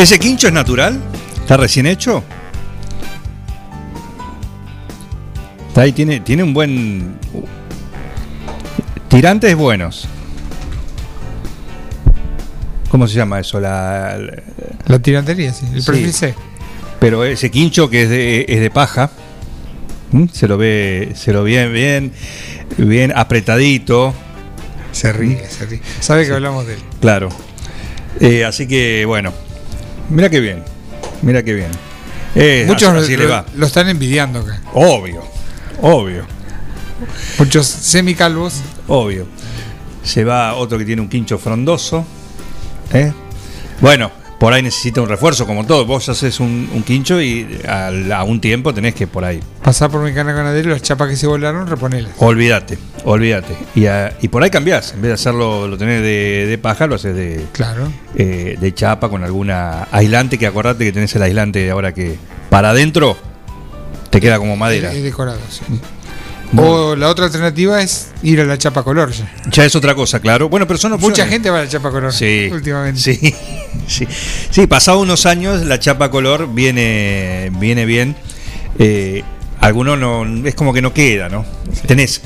¿Ese quincho es natural? ¿Está recién hecho? Está ahí, tiene, tiene un buen. Tirantes buenos. ¿Cómo se llama eso? La, la- La tirantería, sí. El Sí. perfil C. pero ese quincho que es de, es de paja. Se lo ve, se lo ve bien, bien apretadito. Se ríe, se ríe. Sabe que hablamos de él. Claro. Eh, así que bueno. Mira qué bien. Mira qué bien. Eh, Muchos así lo, le va. lo están envidiando acá. Obvio. Obvio. Muchos semicalvos. Obvio. Se va otro que tiene un quincho frondoso. ¿eh? Bueno, por ahí necesita un refuerzo, como todo. Vos haces un, un quincho y a un tiempo tenés que por ahí. Pasar por mi canal ganadero, las chapas que se volaron, reponelas. Olvídate, olvídate. Y, a- y por ahí cambiás. En vez de hacerlo, lo tenés de, de paja, lo haces de, Claro. eh, de chapa con alguna aislante. Que acordate que tenés el aislante ahora que para adentro te queda como madera. Es decorado, sí. O la otra alternativa es ir a la chapa color ya. Ya es otra cosa, claro. Bueno, pero son opciones. Mucha gente va a la chapa color Sí, últimamente. Sí, sí, sí. Pasado unos años, la chapa color viene, viene bien. Eh, algunos no, es como que no queda, ¿no? Tenés,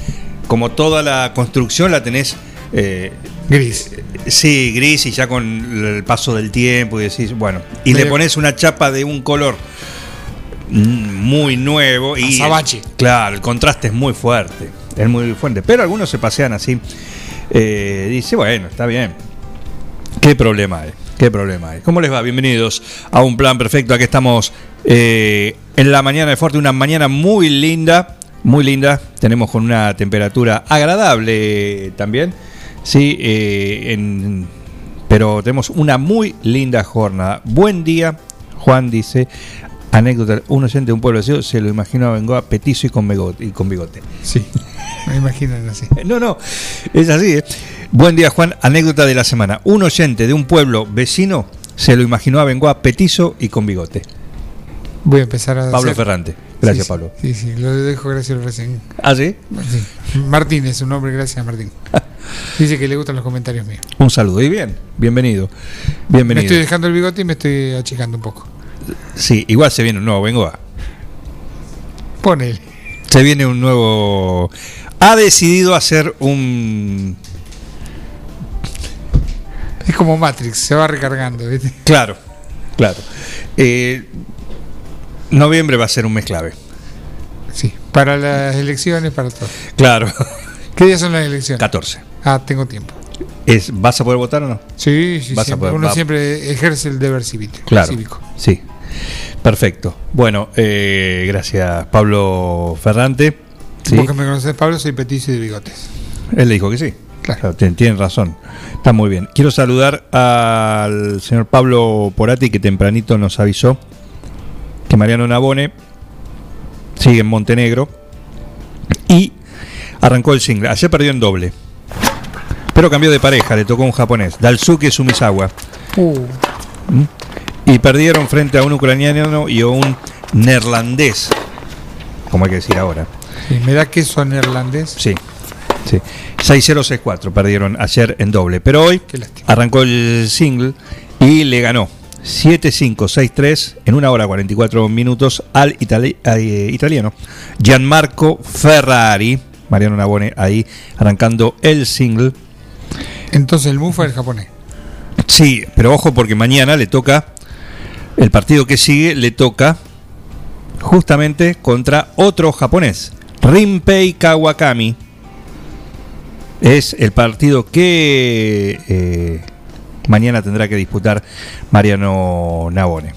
como toda la construcción, la tenés. eh, Gris. Sí, gris y ya con el paso del tiempo y decís, bueno, y le pones una chapa de un color muy nuevo y Azabache. claro, el contraste es muy fuerte, es muy fuerte, pero algunos se pasean así. Eh, dice, bueno, está bien. ¿Qué problema hay? ¿Qué problema hay? ¿Cómo les va? Bienvenidos a un plan perfecto. Aquí estamos eh, en la mañana de Fuerte, una mañana muy linda, muy linda. Tenemos con una temperatura agradable también, sí, eh, en- pero tenemos una muy linda jornada. Buen día, Juan dice. Anécdota, un oyente de un pueblo vecino se lo imaginó a Bengoa petizo y con bigote. Y con bigote. Sí. Me imaginan así. No, no, es así. ¿eh? Buen día, Juan. Anécdota de la semana. Un oyente de un pueblo vecino se lo imaginó a Bengoa petizo y con bigote. Voy a empezar a. Pablo hacer- Ferrante. Gracias, Sí. Pablo. Sí, sí, lo dejo gracias recién. ¿Ah, sí? Sí. Martín es un nombre, gracias Martín. Dice que le gustan los comentarios míos. Un saludo. Y bien, bienvenido. Me Bienvenido. estoy dejando el bigote y me estoy achicando un poco. Sí, igual se viene un nuevo Bengoa. Ponele. Se viene un nuevo. Ha decidido hacer un. Es como Matrix, se va recargando, ¿viste? Claro, claro. Eh, noviembre va a ser un mes clave. Sí. Para las elecciones, para todo. Claro. ¿Qué días son las elecciones? 14. Ah, tengo tiempo. Es, ¿Vas a poder votar o no? Sí, sí, Vas a poder- uno va- siempre ejerce el deber cívico. Claro. cívico. Sí. Perfecto. Bueno, eh, gracias Pablo Ferrante. Sí. Vos que me conoces, Pablo, soy petizo y de bigotes. Él le dijo que sí. Claro. Tien- Tienen razón. Está muy bien. Quiero saludar al señor Pablo Porati que tempranito nos avisó que Mariano Nabone sigue en Montenegro y arrancó el single. Ayer perdió en doble. Pero cambió de pareja, le tocó un japonés, Dalsuke Sumisawa. Uh, Y perdieron frente a un ucraniano y a un neerlandés. Como hay que decir ahora. sí, me da queso neerlandés. Sí, sí. 6-0-6-4 perdieron ayer en doble. Pero hoy arrancó el single y le ganó 7-5-6-3 en una hora 44 minutos al itali- eh, italiano Gianmarco Ferrari. Mariano Nabone ahí arrancando el single. Entonces el Mufa es el japonés. Sí, pero ojo porque mañana le toca, el partido que sigue le toca justamente contra otro japonés, Rinpei Kawakami. es el partido que eh, mañana tendrá que disputar Mariano Nabone.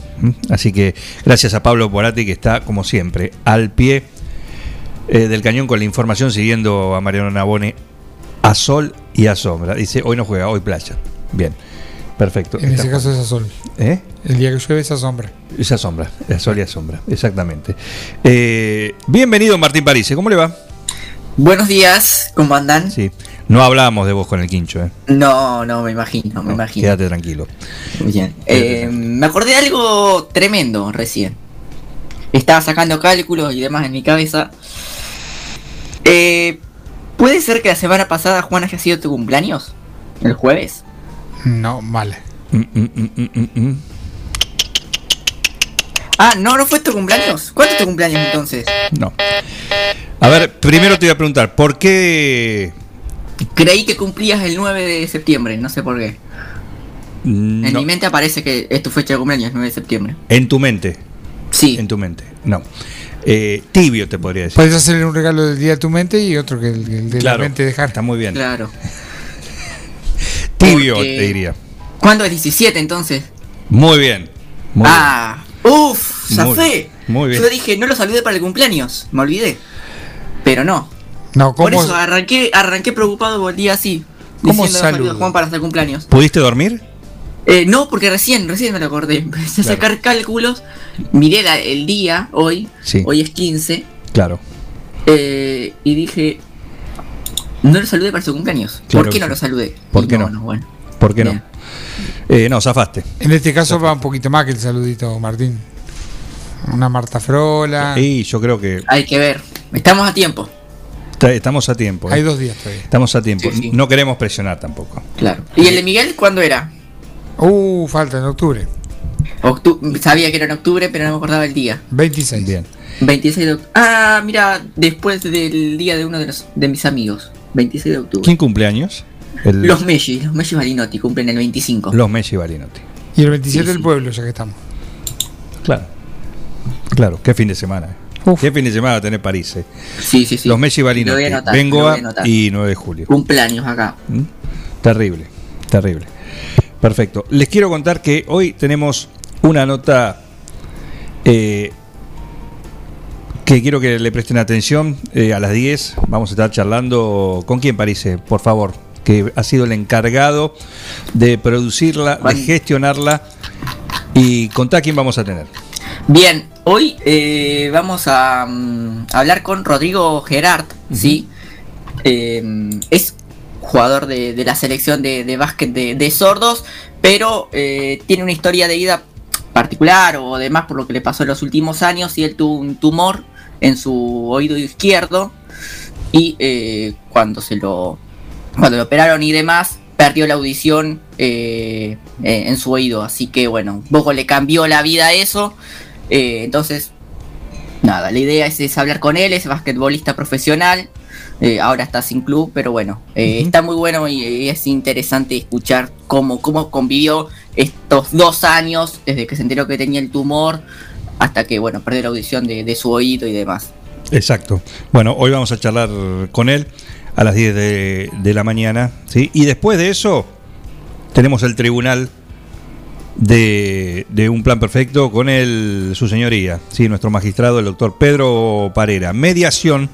Así que gracias a Pablo Porati que está como siempre al pie eh, del cañón con la información siguiendo a Mariano Nabone a sol y a sombra. Dice, hoy no juega, hoy playa. Bien, perfecto. En ese caso es a sol. ¿Eh? El día que llueve es a sombra. Esa sombra, la sol y a sombra, exactamente. Eh, bienvenido Martín París, ¿cómo le va? Buenos días, ¿cómo andan? Sí, no hablamos de vos con el quincho, ¿eh? No, no, me imagino, me No, imagino. Quédate tranquilo. Bien. Eh, me acordé de algo tremendo recién. Estaba sacando cálculos y demás en mi cabeza. Eh, ¿Puede ser que la semana pasada Juan haya sido tu cumpleaños? ¿El jueves? No, vale. Mm, mm, mm, mm, mm, mm. Ah, no, no fue tu cumpleaños. ¿Cuándo es tu cumpleaños entonces? No. A ver, primero te voy a preguntar, ¿por qué Creí que cumplías el 9 de septiembre, no sé por qué. En mi mente aparece que es tu fecha de cumpleaños, 9 de septiembre. en tu mente? Sí. En tu mente, no. Eh, tibio te podría decir. Puedes hacerle un regalo del día a tu mente y otro que el, el de Claro, la mente dejar. Está muy bien. Claro. Tibio Porque- te diría. ¿Cuándo es 17 entonces? Muy bien. Muy ah, uff, Muy zafé. bien, muy bien. Yo dije, no lo saludé para el cumpleaños, me olvidé. Pero no. No, Por ¿cómo? eso arranqué, arranqué preocupado el día así. ¿Cómo diciendo saludo? a Juan para hacer cumpleaños. bien. ¿Pudiste dormir? Eh, no, porque recién, recién me lo acordé. Empecé a sacar cálculos. Miré la- el día hoy. Sí. Hoy es 15. Claro. eh, y dije. No lo saludé para su cumpleaños. Claro ¿Por qué no sí. lo saludé? ¿Por qué no? bueno. ¿Por qué no? Eh, no, zafaste. En este caso va un poquito más que el saludito, Martín. Una Marta Frola. Y yo creo que Hay que ver. Estamos a tiempo. ta- estamos a tiempo. ¿eh? Hay dos días todavía. Estamos a tiempo. Sí, sí. No queremos presionar tampoco. Claro. ¿Y el de Miguel cuándo era? Uh, falta en octubre. Octu- sabía que era en octubre, pero no me acordaba el día. 26. Bien. 26 de octubre. Ah, mira, después del día de uno de, los, de mis amigos. 26 de octubre. ¿Quién cumpleaños? El- Los Messi, los Messi Balinotti cumplen el 25. los Messi Balinotti. Y el 27 Sí, el sí. pueblo, ya que estamos. Claro. Claro, qué fin de semana. eh. Uf. Qué fin de semana va a tener París. eh. Sí, sí, sí. Los Messi Balinotti. Vengo a y 9 de julio. Cumpleaños acá. ¿Mm? Terrible, terrible. Perfecto. Les quiero contar que hoy tenemos una nota eh, que quiero que le presten atención. Eh, a las 10 vamos a estar charlando con quién parece, por favor, que ha sido el encargado de producirla, de gestionarla y contá quién vamos a tener. Bien, hoy eh, vamos a mm, hablar con Rodrigo Gerard, ¿sí? Eh, es jugador de, de la selección de, de básquet de, de sordos, pero eh, tiene una historia de vida particular o demás por lo que le pasó en los últimos años y él tuvo un tumor en su oído izquierdo y eh, cuando se lo cuando lo operaron y demás perdió la audición eh, eh, en su oído. Así que bueno un poco le cambió la vida eso. Eh, entonces nada la idea es, es hablar con él es basquetbolista profesional. Ahora está sin club pero bueno está muy bueno y, y es interesante escuchar cómo cómo convivió estos dos años desde que se enteró que tenía el tumor hasta que bueno perdió la audición de, su oído y demás Exacto. Bueno, hoy vamos a charlar con él a las 10 de, la mañana. ¿sí? Y después de eso, tenemos el tribunal de, de un plan perfecto con el, su señoría, ¿sí? nuestro magistrado, el doctor Pedro Parera. Mediación,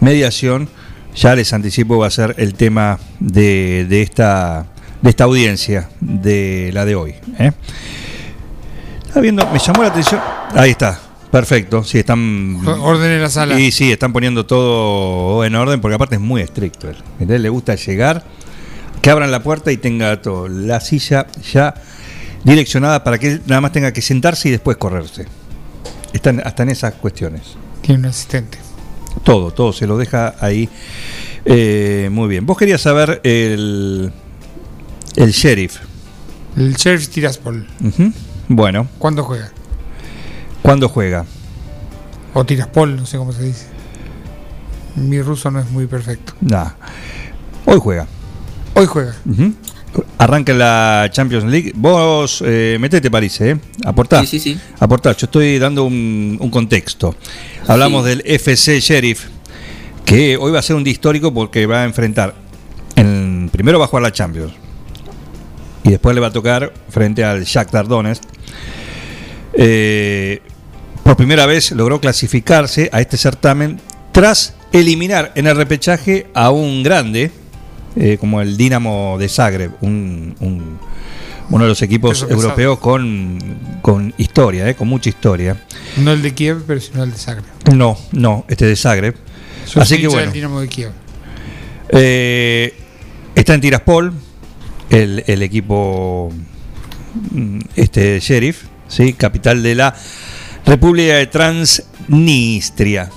mediación, ya les anticipo, va a ser el tema de, de esta, de esta audiencia, de la de hoy. ¿eh? Estaba viendo, me llamó la atención. Ahí está, perfecto. Sí, están. Orden en la sala. Y sí, están poniendo todo en orden porque aparte es muy estricto. él. Mirá, le gusta llegar, que abran la puerta y tenga todo, la silla ya direccionada para que él nada más tenga que sentarse y después correrse. Están hasta en esas cuestiones. Tiene un asistente. Todo, todo se lo deja ahí. Eh, muy bien. Vos querías saber el, el sheriff. El Sheriff Tiraspol. Ujú. Bueno, ¿Cuándo juega? ¿cuándo juega? O Tiraspol, no sé cómo se dice. Mi ruso no es muy perfecto. Nah. Hoy juega. Hoy juega. Arranca la Champions League. Vos eh, metete, París, ¿eh? Aportá. Sí, sí, sí. Aportá. Yo estoy dando un, un contexto. Hablamos Sí. del FC Sheriff, que hoy va a ser un día histórico porque va a enfrentar primero va a jugar la Champions. Y después le va a tocar frente al Shakhtar Donetsk. Eh, por primera vez logró clasificarse a este certamen tras eliminar en el repechaje a un grande, eh, como el Dinamo de Zagreb, un, un- uno de los equipos europeos con, con historia, eh, con mucha historia. No el de Kiev, pero sino el de Zagreb. No, no, este de Zagreb. Así que bueno. Dinamo de Kiev. Eh, está en Tiraspol, el, el equipo mm, este Sheriff, ¿sí? capital de la República de Transnistria,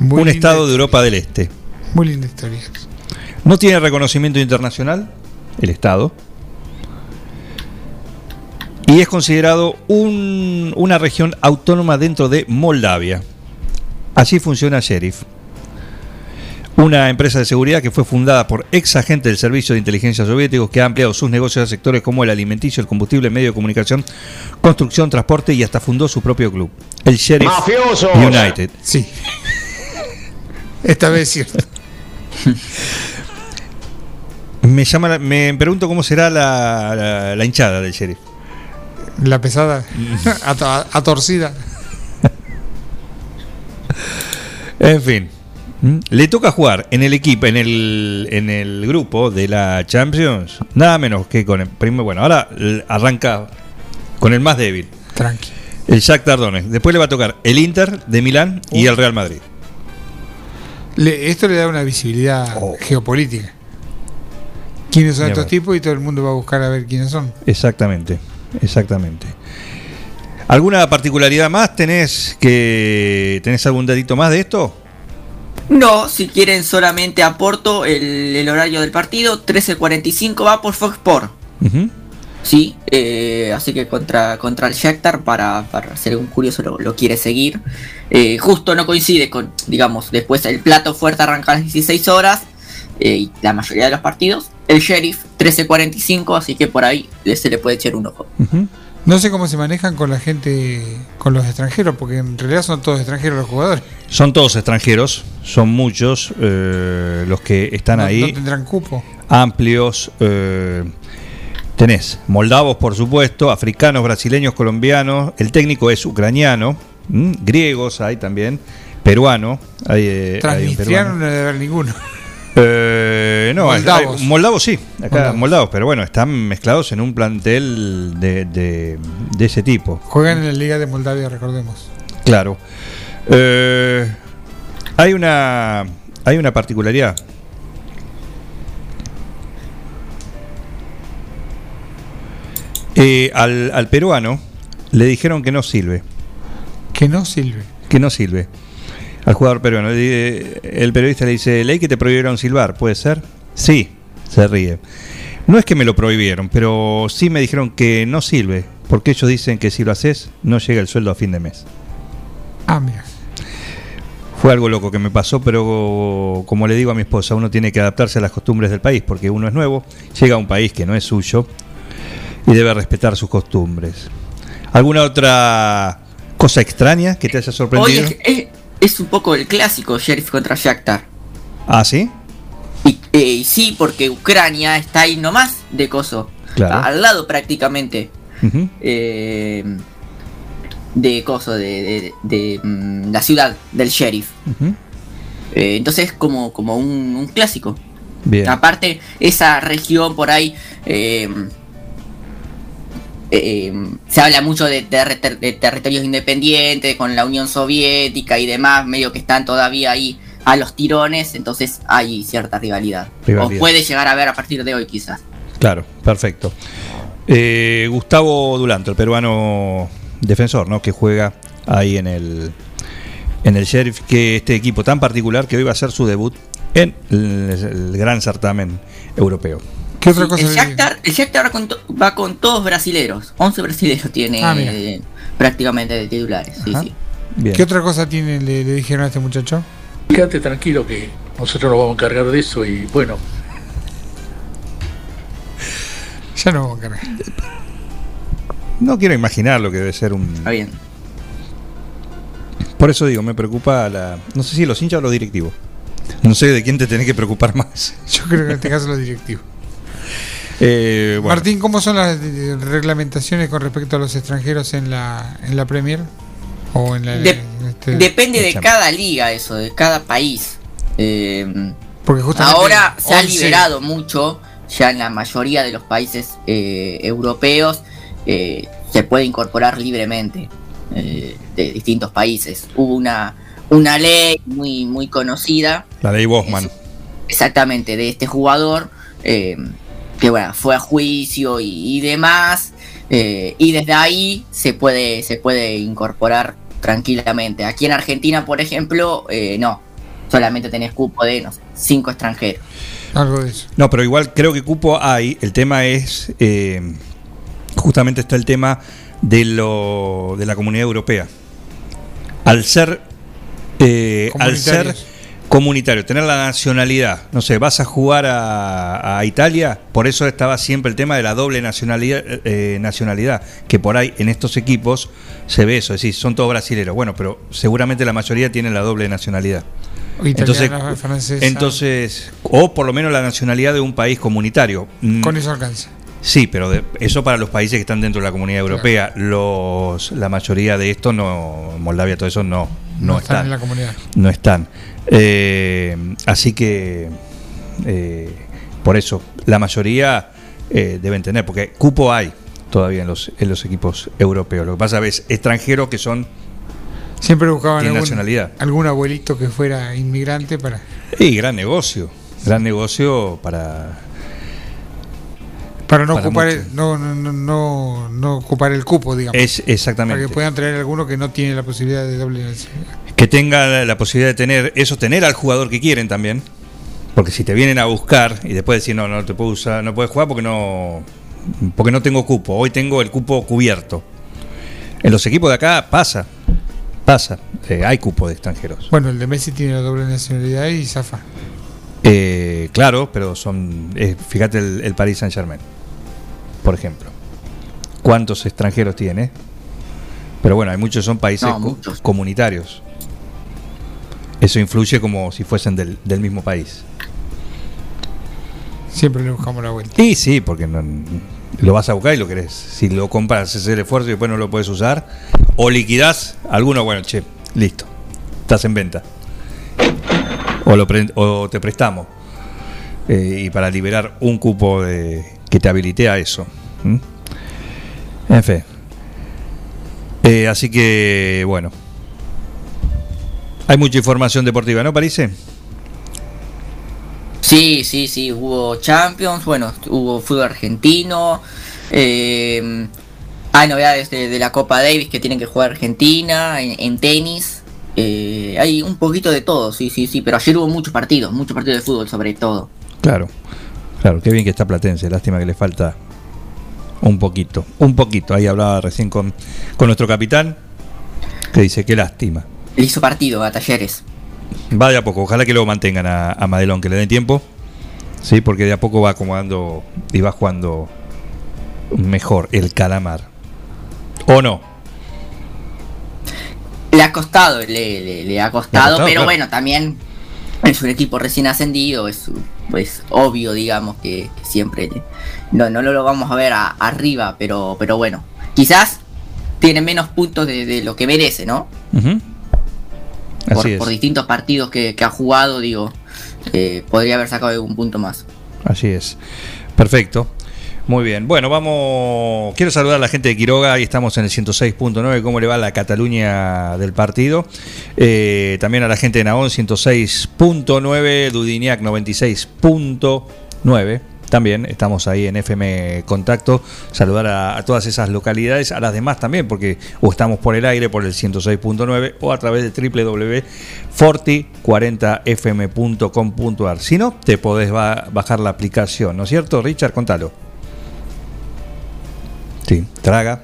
Muy un estado de Europa del Este. Muy linda historia. No tiene reconocimiento internacional, el estado, y es considerado un- una región autónoma dentro de Moldavia. Así funciona Sheriff. Una empresa de seguridad que fue fundada por ex agentes del Servicio de Inteligencia Soviéticos que ha ampliado sus negocios a sectores como el alimenticio, el combustible, medio de comunicación, construcción, transporte y hasta fundó su propio club, el Sheriff ¡Mafiosos! United. Sí. Esta vez es cierto. Me llama, la- me pregunto cómo será la, la- la hinchada del Sheriff. La pesada, ato- atorcida. En fin. ¿Mm? Le toca jugar en el equipo, en el, en el grupo de la Champions, nada menos que con el primero. Bueno, ahora arranca con el más débil, Tranqui. el Shakhtar Donetsk. Después le va a tocar el Inter de Milán y el Real Madrid. Le- esto le da una visibilidad Oh. geopolítica. ¿Quiénes son estos tipos? Y todo el mundo va a buscar a ver quiénes son. Exactamente, exactamente. ¿Alguna particularidad más? ¿Tenés que tenés algún datito más de esto? No, si quieren solamente aporto el, el horario del partido, 13.45 va por Fox Sport. Sí, eh, así que contra, contra el Shakhtar, para, para ser un curioso, lo, lo quiere seguir. Eh, justo no coincide con, digamos, después el plato fuerte arranca a las 16 horas eh, y la mayoría de los partidos. El Sheriff 13.45, así que por ahí se le puede echar un ojo. No sé cómo se manejan con la gente, con los extranjeros, porque en realidad son todos extranjeros los jugadores. Son todos extranjeros, son muchos eh, los que están no, ahí. no tendrán cupo. amplios. eh, tenés moldavos, por supuesto, africanos, brasileños, colombianos. El técnico es ucraniano, ¿m? griegos hay también, peruano. Hay, eh, hay un peruano. no debe haber ninguno. Eh, no, Moldavos. hay- moldavos sí, acá moldavos. Moldavos. pero bueno, están mezclados en un plantel de, de- de ese tipo. Juegan en la Liga de Moldavia, recordemos. Claro. Eh, hay una hay una particularidad. Eh, al, al peruano le dijeron que no sirve, Que no sirve. que no sirve. Al jugador peruano. Le di- El periodista le dice, ley que te prohibieron silbar, ¿puede ser? Sí, se ríe. No es que me lo prohibieron, pero sí me dijeron que no sirve, porque ellos dicen que si lo haces, no llega el sueldo a fin de mes. Ah, mira. Fue algo loco que me pasó, pero como le digo a mi esposa, uno tiene que adaptarse a las costumbres del país, porque uno es nuevo, llega a un país que no es suyo y debe respetar sus costumbres. ¿Alguna otra cosa extraña que te haya sorprendido? es, es- un poco el clásico Sheriff contra Shakhtar. Ah, sí, Y, eh, sí, porque Ucrania está ahí nomás de coso. Claro. Al lado prácticamente. Eh, de coso, de, de- de, mm, la ciudad del sheriff. Eh, entonces es como, como un, un clásico. Bien. Aparte, esa región por ahí eh, eh, se habla mucho de, territorios independientes con la Unión Soviética y demás, medio que están todavía ahí a los tirones, entonces hay cierta rivalidad. Rivalidad. O puede llegar a ver a partir de hoy quizás. Claro, perfecto. Eh, Gustavo Dulanto, el peruano defensor, ¿no? Que juega ahí en el en el Sheriff, que este equipo tan particular que hoy va a hacer su debut en el, el gran certamen europeo. ¿Qué otra Sí, cosa? el Shakhtar, el Shakhtar va, con va con todos brasileros. 11 brasileros tiene Ah, eh, prácticamente de titulares. Sí, Ajá. sí. Bien. ¿Qué otra cosa tiene, le, le dijeron a este muchacho? Quédate tranquilo que nosotros nos vamos a encargar de eso y bueno, Ya no vamos a cargar. No quiero imaginar lo que debe ser un. Está bien. Por eso digo, me preocupa la. No sé si los hinchas o los directivos. No sé de quién te tenés que preocupar más. Yo creo que en este caso los directivos. Eh, bueno, Martín, ¿cómo son las eh, reglamentaciones con respecto a los extranjeros en la, en la Premier? O en la, De- en este- Depende de cada liga eso, de cada país. Eh, porque justamente ahora se ha 11 liberado mucho, ya en la mayoría de los países eh, europeos eh, se puede incorporar libremente eh, de distintos países. Hubo una, una ley muy, muy conocida la ley Bosman. exactamente de este jugador eh, que bueno fue a juicio y, y demás eh, y desde ahí se puede se puede incorporar tranquilamente aquí en Argentina por ejemplo eh, no solamente tenés cupo de no sé, cinco extranjeros Algo de eso. No, pero igual creo que cupo hay. El tema es. eh, justamente está el tema de, lo, de la comunidad europea. Al ser. eh, al ser. Comunitario, tener la nacionalidad, no sé, vas a jugar a, a Italia, por eso estaba siempre el tema de la doble nacionalidad, eh, nacionalidad, que por ahí en estos equipos se ve eso, es decir, son todos brasileros, bueno, pero seguramente la mayoría tienen la doble nacionalidad. O Entonces, italiana, francesa. entonces, o por lo menos la nacionalidad de un país comunitario. Mm, con eso alcanza. Sí, pero de- eso para los países que están dentro de la comunidad europea. Los, la mayoría de estos, no, Moldavia, todo eso, no, no, No, están. en la comunidad. No están. Eh, así que, eh, por eso, la mayoría eh, deben tener, porque cupo hay todavía en los, en los equipos europeos. Lo que pasa es extranjeros que son Siempre buscaban algún, nacionalidad. algún abuelito que fuera inmigrante para. Y gran negocio. Gran negocio para. Para no Para ocupar el, no, no, no, no, ocupar el cupo, digamos. Es para exactamente. que puedan traer alguno que no tiene la posibilidad de doble nacionalidad. Que tenga la, la posibilidad de tener eso, tener al jugador que quieren también. Porque si te vienen a buscar y después decir no, no te puedo usar, no puedes jugar porque no. Porque no tengo cupo. Hoy tengo el cupo cubierto. En los equipos de acá pasa. Pasa. Eh, hay cupo de extranjeros. Bueno, el de Messi tiene la doble nacionalidad y zafa. Eh, claro, pero son. eh, fíjate el, el Paris Saint Germain. Por ejemplo. ¿Cuántos extranjeros tiene? Pero bueno, hay muchos son países No, co- muchos. comunitarios. Eso influye como si fuesen del, del mismo país. Siempre le buscamos la vuelta. Y sí, porque no- lo vas a buscar y lo querés. Si lo compras, haces el esfuerzo y después no lo puedes usar, o liquidás, alguno, bueno, che, listo, estás en venta. O, lo pre- o te prestamos. Eh, y para liberar un cupo de, que te habilite a eso. En fin. Eh, así que, bueno. Hay mucha información deportiva, ¿no, parece? Sí, sí, sí, hubo Champions, bueno, hubo fútbol argentino, eh, hay novedades de, de la Copa Davis que tienen que jugar Argentina, en, en tenis, eh, hay un poquito de todo, sí, sí, sí, pero ayer hubo muchos partidos, muchos partidos de fútbol sobre todo. Claro, claro, qué bien que está Platense, lástima que le falta un poquito, un poquito. Ahí hablaba recién con, con nuestro capitán, que dice, qué lástima. Le hizo partido a Talleres. Va de a poco, ojalá que lo mantengan a, a Madelón, que le den tiempo, sí, porque de a poco va acomodando y va jugando mejor el calamar. ¿O no? Le ha costado, le, le- le ha costado, costado, pero claro. bueno, también es un equipo recién ascendido, es pues obvio, digamos, que, que siempre no, no lo vamos a ver a- arriba, pero, pero bueno, quizás tiene menos puntos de, de lo que merece, ¿no? Por, Así es. por distintos partidos que, que ha jugado, digo, eh, podría haber sacado algún punto más. Así es. Perfecto. Muy bien. Bueno, vamos. Quiero saludar a la gente de Quiroga. Ahí estamos en el 106.9. ¿Cómo le va la Cataluña del partido? Eh, también a la gente de Naón 106.9. Dudiniac 96.9. También estamos ahí en FM Contacto. Saludar a, todas esas localidades, a las demás también, porque o estamos por el aire por el 106.9 o a través de www.forti40fm.com.ar. Si no, te podés ba- bajar la aplicación, ¿no es cierto? Richard, contalo. Sí, traga.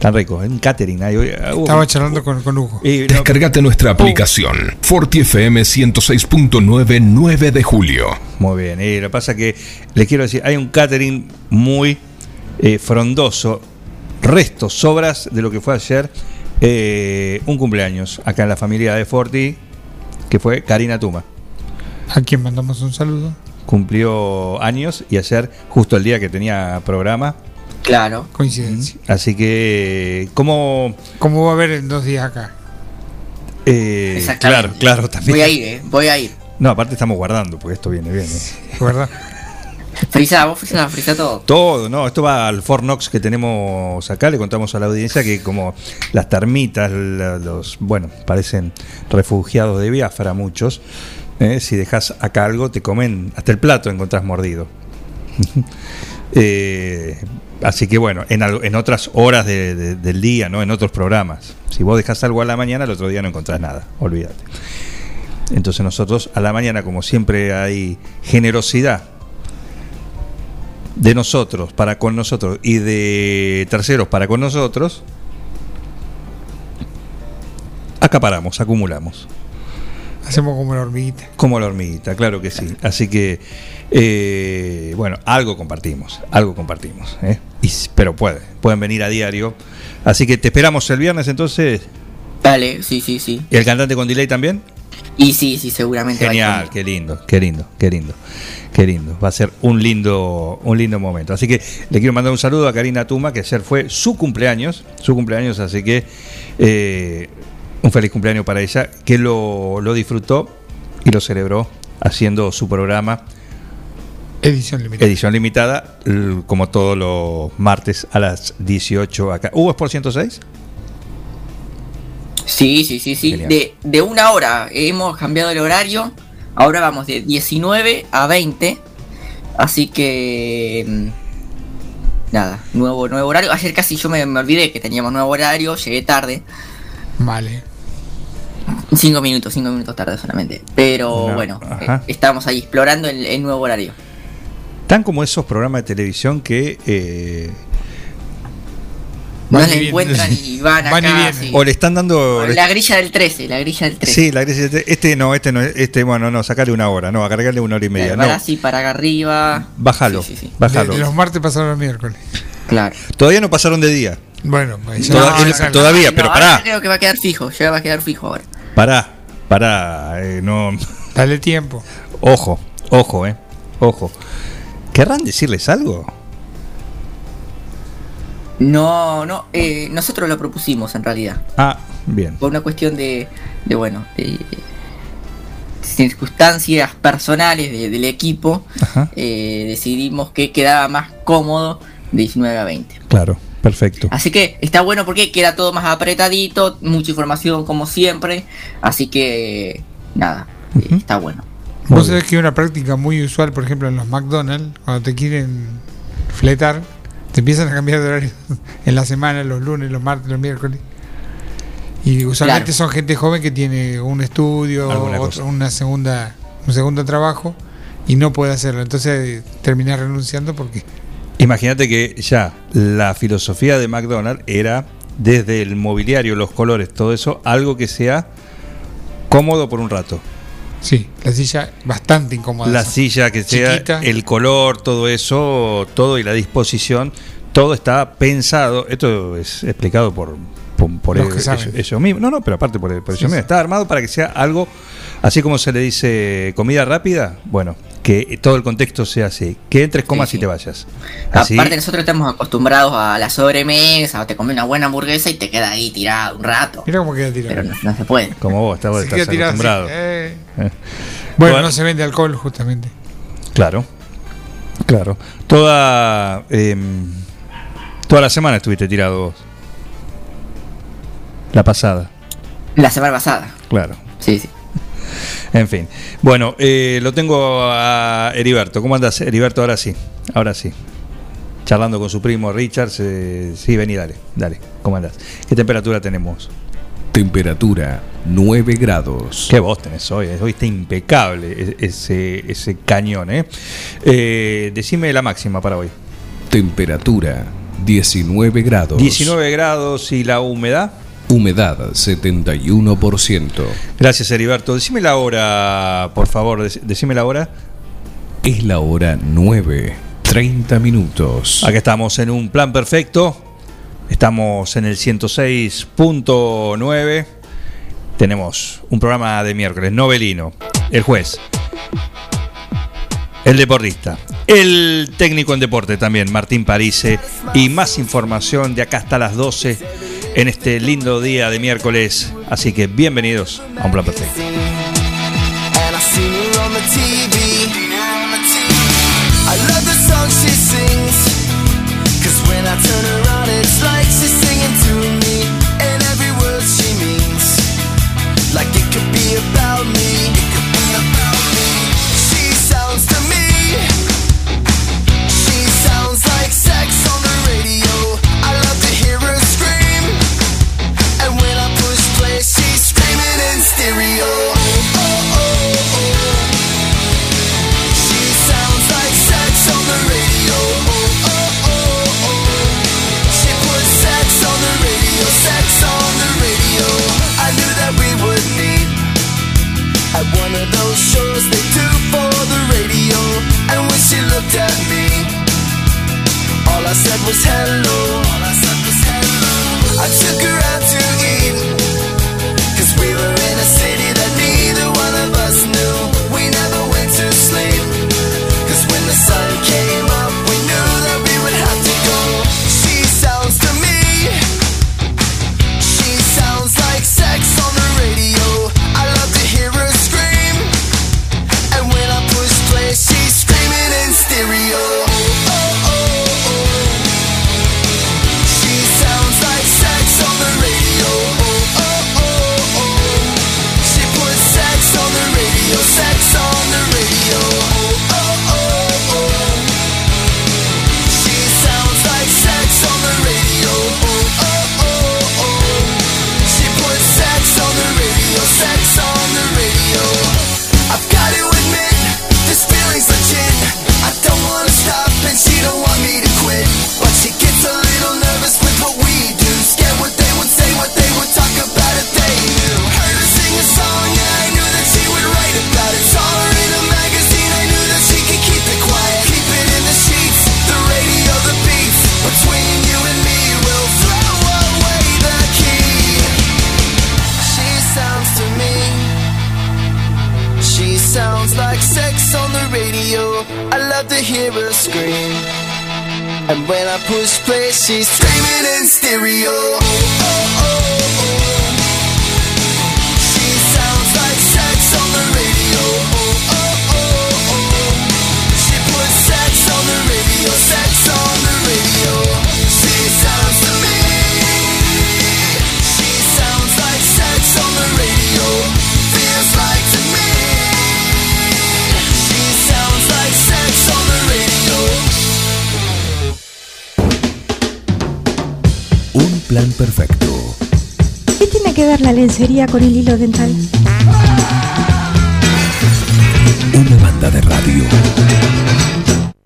Tan rico, es un catering. ahí, hoy- uh, Estaba charlando con, con Hugo. y no- Descargate nuestra aplicación. Forti FM 106.9 9 de julio. Muy bien, y lo que pasa que les quiero decir, hay un catering muy eh, frondoso, restos, sobras de lo que fue ayer eh, un cumpleaños acá en la familia de Forti, que fue Karina Tuma. A quien mandamos un saludo. Cumplió años y ayer, justo el día que tenía programa. Claro. Coincidencia. Así que, ¿cómo...? ¿Cómo va a haber en dos días acá? Eh, Exactamente. claro, claro, también. Voy a ir, eh. Voy a ir. No, aparte estamos guardando, porque esto viene bien. ¿eh? ¿Verdad? Frisa, vos frisa, frisa todo. Todo, no, esto va al Fornox que tenemos acá, le contamos a la audiencia que como las termitas, los, bueno, parecen refugiados de Biafra muchos, ¿eh? si dejas acá algo te comen, hasta el plato encontrás mordido. Eh, así que bueno, en, algo- en otras horas de- de- del día, ¿no? en otros programas, si vos dejas algo a la mañana, el otro día no encontrás nada, olvídate. Entonces nosotros a la mañana, como siempre hay generosidad de nosotros para con nosotros y de terceros para con nosotros, acaparamos, acumulamos. Hacemos como la hormiguita. Como la hormiguita, claro que sí. Así que, eh, bueno, algo compartimos, algo compartimos. ¿eh? Y pero puede, pueden venir a diario. Así que te esperamos el viernes entonces. Dale, sí, sí, sí. ¿Y el cantante con delay también? Y sí, sí, seguramente Genial, qué lindo, qué lindo, qué lindo, qué lindo. Va a ser un lindo, un lindo momento. Así que le quiero mandar un saludo a Karina Tuma, que ayer fue su cumpleaños, su cumpleaños, así que eh, un feliz cumpleaños para ella, que lo, lo disfrutó y lo celebró haciendo su programa Edición limitada. edición limitada, l- como todos los martes a las 18 acá. ¿Hubo es por 106? Sí, sí, sí, sí. De, de una hora hemos cambiado el horario. Ahora vamos de 19 a 20. Así que. mm, Nada, nuevo, nuevo horario. Ayer casi yo me, me olvidé que teníamos nuevo horario. Llegué tarde. Vale. Cinco minutos, cinco minutos tarde solamente. Pero No, bueno, eh, estábamos ahí explorando el, el nuevo horario. Tan como esos programas de televisión que eh, No y vienen. encuentran y van acá. Van y vienen. sí. o le están dando... La grilla del 13, la grilla del 13. Sí, la iglesia, este, este no, este no, este, bueno, no, sacarle una hora, no, cargarle una hora y media, Para no. así, para acá arriba. Bájalo, Sí, sí, sí. bájalo. De, de los martes pasaron los miércoles. Claro. Todavía no pasaron de día. Bueno, pues Toda- no, todavía, No, pero pará. creo que va a quedar fijo. Ya va a quedar fijo ahora. Pará, pará, eh, no, Dale tiempo. ojo, ojo, eh, ojo. ¿Querrán decirles algo? No, no, eh, nosotros lo propusimos en realidad. Ah, bien. Por una cuestión de, de bueno, de circunstancias personales de- del equipo, eh, decidimos que quedaba más cómodo de 19 a 20. Claro, perfecto. Así que está bueno porque queda todo más apretadito, mucha información como siempre, así que nada, está bueno. Muy Vos bien. sabés que una práctica muy usual, por ejemplo, en los McDonald's, cuando te quieren fletar, te empiezan a cambiar de horario en la semana, los lunes, los martes, los miércoles. Y usualmente Claro. son gente joven que tiene un estudio, otro- una segunda, un segundo trabajo y no puede hacerlo. Entonces termina renunciando porque Imagínate que ya la filosofía de McDonald's era desde el mobiliario, los colores, todo eso, algo que sea cómodo por un rato. Sí, la silla bastante incómoda. La silla que sea, Chiquita. el color, todo eso, todo y la disposición, todo está pensado. Esto es explicado por, por, por Los ellos, ellos- ellos mismos. No, no, pero aparte por, por ellos Sí, mismos. sí. Está armado para que sea algo, así como se le dice comida rápida, bueno, que todo el contexto sea así. Que entres, comas Sí, y te vayas. Así, Aparte nosotros estamos acostumbrados a la sobremesa, o te comes una buena hamburguesa y te queda ahí tirado un rato. Mira cómo queda tirado. Pero no, no se puede. como vos, estás, estás así, acostumbrado. eh. Eh. Bueno, Bueno. no se vende alcohol justamente. Claro, claro. Toda, em, toda la semana estuviste tirado vos. La pasada, La semana pasada. claro. Sí, sí. En fin. Bueno, eh, lo tengo a Heriberto. ¿Cómo andas, Heriberto? Ahora sí, ahora sí. Charlando con su primo Richard. sí, vení, dale, dale. ¿Cómo andás? ¿Qué temperatura tenemos? Temperatura 9 grados. Qué voz tenés hoy, eh. hoy está impecable e- ese, ese cañón, ¿eh? Eh, Decime la máxima para hoy. Temperatura 19 grados. 19 grados y la humedad. Humedad 71%. Gracias, Heriberto. Decime la hora, por favor, dec- decime la hora. Es la hora 9. 30 minutos. Acá estamos en un plan perfecto. Estamos en el 106.9. Tenemos un programa de miércoles, novelino. El juez. El deportista. El técnico en deporte también, Martín Parise. Y más información de acá hasta las 12 en este lindo día de miércoles. Así que bienvenidos a un plan perfecto. Hello. I hello. I took her scream. And when I push play, she's screaming in stereo. Oh, oh, oh. She sounds like sex on the radio. She puts sex on the radio, sex on the radio. She sounds to me. She sounds like sex on the radio. Feels like plan perfecto. ¿Qué tiene que ver la lencería con el hilo dental? Una banda de radio.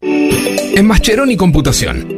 En Mascheroni Computación,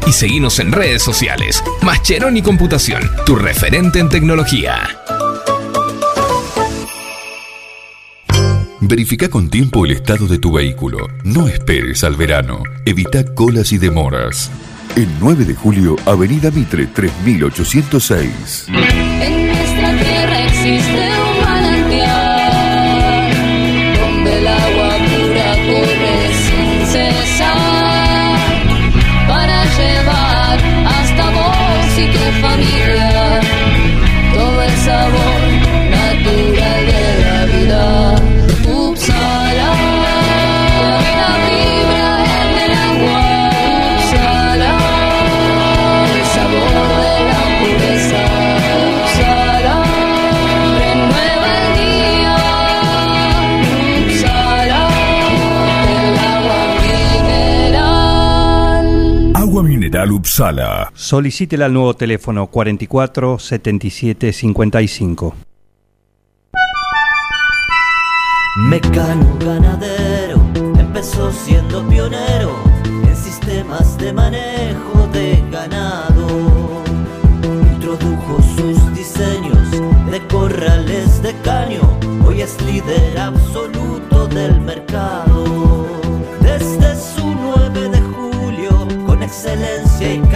y seguinos en redes sociales. Mascheroni Computación, tu referente en tecnología. Verifica con tiempo el estado de tu vehículo. No esperes al verano. Evita colas y demoras. El 9 de julio, Avenida Mitre 3806. En nuestra tierra existe todo el Upsala. Solicítela al nuevo teléfono 44 77 55. Mecano ganadero, empezó siendo pionero en sistemas de manejo de ganado. Introdujo sus diseños de corrales de caño, hoy es líder absoluto del mercado.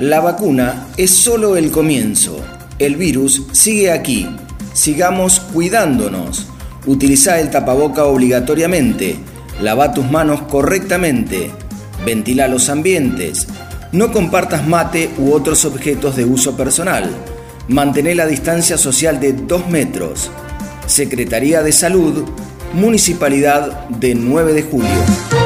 La vacuna es solo el comienzo. El virus sigue aquí. Sigamos cuidándonos. Utiliza el tapaboca obligatoriamente. Lava tus manos correctamente. Ventila los ambientes. No compartas mate u otros objetos de uso personal. Mantén la distancia social de 2 metros. Secretaría de Salud, Municipalidad de 9 de Julio.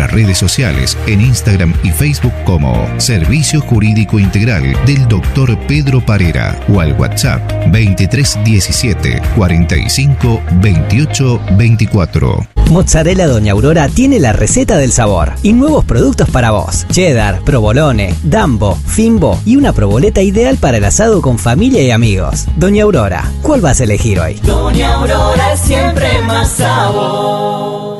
nuestras redes sociales en Instagram y Facebook como Servicio Jurídico Integral del Dr. Pedro Parera o al WhatsApp 2317 45 28 24. Mozzarella Doña Aurora tiene la receta del sabor y nuevos productos para vos. Cheddar, provolone, dambo, fimbo y una proboleta ideal para el asado con familia y amigos. Doña Aurora, ¿cuál vas a elegir hoy? Doña Aurora es siempre más sabor.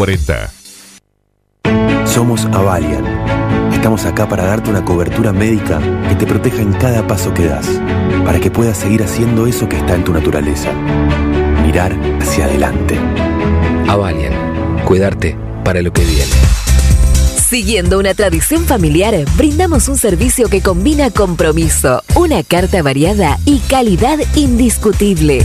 2040. Somos Avalian. Estamos acá para darte una cobertura médica que te proteja en cada paso que das, para que puedas seguir haciendo eso que está en tu naturaleza. Mirar hacia adelante. Avalian, cuidarte para lo que viene. Siguiendo una tradición familiar, brindamos un servicio que combina compromiso, una carta variada y calidad indiscutible.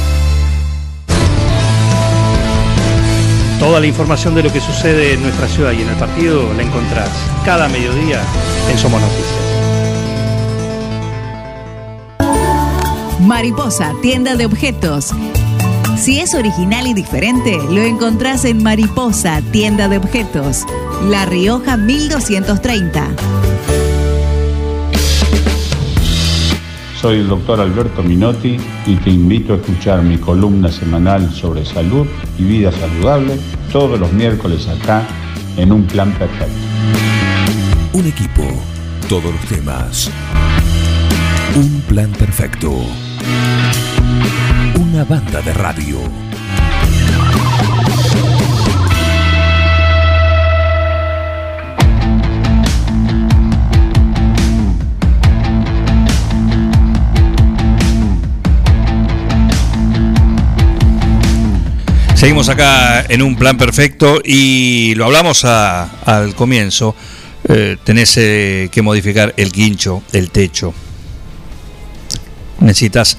Toda la información de lo que sucede en nuestra ciudad y en el partido la encontrás cada mediodía en Somos Noticias. Mariposa, tienda de objetos. Si es original y diferente, lo encontrás en Mariposa, tienda de objetos. La Rioja 1230. Soy el doctor Alberto Minotti y te invito a escuchar mi columna semanal sobre salud y vida saludable todos los miércoles acá en Un Plan Perfecto. Un equipo, todos los temas. Un plan perfecto. Una banda de radio. Seguimos acá en un plan perfecto y lo hablamos al comienzo. Eh, tenés eh, que modificar el quincho, el techo. Necesitas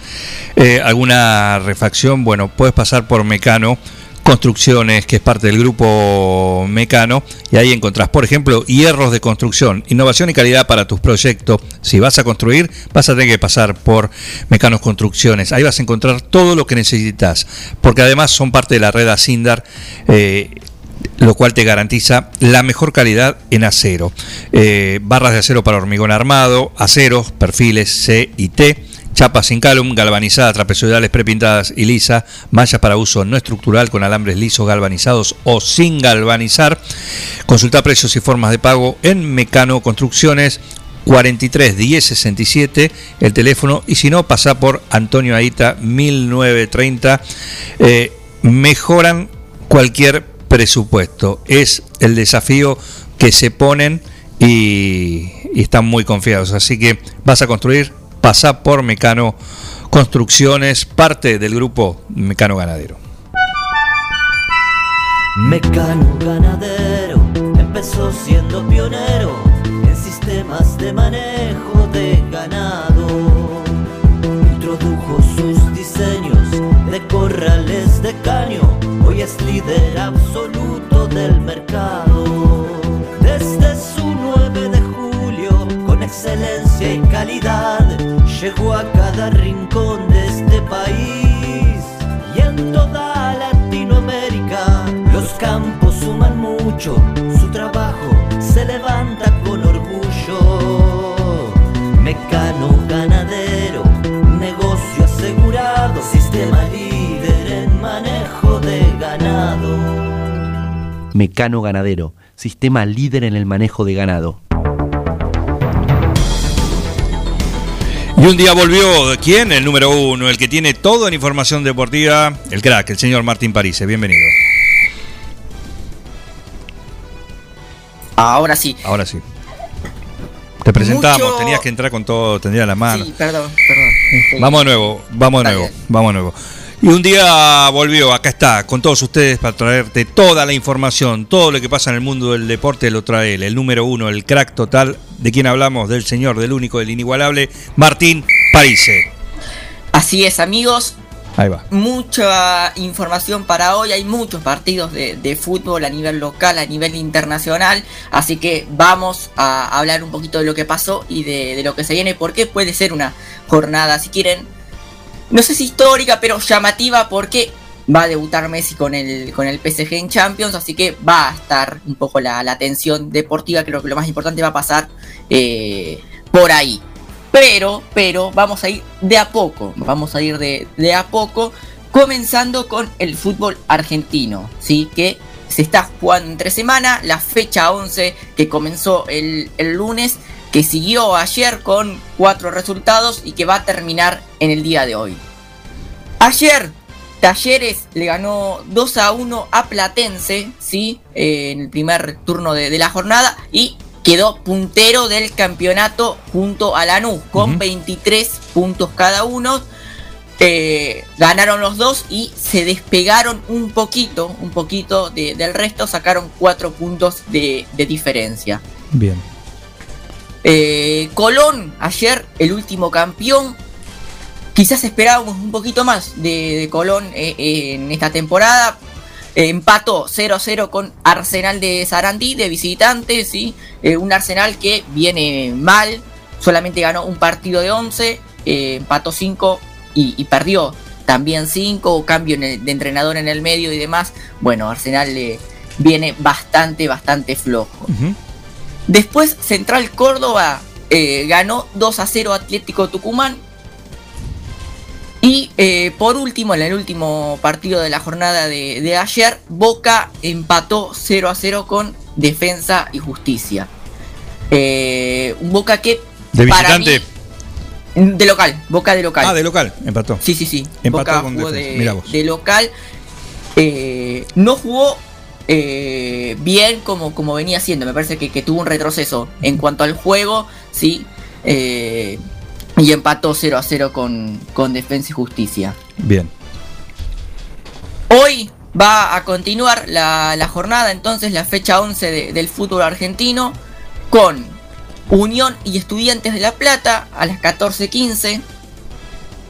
eh, alguna refacción. Bueno, puedes pasar por Mecano Construcciones, que es parte del grupo Mecano, y ahí encontrás, por ejemplo, hierros de construcción, innovación y calidad para tus proyectos. Si vas a construir, vas a tener que pasar por Mecanos Construcciones. Ahí vas a encontrar todo lo que necesitas, porque además son parte de la red Asindar. eh, lo cual te garantiza la mejor calidad en acero. Eh, barras de acero para hormigón armado, aceros, perfiles C y T, chapas sin calum, galvanizadas, trapezoidales prepintadas y lisa, mallas para uso no estructural con alambres lisos galvanizados o sin galvanizar. Consulta precios y formas de pago en Mecano Construcciones 43 10 67 el teléfono y si no pasa por Antonio Aita 1930 Eh, mejoran cualquier presupuesto. Es el desafío que se ponen y están muy confiados. Así que vas a construir pasa por Mecano Construcciones parte del grupo Mecano Ganadero Mecano ganadero empezó siendo pionero en sistemas de manejo de ganado. Introdujo sus diseños de corrales de caño, hoy es líder absoluto del mercado. Los campos suman mucho, su trabajo se levanta con orgullo. Mecano ganadero, negocio asegurado, sistema líder en manejo de ganado. Mecano Ganadero, sistema líder en el manejo de ganado. Y un día volvió, ¿quién? El número uno, el que tiene todo en información deportiva, el crack, el señor Martín Parise. Bienvenido. Ahora sí. Ahora sí. Te presentamos, Mucho- tenías que entrar con todo, tendría la mano. Sí, perdón, perdón. Sí. Vamos de nuevo, vamos de nuevo, vamos de nuevo. Y un día volvió, acá está, con todos ustedes para traerte toda la información, todo lo que pasa en el mundo del deporte lo trae él, el número uno, el crack total, de quien hablamos, del señor, del único, del inigualable, Martín Parise. Así es, amigos. Ahí va. Mucha información para hoy. Hay muchos partidos de, de fútbol a nivel local, a nivel internacional. Así que vamos a hablar un poquito de lo que pasó y de, de lo que se viene. Porque puede ser una jornada, si quieren, no sé si histórica, pero llamativa. Porque va a debutar Messi con el, con el PSG en Champions. Así que va a estar un poco la, la tensión deportiva. Creo que lo más importante va a pasar eh, por ahí. Pero, pero vamos a ir de a poco, vamos a ir de, de a poco, comenzando con el fútbol argentino, ¿sí? Que se está jugando entre semana, la fecha 11 que comenzó el, el lunes, que siguió ayer con cuatro resultados y que va a terminar en el día de hoy. Ayer, Talleres le ganó 2 a 1 a Platense, ¿sí? Eh, en el primer turno de, de la jornada y quedó puntero del campeonato junto a Lanús con 23 puntos cada uno. Eh, ganaron los dos y se despegaron un poquito, un poquito de- del resto, sacaron 4 puntos de, de diferencia. Bien. Eh, Colón, ayer el último campeón. Quizás esperábamos un poquito más de, de Colón eh, en esta temporada. Eh, empató 0-0 con Arsenal de Sarandí de visitante, ¿sí? Eh, un Arsenal que viene mal, solamente ganó un partido de 11, eh, empató 5 y, y perdió también 5, cambio en el- de entrenador en el medio y demás. Bueno, Arsenal le viene bastante, bastante flojo. Después Central Córdoba eh, ganó 2 a 0 Atlético Tucumán. Y eh, por último, en el último partido de la jornada de, de ayer, Boca empató 0 a 0 con Defensa y Justicia. Eh, un Boca que... De para mí- de local, Boca de local. Ah, de local, empató. Sí, sí, sí. Empató Boca con jugó de, Mirá vos. de local. Eh, no jugó bien como, como venía haciendo. Me parece que, que tuvo un retroceso en cuanto al juego, sí. Y empató 0 a 0 con, con Defensa y Justicia. Bien. Hoy va a continuar la, la jornada, entonces la fecha 11 de- del fútbol argentino, con Unión y Estudiantes de La Plata a las 14.15.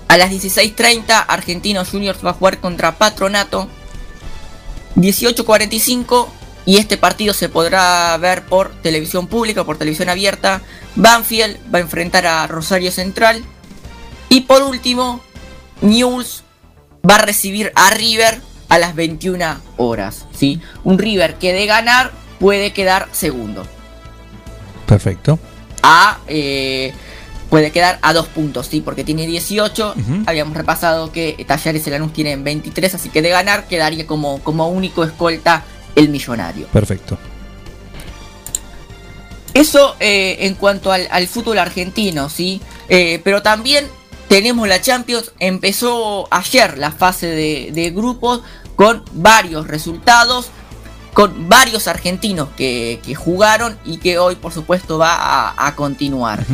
A las 16.30 Argentinos Juniors va a jugar contra Patronato. 18.45 y este partido se podrá ver por televisión pública, por televisión abierta. Banfield va a enfrentar a Rosario Central. Y por último, News va a recibir a River a las 21 horas. ¿sí? Un River que de ganar puede quedar segundo. Perfecto. A, eh, puede quedar a dos puntos, ¿sí? porque tiene 18. Ujú. Habíamos repasado que Talleres y Lanús tienen 23, así que de ganar quedaría como, como único escolta el millonario. Perfecto. Eso eh, en cuanto al, al fútbol argentino, ¿sí? Eh, pero también tenemos la Champions. Empezó ayer la fase de, de grupos con varios resultados, con varios argentinos que, que jugaron y que hoy, por supuesto, va a, a continuar.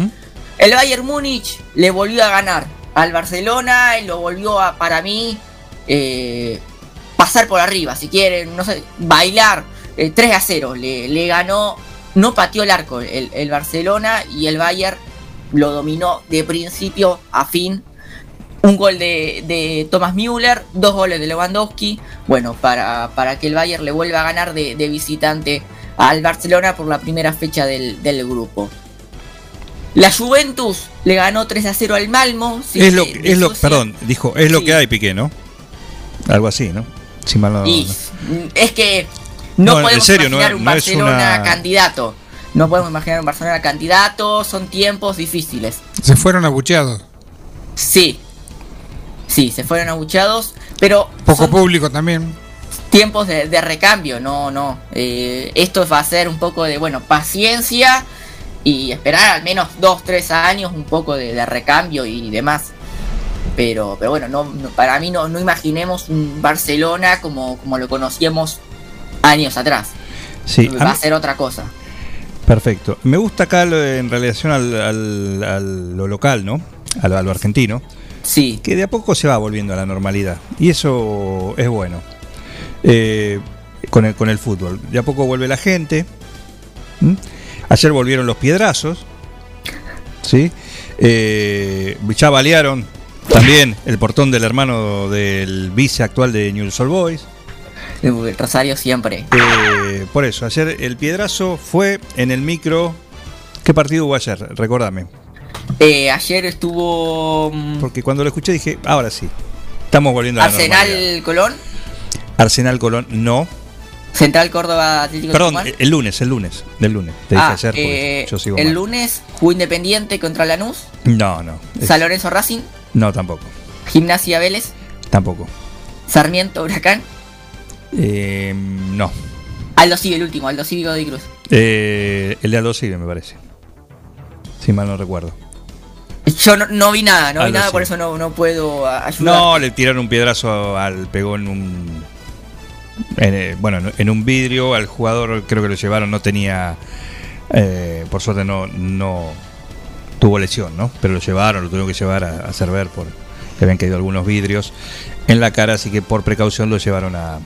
El Bayern Múnich le volvió a ganar al Barcelona y lo volvió a, para mí, eh, pasar por arriba, si quieren, no sé, bailar. eh, 3 a 0, le, le ganó, no pateó el arco el, el Barcelona y el Bayern lo dominó de principio a fin. Un gol de, de Thomas Müller, dos goles de Lewandowski. Bueno, para, para que el Bayern le vuelva a ganar de, de visitante al Barcelona por la primera fecha del, del grupo. La Juventus le ganó 3 a 0 al Malmo. sí, es lo, es lo, perdón, dijo, es lo que hay, Piqué, ¿no? Algo así, ¿no? Si mal no- Y no. es que no, No, en podemos serio, imaginar un no es Barcelona una- candidato. No podemos imaginar un Barcelona candidato, son tiempos difíciles. Se fueron abucheados. Sí. Sí, se fueron abuchados, pero Poco público también. tiempos de, de recambio, no, no. Eh, esto va a ser un poco de, bueno, paciencia y esperar al menos dos, tres años un poco de, de recambio y demás. Pero, pero bueno, no, no- para mí no, no imaginemos un Barcelona como, como lo conocíamos años atrás. Sí, va a mí- ser otra cosa. Perfecto. Me gusta acá en relación al, al- al- lo local, ¿no? A lo, a lo argentino. Sí. Que de a poco se va volviendo a la normalidad. Y eso es bueno. Eh, con, el, con el fútbol. De a poco vuelve la gente. ¿Mm? Ayer volvieron los piedrazos. ¿Sí? Eh, ya balearon también el portón del hermano del vice actual de Newell's Old Boys. El Rosario siempre. Eh, por eso, ayer el piedrazo fue en el micro. ¿Qué partido hubo ayer? Recordame. Eh, ayer estuvo mm, Porque cuando lo escuché dije, ahora sí. Estamos volviendo a la normalidad. Arsenal Colón, Arsenal Colón, no. Central Córdoba Atlético Perdón, Tucumán. el lunes, el lunes. Del lunes. Te dije Ah, ayer eh, yo sigo el mal. lunes jugó Independiente contra Lanús, No, no. es- San Lorenzo Racing, no, tampoco. Gimnasia Vélez, Tampoco. Sarmiento Huracán, Eh, no. Aldo Civi el último, Aldo Civi Godoy Cruz. Eh, el de Aldo Civi, me parece. Si mal no recuerdo. Yo no, no vi nada, no vi nada, Civi. por eso no, no puedo a- ayudar. No, le tiraron un piedrazo al. pegó en un. en, eh, bueno, en un vidrio. Al jugador, creo que lo llevaron, no tenía. eh, por suerte no, no tuvo lesión, ¿no? Pero lo llevaron, lo tuvieron que llevar a, a hacer ver por. Le habían caído algunos vidrios en la cara, así que por precaución lo llevaron a,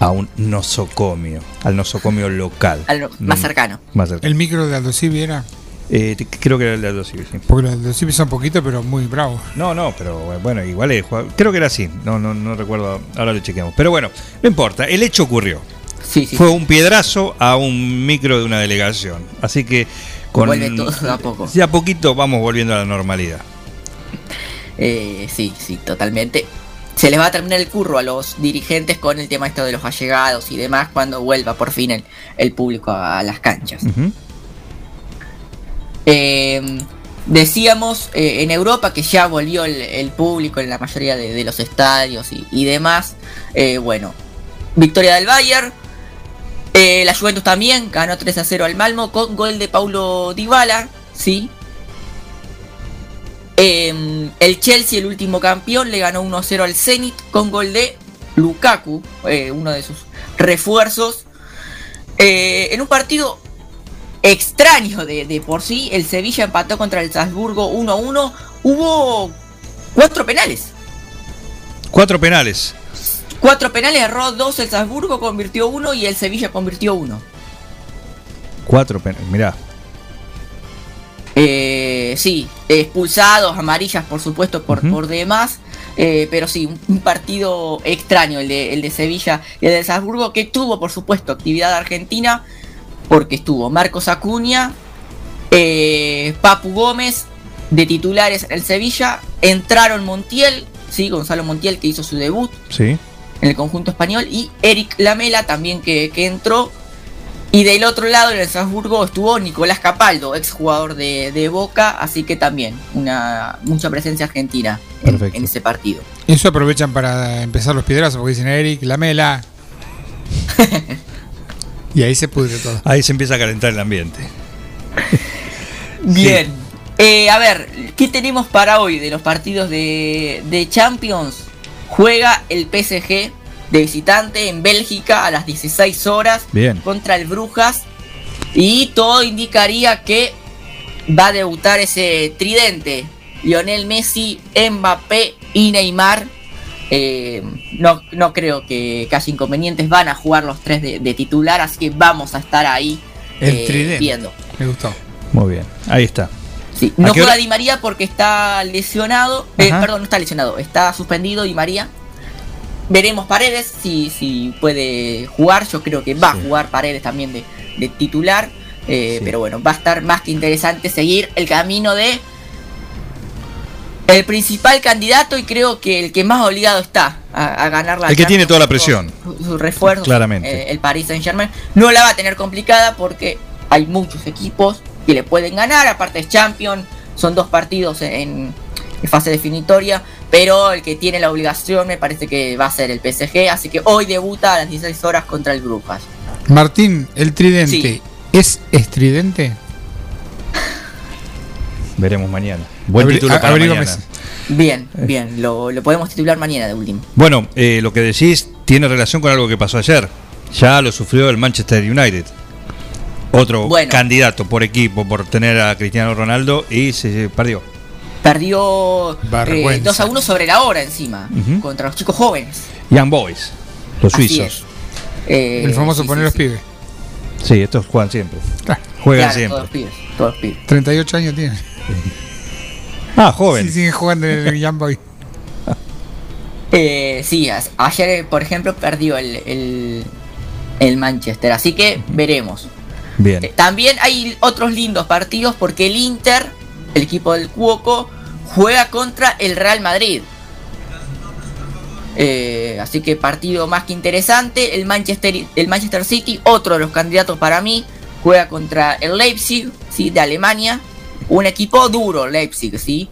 a un nosocomio, al nosocomio local. Al no- más Mm, cercano. Más cercano. El micro de Aldo Civi era. Eh, creo que era el de Aldo Civi, sí. Porque los de Aldo Civi son poquitos, pero muy bravos. No, no, pero bueno, igual es Creo que era así. No, no, no recuerdo. Ahora lo chequeamos. Pero bueno, no importa. El hecho ocurrió. Sí, sí. Fue un piedrazo a un micro de una delegación. Así que con. Vuelve todo a poco. De a poquito vamos volviendo a la normalidad. Eh, sí, sí, totalmente. se les va a terminar el curro a los dirigentes con el tema esto de los allegados y demás cuando vuelva por fin el, el público a, a las canchas. Eh, decíamos eh, en Europa que ya volvió el, el público en la mayoría de, de los estadios y, y demás. Eh, bueno, victoria del Bayern. Eh, la Juventus también ganó 3 a 0 al Malmo con gol de Paulo Dybala. Sí. Eh, el Chelsea, el último campeón, le ganó 1 a 0 al Zenit con gol de Lukaku, eh, uno de sus refuerzos. Eh, en un partido extraño de, de por sí. El Sevilla empató contra el Salzburgo 1 a 1. Hubo cuatro penales. Cuatro penales. Cuatro penales, erró dos el Salzburgo, convirtió uno y el Sevilla convirtió uno. Cuatro penales. Mirá. Eh, sí, expulsados, amarillas por supuesto por, por demás. eh, pero sí, un, un partido extraño el de, el de Sevilla y el de Salzburgo que tuvo por supuesto actividad argentina porque estuvo Marcos Acuña, eh, Papu Gómez de titulares en el Sevilla, entraron Montiel, sí, Gonzalo Montiel que hizo su debut Sí. En el conjunto español y Eric Lamela también que, que entró. Y del otro lado en el Salzburgo estuvo Nicolás Capaldo, ex jugador de, de Boca, así que también una mucha presencia argentina en ese partido. Eso aprovechan para empezar los piedrazos, porque dicen Eric, Lamela. y ahí se pudre todo. Ahí se empieza a calentar el ambiente. Bien. Eh, a ver, ¿qué tenemos para hoy de los partidos de, de Champions? Juega el PSG de visitante en Bélgica a las 16 horas Bien. contra el Brujas. Y todo indicaría que va a debutar ese tridente. Lionel Messi, Mbappé y Neymar. Eh, no, no creo que, que haya inconvenientes. Van a jugar los tres de, de titular. Así que vamos a estar ahí El eh, tridente. viendo. Me gustó. Muy bien. Ahí está. Sí, ¿A no juega? Di María porque está lesionado. Eh, perdón, no está lesionado. Está suspendido Di María. Veremos Paredes si, si puede jugar. Yo creo que va a jugar Paredes también de, de titular. Eh, Pero bueno, va a estar más que interesante seguir el camino de el principal candidato y creo que el que más obligado está a, a ganar la El que tiene toda la presión. Su, su refuerzo, Claramente. eh, el Paris Saint Germain. No la va a tener complicada porque hay muchos equipos que le pueden ganar. Aparte es Champion, son dos partidos en, en fase definitoria. Pero el que tiene la obligación me parece que va a ser el PSG. Así que hoy debuta a las 16 horas contra el Brujas. Martín, el tridente. Sí. ¿Es estridente? Veremos mañana. Buen Abri- título para mañana. Bien, bien, lo, lo podemos titular mañana de último. Bueno, eh, lo que decís tiene relación con algo que pasó ayer. Ya lo sufrió el Manchester United. Otro Bueno. candidato por equipo por tener a Cristiano Ronaldo y se perdió. Perdió eh, Vergüenza. 2 a 1 sobre la hora encima, Ujú. contra los chicos jóvenes. Young Boys, los Así suizos. Eh, el famoso sí, poner sí, los sí. pibes. Sí, estos juegan siempre. Juegan Claro, siempre. Todos pibes, todos pibes. 38 años tiene. Ah, joven. Sí, siguen jugando en el Young Boy. Eh, sí, ayer, por ejemplo, perdió el, el, el Manchester, así que veremos. Bien. Eh, También hay otros lindos partidos porque el Inter, el equipo del Cuoco, juega contra el Real Madrid. Eh, así que partido más que interesante. El Manchester, el Manchester City, otro de los candidatos para mí, juega contra el Leipzig, ¿sí? de Alemania. Un equipo duro, Leipzig, ¿sí?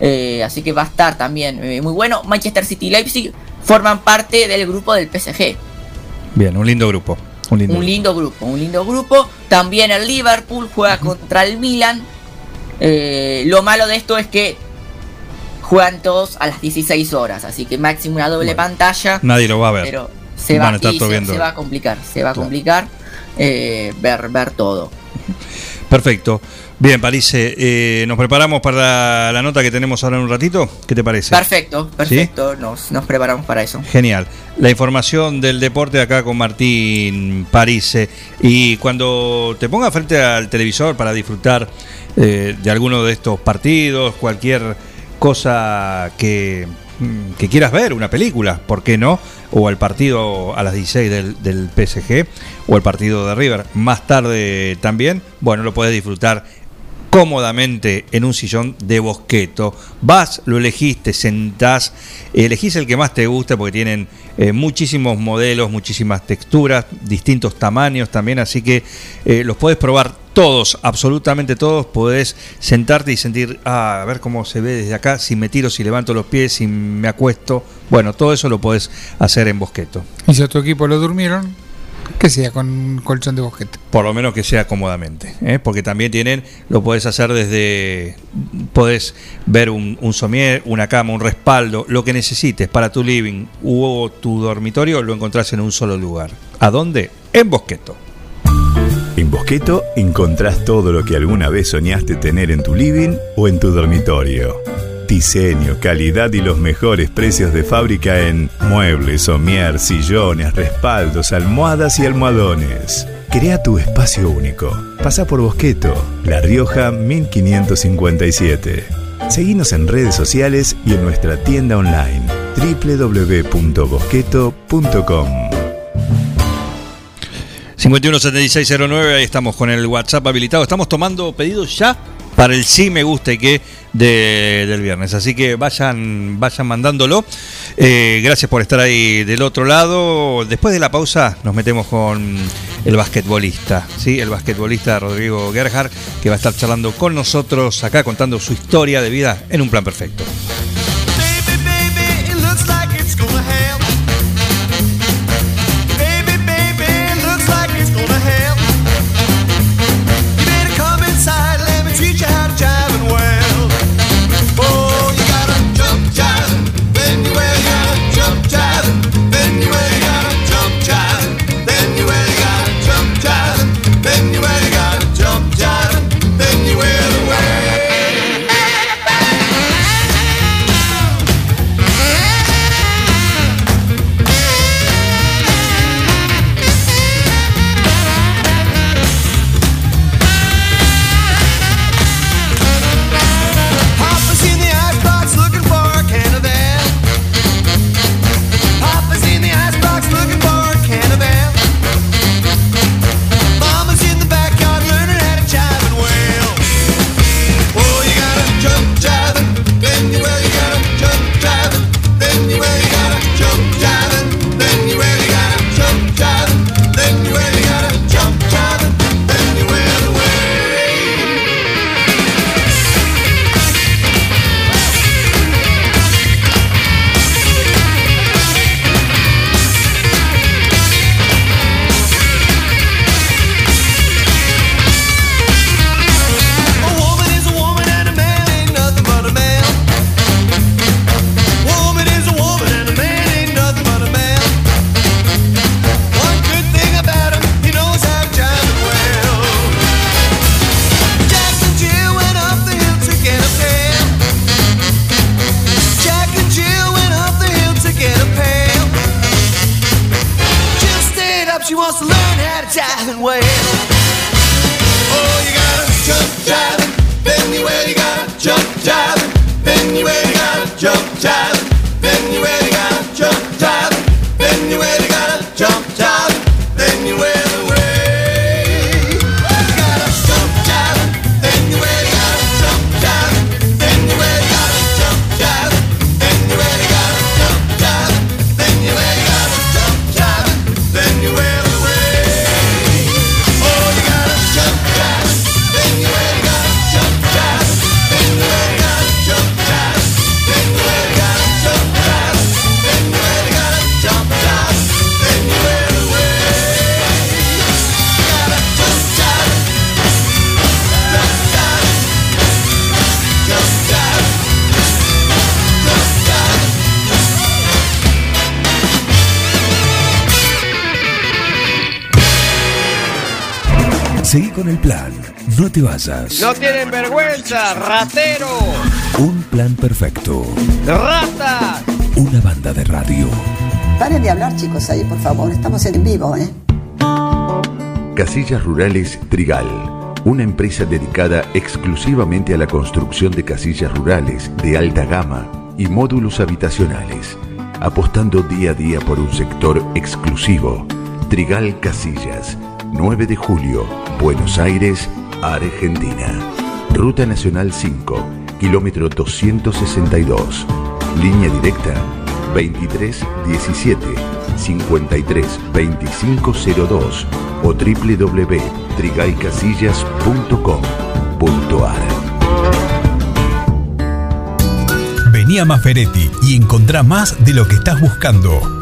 Eh, así que va a estar también eh, muy bueno. Manchester City y Leipzig forman parte del grupo del PSG. Bien, un lindo grupo. Un lindo Un grupo. lindo grupo, un lindo grupo. También el Liverpool juega contra el Milan. Eh, lo malo de esto es que juegan todos a las 16 horas, así que máximo una doble pantalla. Nadie lo va a ver. Pero se va, a estar y todo se, viendo. se va a complicar, se va a complicar eh, ver, ver todo. Perfecto. Bien, París, eh, nos preparamos para la nota que tenemos ahora en un ratito. ¿Qué te parece? Perfecto, perfecto, nos, nos preparamos para eso. Genial. La información del deporte acá con Martín Parise. Y cuando te pongas frente al televisor para disfrutar eh, de alguno de estos partidos, cualquier cosa que, mm, que quieras ver, una película, ¿por qué no? O el partido a las 16 del, del PSG o el partido de River más tarde también, bueno, lo puedes disfrutar cómodamente en un sillón de bosqueto. Vas, lo elegís, te sentás, elegís el que más te guste porque tienen eh, muchísimos modelos, muchísimas texturas, distintos tamaños también, así que eh, los podés probar todos, absolutamente todos, podés sentarte y sentir, ah, a ver cómo se ve desde acá, si me tiro, si levanto los pies, si me acuesto, bueno, todo eso lo podés hacer en bosqueto. Y si a tu equipo lo durmieron, que sea con colchón de bosquete. Por lo menos que sea cómodamente, ¿eh? porque también tienen, lo podés hacer desde, podés ver un, un somier, una cama, un respaldo, lo que necesites para tu living u tu dormitorio, lo encontrás en un solo lugar. ¿A dónde? En Bosqueto. En Bosqueto encontrás todo lo que alguna vez soñaste tener en tu living o en tu dormitorio. Diseño, calidad y los mejores precios de fábrica en muebles, somier, sillones, respaldos, almohadas y almohadones. Crea tu espacio único. Pasa por Bosqueto, La Rioja 1557. Seguinos en redes sociales y en nuestra tienda online www.bosqueto.com. 517609, ahí estamos con el WhatsApp habilitado. Estamos tomando pedidos ya para el sí me gusta y que de- del viernes. Así que vayan, vayan mandándolo. Eh, gracias por estar ahí del otro lado. Después de la pausa nos metemos con el basquetbolista, ¿sí? el basquetbolista Rodrigo Gerhard, que va a estar charlando con nosotros acá contando su historia de vida en un plan perfecto. No te vayas. No tienen vergüenza, ratero, Un plan perfecto. rata. Una banda de radio. Paren de hablar, chicos, ahí, por favor. Estamos en vivo, ¿eh? Casillas Rurales Trigal. Una empresa dedicada exclusivamente a la construcción de casillas rurales de alta gama y módulos habitacionales, apostando día a día por un sector exclusivo. Trigal Casillas, 9 de julio, Buenos Aires, Argentina. Ruta Nacional 5, kilómetro 262. Línea directa 23 17 53 2502 o www.trigaycasillas.com.ar Vení a Maferetti y encontrá más de lo que estás buscando.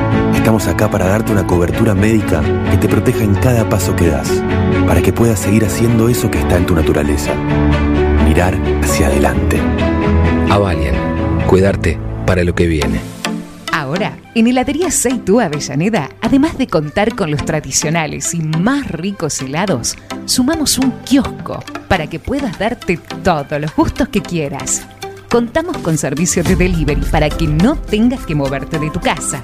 Estamos acá para darte una cobertura médica que te proteja en cada paso que das, para que puedas seguir haciendo eso que está en tu naturaleza. Mirar hacia adelante. Avalian, cuidarte para lo que viene. Ahora, en Heladería Seitú Avellaneda, además de contar con los tradicionales y más ricos helados, sumamos un kiosco para que puedas darte todos los gustos que quieras. Contamos con servicio de delivery para que no tengas que moverte de tu casa.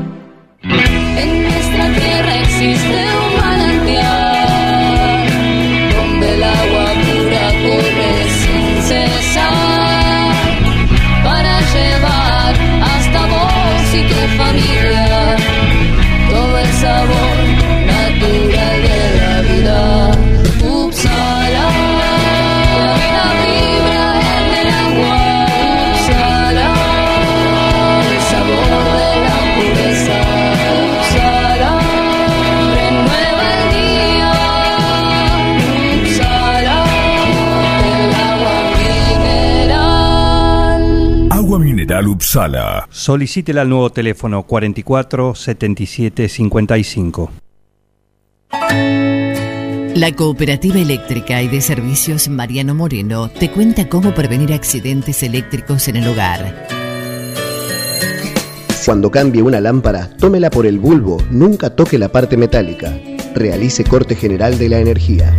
En nuestra tierra existe un manantial donde el agua pura corre sin cesar para llevar hasta vos y tu familia todo el sabor Upsala. Solicítela al nuevo teléfono 44 77 55. La Cooperativa Eléctrica y de Servicios Mariano Moreno te cuenta cómo prevenir accidentes eléctricos en el hogar. Cuando cambie una lámpara, tómela por el bulbo, nunca toque la parte metálica. Realice corte general de la energía.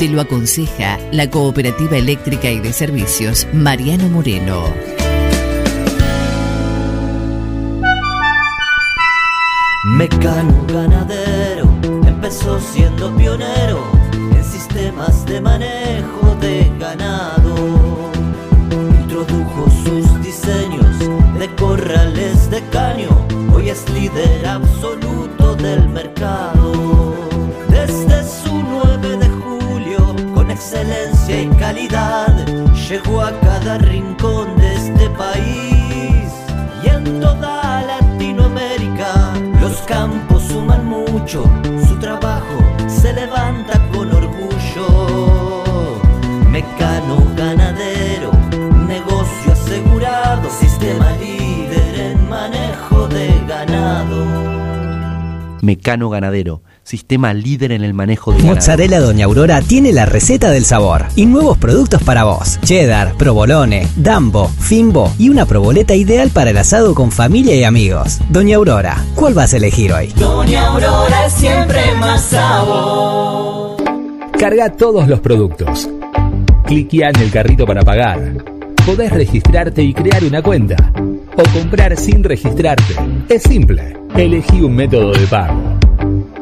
Te lo aconseja la Cooperativa Eléctrica y de Servicios Mariano Moreno. Mecano ganadero empezó siendo pionero en sistemas de manejo de ganado. Introdujo sus diseños de corrales de caño, hoy es líder absoluto del mercado. Excelencia y calidad, llegó a cada rincón de este país y en toda Latinoamérica. Los campos suman mucho, su trabajo se levanta con orgullo. Mecano ganadero, negocio asegurado, sistema líder en manejo de ganado. Mecano Ganadero, sistema líder en el manejo de ganado. Mozzarella Doña Aurora tiene la receta del sabor y nuevos productos para vos. Cheddar, provolone, dambo, fimbo y una proboleta ideal para el asado con familia y amigos. Doña Aurora, ¿cuál vas a elegir hoy? Doña Aurora es siempre más sabor. Carga todos los productos. Cliquea en el carrito para pagar. Podés registrarte y crear una cuenta. O comprar sin registrarte. Es simple. Elegí un método de pago.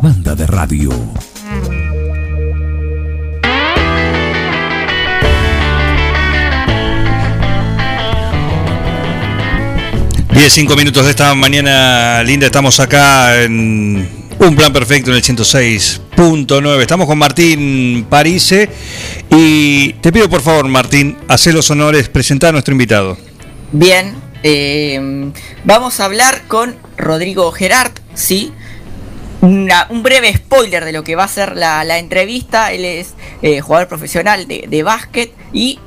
Una banda de radio. Diez, cinco minutos de esta mañana linda, estamos acá en Un Plan Perfecto en el 106.9. Estamos con Martín Parise y te pido por favor, Martín, hacer los honores, presentar a nuestro invitado. Bien, eh, vamos a hablar con Rodrigo Gerard, ¿sí? Un breve spoiler de lo que va a ser la, la entrevista. Él es eh, jugador profesional de, de básquet y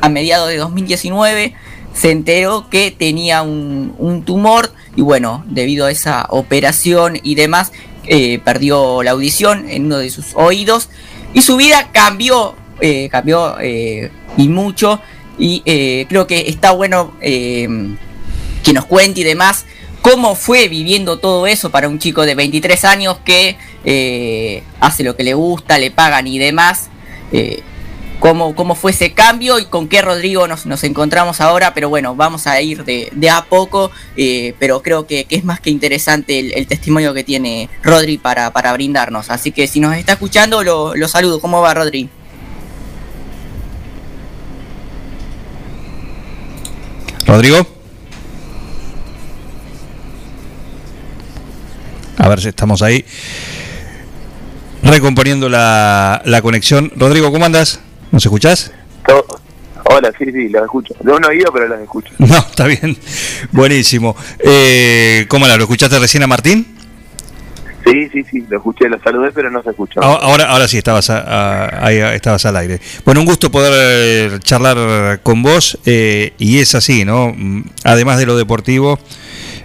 a mediados de 2019 se enteró que tenía un, un tumor y bueno, debido a esa operación y demás, eh, perdió la audición en uno de sus oídos y su vida cambió, eh, cambió y mucho y creo que está bueno que nos cuente y demás cómo fue viviendo todo eso para un chico de 23 años que eh, hace lo que le gusta, le pagan y demás. eh, cómo, cómo fue ese cambio y con qué Rodrigo nos, nos encontramos ahora, pero bueno, vamos a ir de, de a poco, eh, pero creo que, que es más que interesante el, testimonio que tiene Rodri para, para brindarnos. Así que si nos está escuchando, lo, lo saludo. ¿Cómo va Rodri? Rodrigo. A ver si estamos ahí. Recomponiendo la, la conexión. Rodrigo, ¿cómo andas? ¿Nos escuchás? Hola, sí, sí, los escucho. De un oído, pero los escucho. No, está bien. Buenísimo. Eh, ¿Cómo la? ¿Lo escuchaste recién a Martín? Sí, sí, sí, lo escuché, lo saludé, pero no se escuchó. Ahora, ahora, ahora sí, estabas, a- a- ahí estabas al aire. Bueno, un gusto poder eh, charlar con vos eh, y es así, ¿no? Mm, Además de lo deportivo,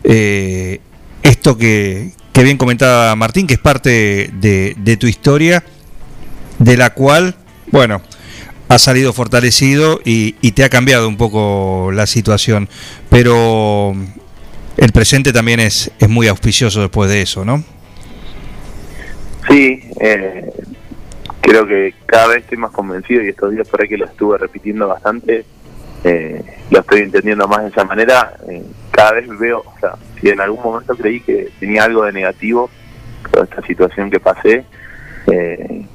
eh, esto que, que bien comentaba Martín, que es parte de, tu historia, de la cual, bueno, has salido fortalecido y, y te ha cambiado un poco la situación, pero el presente también es, es muy auspicioso después de eso, ¿no? Sí, eh, creo que cada vez estoy más convencido y estos días por ahí que lo estuve repitiendo bastante, eh, lo estoy entendiendo más de esa manera. eh, cada vez veo, o sea, si en algún momento creí que tenía algo de negativo, toda esta situación que pasé, eh,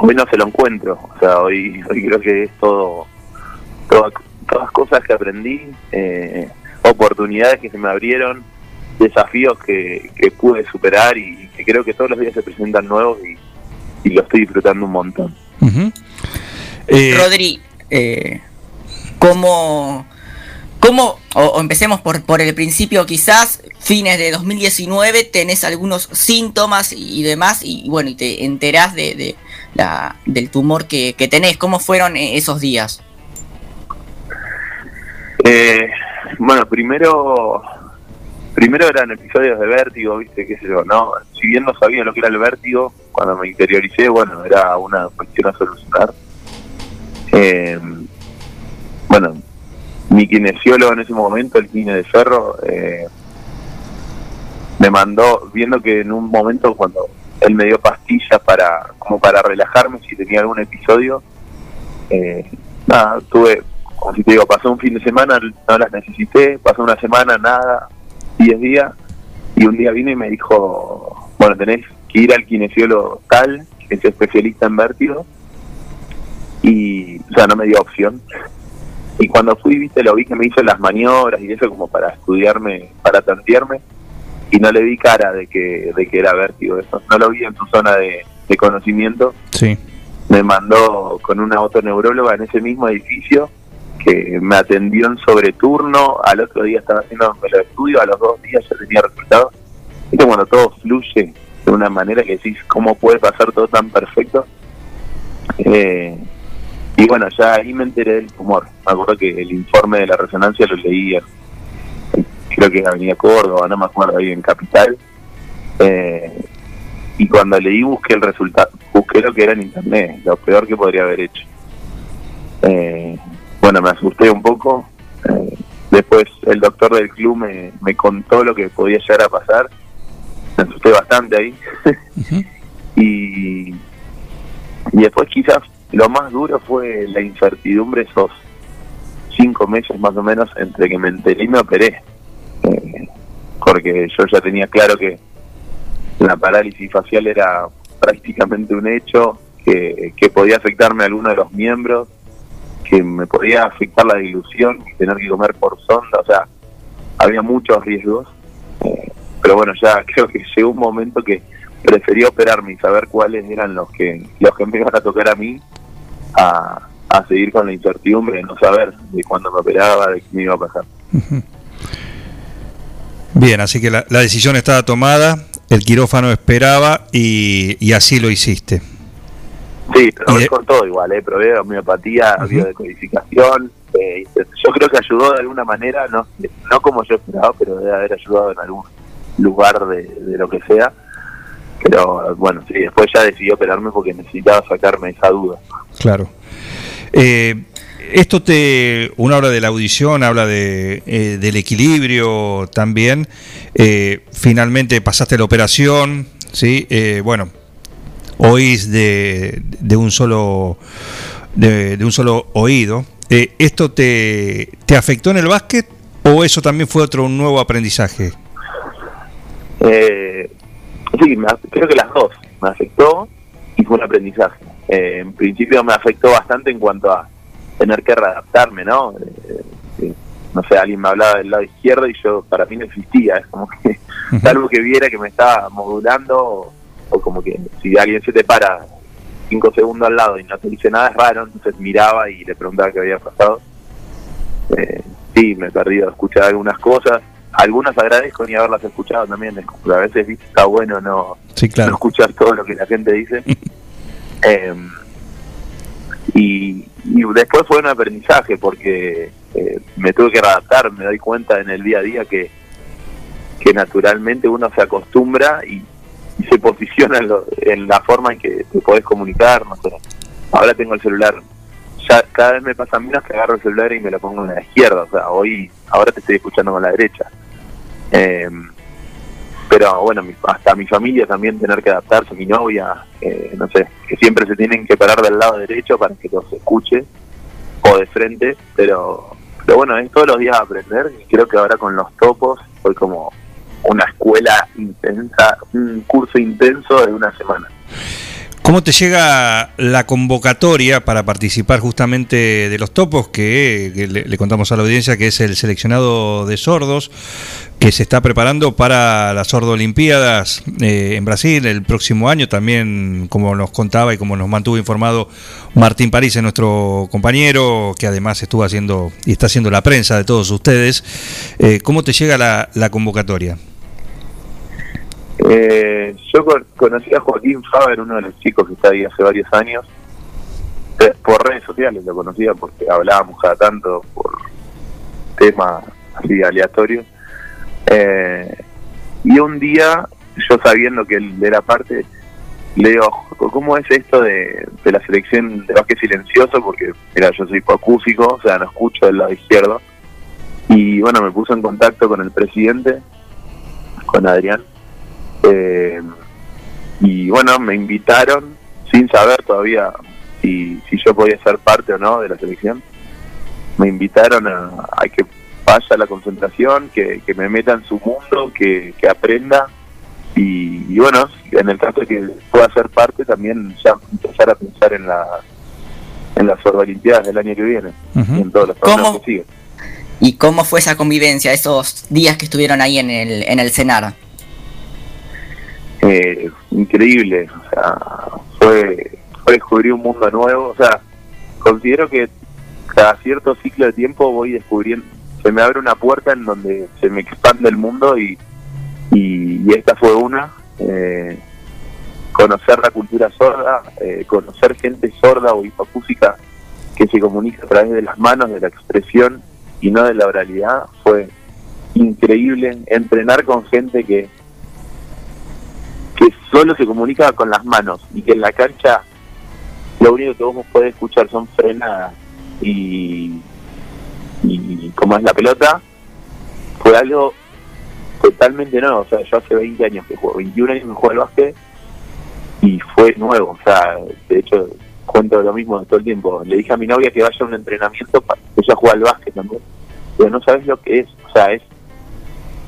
hoy no se lo encuentro. O sea, hoy, hoy creo que es todo, toda- todas cosas que aprendí, eh, oportunidades que se me abrieron, desafíos que, que pude superar y que creo que todos los días se presentan nuevos y, y lo estoy disfrutando un montón. Rodri, eh, ¿cómo, cómo o, empecemos por, por el principio quizás, fines de 2019, tenés algunos síntomas y, demás, y bueno, te enterás de, de la, del tumor que, que tenés? ¿Cómo fueron eh, esos días? Eh, bueno, primero primero eran episodios de vértigo, viste, qué sé yo, ¿no? Si bien no sabía lo que era el vértigo, cuando me interioricé, bueno, era una cuestión a solucionar. Eh, bueno, mi kinesiólogo en ese momento, el kine de Ferro, eh, me mandó, viendo que en un momento cuando él me dio pastillas para como para relajarme si tenía algún episodio, eh, nada, tuve, como si te digo, pasó un fin de semana, no las necesité, pasó una semana, nada, 10 días, y un día vino y me dijo, bueno, tenés que ir al kinesiólogo tal, que es especialista en vértigo, y, o sea, no me dio opción. Y cuando fui, viste, lo vi que me hizo las maniobras y eso como para estudiarme, para tantearme, y no le vi cara de que, de que era vértigo, eso, no lo vi en su zona de, de conocimiento, Sí. me mandó con una autoneuróloga en ese mismo edificio que me atendió en sobreturno, al otro día estaba haciendo los estudios, a los dos días ya tenía resultados. Y cuando todo fluye de una manera que decís, ¿cómo puede pasar todo tan perfecto? Eh, y bueno, ya ahí me enteré del tumor. Me acuerdo que el informe de la resonancia lo leí, en- creo que en Avenida Córdoba, no me acuerdo, ahí en Capital. Eh, y cuando leí busqué el resultado, busqué lo que era en internet, lo peor que podría haber hecho. Eh, bueno, me asusté un poco. eh, después el doctor del club me, me contó lo que podía llegar a pasar. Me asusté bastante ahí. y, y después quizás lo más duro fue la incertidumbre esos cinco meses más o menos entre que me enteré y me operé. Eh, porque yo ya tenía claro que la parálisis facial era prácticamente un hecho, que, que podía afectarme a alguno de los miembros, que me podía afectar la dilución y tener que comer por sonda, o sea, había muchos riesgos. Eh, pero bueno, ya creo que llegó un momento que preferí operarme y saber cuáles eran los que los que me iban a tocar a mí a, a seguir con la incertidumbre de no saber de cuándo me operaba, de qué me iba a pasar. Bien, así que la, la decisión estaba tomada, el quirófano esperaba y, y así lo hiciste. Sí, probé con todo igual, ¿eh? probé homeopatía, biodecodificación. Eh, yo creo que ayudó de alguna manera, no no como yo esperaba, pero debe haber ayudado en algún lugar de, de lo que sea. Pero bueno, sí, después ya decidí operarme porque necesitaba sacarme esa duda. Claro. Eh, esto te, una habla de la audición, habla de, eh, del equilibrio también. Eh, finalmente pasaste la operación, ¿sí? Eh, bueno, oís de, de un solo de, de un solo oído. Eh, ¿Esto te, te afectó en el básquet o eso también fue otro nuevo aprendizaje? Eh, sí, me creo que las dos. Me afectó y fue un aprendizaje. Eh, en principio me afectó bastante en cuanto a tener que readaptarme, ¿no? Eh, eh, no sé, alguien me hablaba del lado izquierdo y yo, para mí no existía. Es como que, salvo que viera que me estaba modulando o, o como que si alguien se te para cinco segundos al lado y no te dice nada es raro, entonces miraba y le preguntaba qué había pasado. Eh, sí, me he perdido de escuchar algunas cosas. Algunas agradezco ni haberlas escuchado también. A veces ¿viste? está bueno no, Sí, claro. no escuchar todo lo que la gente dice. Eh, y, y después fue un aprendizaje porque eh, me tuve que adaptar, me doy cuenta en el día a día que, que naturalmente uno se acostumbra y, y se posiciona en, lo- en la forma en que te podés comunicar. No sé. Ahora tengo el celular, ya cada vez me pasa menos que agarro el celular y me lo pongo en la izquierda. O sea, hoy, ahora te estoy escuchando con la derecha. Eh, pero bueno, hasta mi familia también tener que adaptarse, mi novia, eh, no sé, que siempre se tienen que parar del lado derecho para que los escuche o de frente, pero, pero bueno, es todos los días aprender y creo que ahora con los topos fue como una escuela intensa, un curso intenso de una semana. ¿Cómo te llega la convocatoria para participar justamente de los topos que, le, contamos a la audiencia que es el seleccionado de sordos que se está preparando para las sordo olimpiadas eh, en Brasil el próximo año también como nos contaba y como nos mantuvo informado Martín París nuestro compañero que además estuvo haciendo y está haciendo la prensa de todos ustedes Eh, ¿cómo te llega la, la convocatoria? Eh, yo con- conocí a Joaquín Faber, uno de los chicos que está ahí hace varios años, eh, por redes sociales lo conocía porque hablábamos cada tanto por temas así aleatorios. Eh, y un día, yo sabiendo que él era parte, le digo, "Jo, ¿cómo es esto de, de la selección de básquet silencioso? Porque, mira, yo soy hipoacúsico, o sea, no escucho del lado izquierdo. Y bueno, me puso en contacto con el presidente, con Adrián. Eh, y bueno, me invitaron sin saber todavía si, si yo podía ser parte o no de la selección. Me invitaron a, a que vaya a la concentración, que, que me meta en su mundo, que, que aprenda. Y, y bueno, en el caso de que pueda ser parte, también ya empezar a pensar en la en las Olimpiadas del año que viene y en todos los ¿Cómo? que siguen. ¿Y cómo fue esa convivencia, esos días que estuvieron ahí en el, en el cenar? Eh, increíble, o sea, fue, fue descubrir un mundo nuevo, o sea, considero que cada cierto ciclo de tiempo voy descubriendo, se me abre una puerta en donde se me expande el mundo y, y, esta fue una, eh, conocer la cultura sorda, eh, conocer gente sorda o hipacúsica que se comunica a través de las manos, de la expresión y no de la oralidad, fue increíble. Entrenar con gente que que solo se comunica con las manos y que en la cancha lo único que vos podés escuchar son frenadas y, y como es la pelota, fue algo totalmente nuevo. O sea, yo hace 20 años que juego, 21 años que juego al básquet y fue nuevo. O sea, de hecho, cuento lo mismo todo el tiempo. Le dije a mi novia que vaya a un entrenamiento para que ella juega al básquet también. Pero no sabes lo que es. O sea, es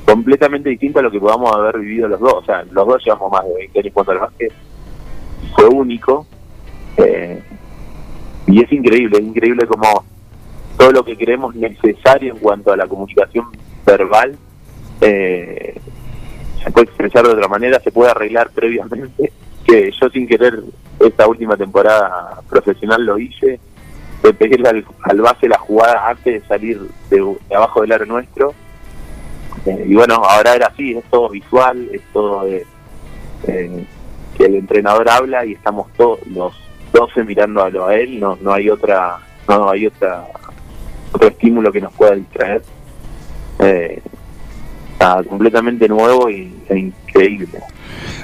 completamente distinto a lo que podamos haber vivido los dos. O sea, los dos llevamos más de 20 años jugando al básquet. Fue único. Eh, y es increíble, es increíble como todo lo que creemos necesario en cuanto a la comunicación verbal eh, se puede expresar de otra manera, se puede arreglar previamente. Que yo sin querer esta última temporada profesional lo hice, de pedirle al, al base la jugada antes de salir de, de abajo del aro nuestro. Eh, y bueno, ahora era así, es todo visual, es todo de, eh, que el entrenador habla y estamos todos los 12 mirándolo a él, no, no hay otra, no hay otra otro estímulo que nos pueda distraer. Eh, está completamente nuevo e increíble.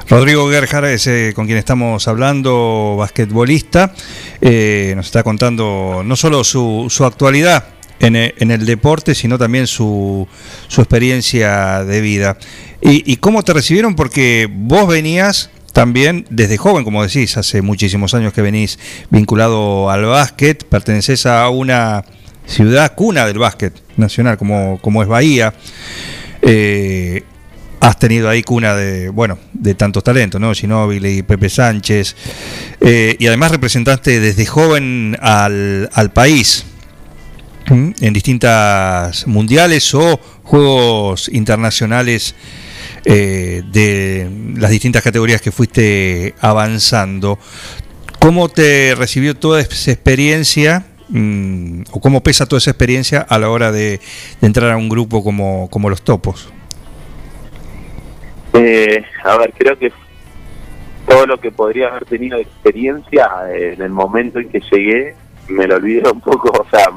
Rodrigo Gerhard es eh, con quien estamos hablando, basquetbolista. Nos está contando no solo su, su actualidad en e- en el, deporte, sino también su, su experiencia de vida. Y, ¿Y cómo te recibieron? Porque vos venías también desde joven, como decís, hace muchísimos años que venís vinculado al básquet, perteneces a una ciudad cuna del básquet nacional como, como es Bahía. Eh, has tenido ahí cuna de, bueno, de tantos talentos, ¿no? Ginóbili, Pepe Sánchez, eh, y además representaste desde joven al, al país. En distintas mundiales o juegos internacionales eh, de las distintas categorías que fuiste avanzando. ¿Cómo te recibió toda esa experiencia? ¿O cómo pesa toda esa experiencia a la hora de, de entrar a un grupo como, como los Topos? Eh, a ver, creo que todo lo que podría haber tenido de experiencia eh, en el momento en que llegué, me lo olvidé un poco, o sea,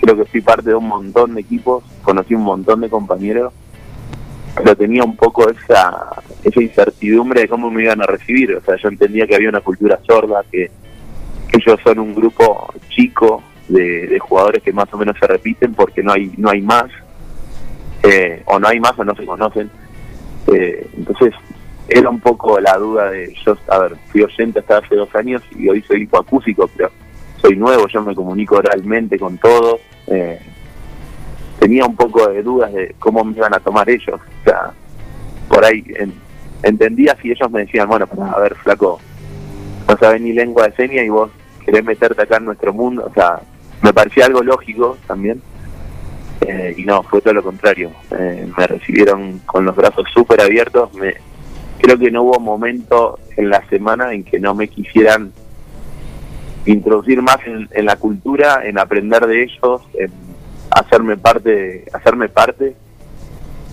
creo que fui parte de un montón de equipos, conocí un montón de compañeros, pero tenía un poco esa, esa incertidumbre de cómo me iban a recibir, o sea, yo entendía que había una cultura sorda, que, ellos son un grupo chico de, de jugadores que más o menos se repiten porque no hay, no hay más, eh, o no hay más o no se conocen. Eh, entonces, era un poco la duda de yo, a ver, fui oyente hasta hace dos años y hoy soy hipoacúsico, pero soy nuevo, yo me comunico oralmente con todos. Eh, tenía un poco de dudas de cómo me iban a tomar ellos. O sea, por ahí en- entendía si ellos me decían, bueno, para, a ver, flaco, no sabes ni lengua de señas y vos querés meterte acá en nuestro mundo. O sea, me parecía algo lógico también. Eh, y no, fue todo lo contrario. Eh, me recibieron con los brazos súper abiertos. Me, creo que no hubo momento en la semana en que no me quisieran introducir más en, en la cultura, en aprender de ellos, en hacerme parte, hacerme parte.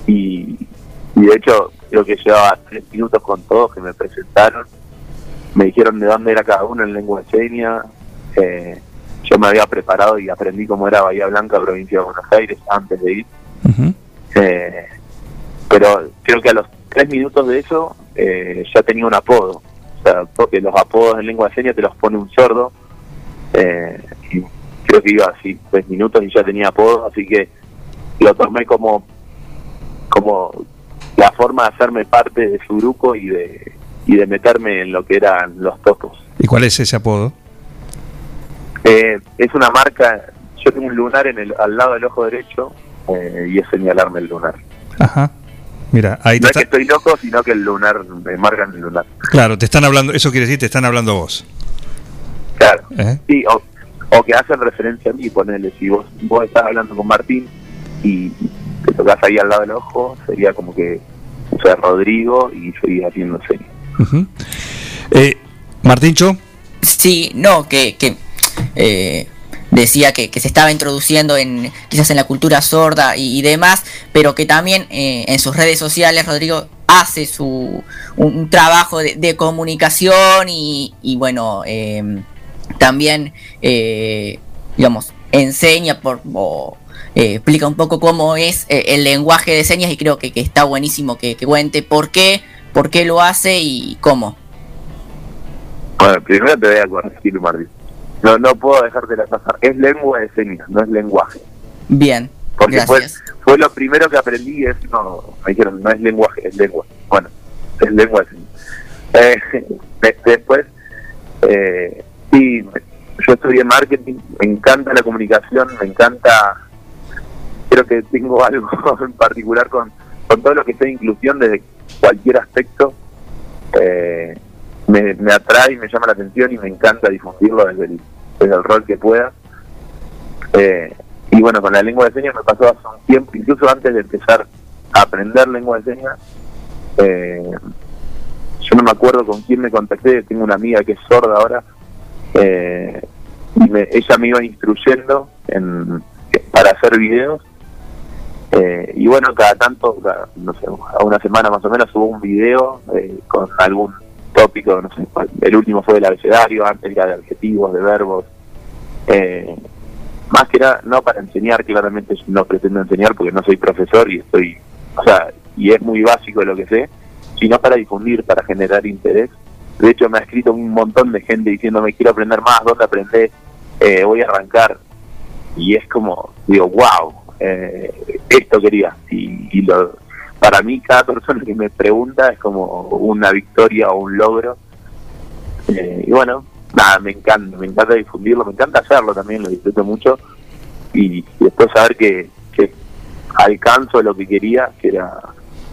Y, y de hecho, creo que llevaba tres minutos con todos que me presentaron. Me dijeron de dónde era cada uno en lengua de señas. Eh, yo me había preparado y aprendí cómo era Bahía Blanca, provincia de Buenos Aires, antes de ir. Eh, pero creo que a los tres minutos de eso eh, ya tenía un apodo. O sea, porque los apodos en lengua de señas te los pone un sordo. Eh, creo que iba así tres minutos y ya tenía apodo, así que lo tomé como, como la forma de hacerme parte de su grupo y de, y de meterme en lo que eran los topos. ¿Y cuál es ese apodo? Eh, es una marca, yo tengo un lunar en el, al lado del ojo derecho eh, y es señalarme el lunar. Ajá. Mira, ahí te No es que estoy loco, sino que el lunar, me marcan el lunar. Claro, te están hablando, eso quiere decir, te están hablando vos. Claro. ¿Eh? Sí, o, o que hacen referencia a mí, ponele, si vos, vos estás hablando con Martín y te tocas ahí al lado del ojo, sería como que, o sea, Rodrigo y seguís haciendo señas. Ujú. Eh, Martincho. Sí, no, que, que eh, decía que, que se estaba introduciendo en quizás en la cultura sorda y, y demás, pero que también eh, en sus redes sociales Rodrigo hace su un, un trabajo de, de comunicación y, y bueno eh, también eh, digamos enseña por o, eh, explica un poco cómo es eh, el lenguaje de señas y creo que, que está buenísimo que, que cuente por qué por qué lo hace y cómo. Bueno, primero te voy a corregir, Martín. No, no puedo dejarte la pasar. Es lengua de señas, no es lenguaje. Bien, Porque fue, gracias. fue lo primero que aprendí es, no, me dijeron, no es lenguaje, es lengua. Bueno, es lengua de señas. Eh, de- después, eh, sí, yo estudié marketing, me encanta la comunicación, me encanta, creo que tengo algo en particular con, con todo lo que sea inclusión desde cualquier aspecto. Eh, me, me atrae y me llama la atención y me encanta difundirlo desde el, desde el rol que pueda. Eh, y bueno, con la lengua de señas me pasó hace un tiempo, incluso antes de empezar a aprender lengua de señas. eh, yo no me acuerdo con quién me contacté, tengo una amiga que es sorda ahora, eh, y me- ella me iba instruyendo en, para hacer videos. eh, y bueno, cada tanto, no sé, a una semana más o menos subo un video eh, con algún tópico, no sé, el último fue del abecedario, antes era de adjetivos, de verbos. Eh, más que nada, no para enseñar, claramente no pretendo enseñar porque no soy profesor y estoy, o sea, y es muy básico lo que sé, sino para difundir, para generar interés. De hecho, me ha escrito un montón de gente diciéndome, quiero aprender más, ¿dónde aprendés? Eh, voy a arrancar. Y es como, digo, wow, eh, esto quería. Y, lo, para mí, cada persona que me pregunta es como una victoria o un logro. Eh, y bueno, nada, me encanta, me encanta difundirlo, me encanta hacerlo también, lo disfruto mucho. Y, y después saber que, que alcanzo lo que quería, que era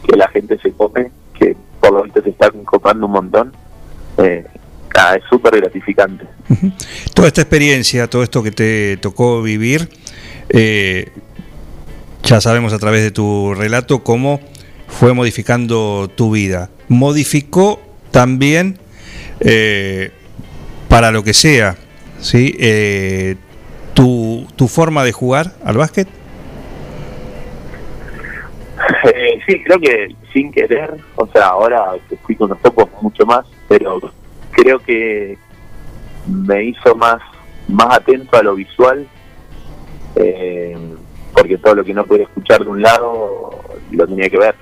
que la gente se cope, que por lo visto se está copando un montón. Eh, es súper gratificante. Toda esta experiencia, todo esto que te tocó vivir, eh, ya sabemos a través de tu relato cómo fue modificando tu vida. Modificó también eh, para lo que sea, ¿sí? Eh, tu, tu forma de jugar al básquet. Eh, sí, creo que sin querer, o sea, ahora que fui con los topos mucho más, pero creo que me hizo más más atento a lo visual, eh, porque todo lo que no podía escuchar de un lado lo tenía que ver.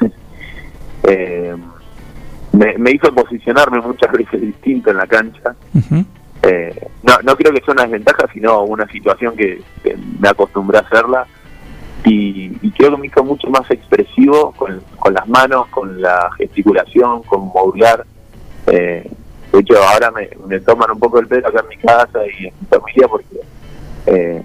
Eh, me, me hizo posicionarme muchas veces distinto en la cancha. Eh, no, no creo que sea una desventaja, sino una situación que, que me acostumbré a hacerla y, y creo que me hizo mucho más expresivo con, con las manos, con la gesticulación, con modular. Eh, de hecho, ahora me, me toman un poco el pelo acá en mi casa y en mi familia porque eh,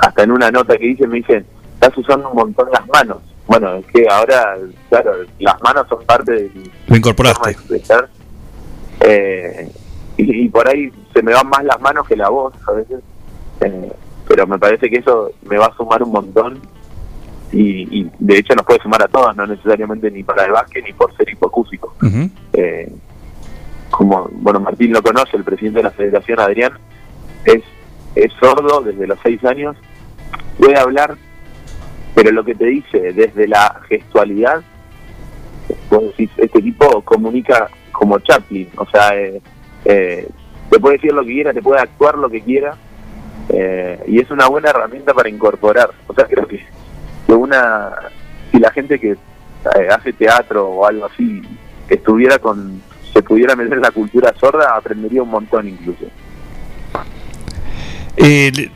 hasta en una nota que hice me dicen, estás usando un montón las manos. Bueno, es que ahora, claro, las manos son parte de mi Lo incorporaste. expresar. Eh, y, y por ahí se me van más las manos que la voz a veces. Eh, pero me parece que eso me va a sumar un montón. Y, y de hecho nos puede sumar a todos, no necesariamente ni para el básquet ni por ser hipoacústico. Eh, como, bueno, Martín lo conoce, el presidente de la federación, Adrián, es, es sordo desde los seis años, puede hablar, pero lo que te dice desde la gestualidad, vos este tipo comunica como Chaplin, o sea, eh, eh, te puede decir lo que quiera, te puede actuar lo que quiera, eh, y es una buena herramienta para incorporar. O sea, creo que, que una, si la gente que eh, hace teatro o algo así estuviera con, se pudiera meter la cultura sorda, aprendería un montón incluso. Eh, le-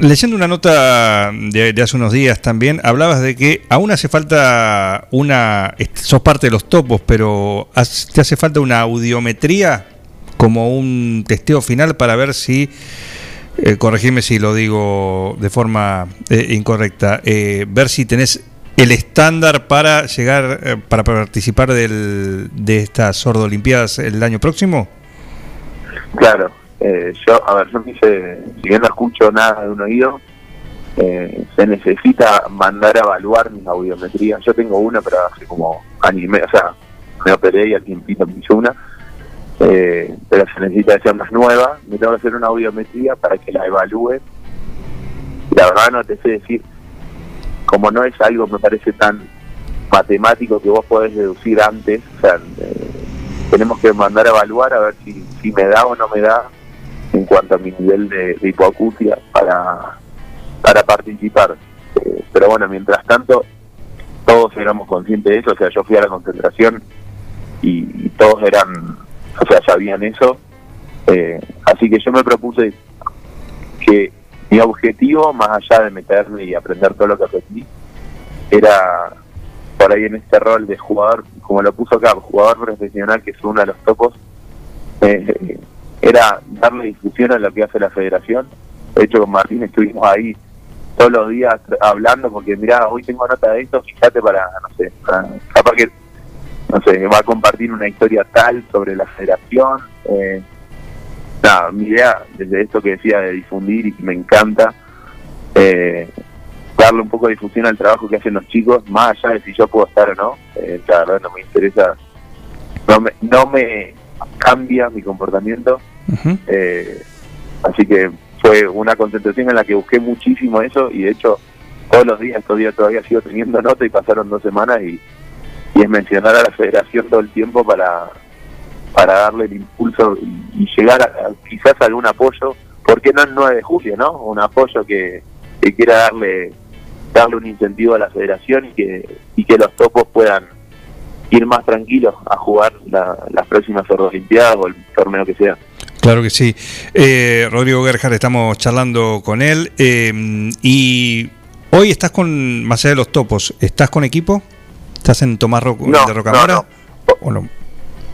leyendo una nota de, hace unos días también, hablabas de que aún hace falta una. sos parte de los topos, pero te hace falta una audiometría como un testeo final para ver si. Eh, corregime si lo digo de forma eh, incorrecta. eh, ver si tenés el estándar para llegar, eh, para participar del, de estas sordo olimpiadas el año próximo. Claro, eh, yo, a ver, yo hice, si bien no escucho nada de un oído, eh, se necesita mandar a evaluar mis audiometrías. Yo tengo una, pero hace como medio, o sea, me operé y al tiempito me hice una, eh, pero se necesita hacer más nueva. Me tengo que hacer una audiometría para que la evalúe. La verdad no te sé decir, como no es algo me parece tan matemático que vos podés deducir antes, o sea, eh, tenemos que mandar a evaluar a ver si, si me da o no me da en cuanto a mi nivel de, de hipoacusia para, para participar. Eh, pero bueno, mientras tanto, todos éramos conscientes de eso, o sea, yo fui a la concentración y, y todos eran, o sea, sabían eso. Eh, así que yo me propuse que mi objetivo, más allá de meterme y aprender todo lo que aprendí, era por ahí en este rol de jugador, como lo puso acá, jugador profesional, que es uno de los topos, eh, era darle difusión a lo que hace la federación. De hecho, con Martín estuvimos ahí todos los días hablando, porque mira, hoy tengo nota de esto, fíjate para, no sé, para- capaz que, no sé, va a compartir una historia tal sobre la federación. Eh, nada, mi idea, desde esto que decía de difundir y me encanta, eh, darle un poco de difusión al trabajo que hacen los chicos, más allá de si yo puedo estar o no, eh, la verdad no me interesa, no me, no me cambia mi comportamiento, eh, así que fue una concentración en la que busqué muchísimo eso y de hecho todos los días, estos días todavía sigo teniendo nota y pasaron dos semanas y, y es mencionar a la federación todo el tiempo para para darle el impulso y, y llegar a, quizás a algún apoyo, porque no el 9 de julio, ¿no? Un apoyo que, que quiera darle darle un incentivo a la federación y que y que los topos puedan ir más tranquilos a jugar la- las próximas Olimpiadas o el torneo que sea. Claro que sí. Eh, Rodrigo Gerhard, estamos charlando con él. eh, y hoy estás con, más allá de los topos, ¿estás con equipo? ¿Estás en Tomás Ro- No, de Rocamora? no, ¿O no?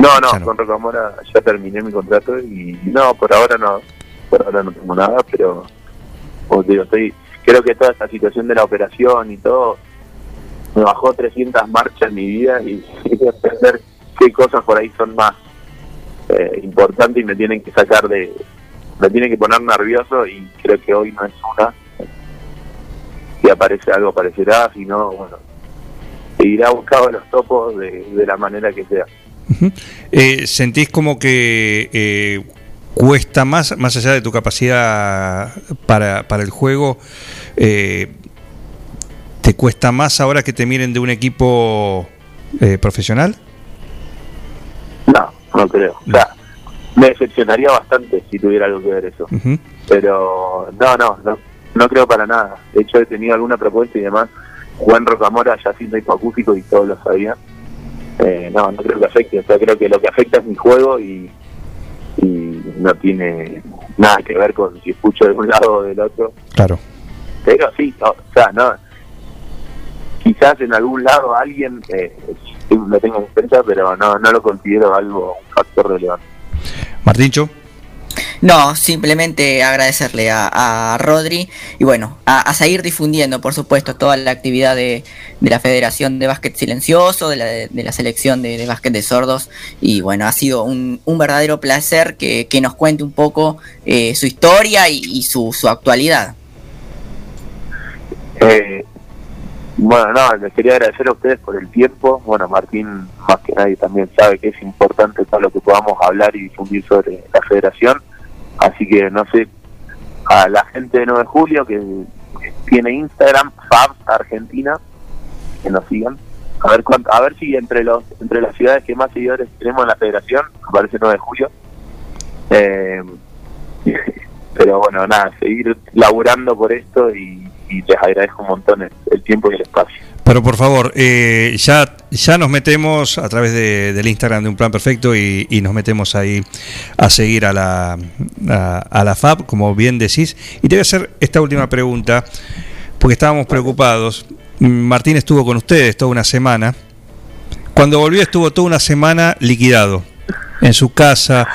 No, no, con Rocamora ya terminé mi contrato y no, por ahora no, por ahora no tengo nada, pero como te digo, estoy, creo que toda esta situación de la operación y todo me bajó 300 marchas en mi vida y, y entender qué cosas por ahí son más eh, importantes y me tienen que sacar de, me tienen que poner nervioso y creo que hoy no es una. Si aparece algo aparecerá, si no, bueno, seguirá buscando los topos de, de la manera que sea. Eh, ¿Sentís como que eh, cuesta más, más allá de tu capacidad para, para el juego, eh, te cuesta más ahora que te miren de un equipo eh, profesional? No, no creo. O sea, me decepcionaría bastante si tuviera algo que ver eso. Pero no, no, no, no creo para nada. De hecho, he tenido alguna propuesta y demás. Juan Rocamora ya siendo hipoacústico y todos lo sabían. Eh, no, no creo que afecte. O sea, creo que lo que afecta es mi juego y, y no tiene nada que ver con si escucho de un lado o del otro. Claro. Pero sí, no, o sea, no. Quizás en algún lado alguien eh, lo tenga en cuenta, pero no, no lo considero algo, un factor relevante. Martincho. No, simplemente agradecerle a, a Rodri y bueno, a, a seguir difundiendo, por supuesto, toda la actividad de, de la Federación de Básquet Silencioso, de la, de la selección de, de básquet de sordos. Y bueno, ha sido un, un verdadero placer que, que nos cuente un poco eh, su historia y, y su, su actualidad. Eh, bueno, no, les quería agradecer a ustedes por el tiempo. Bueno, Martín, más que nadie, también sabe que es importante todo lo que podamos hablar y difundir sobre la federación. Así que, no sé, a la gente de 9 de julio que tiene Instagram, Fabs Argentina, que nos sigan. A ver, cuánto, a ver si entre los entre las ciudades que más seguidores tenemos en la federación aparece 9 de julio. Eh, pero bueno, nada, seguir laburando por esto y, les agradezco un montón el tiempo y el espacio. Pero por favor, eh, ya, ya nos metemos a través de- del Instagram de Un Plan Perfecto y, nos metemos ahí a seguir a la, a, la FAB, como bien decís. Y te voy a hacer esta última pregunta, porque estábamos preocupados. Martín estuvo con ustedes toda una semana. Cuando volvió estuvo toda una semana liquidado en su casa.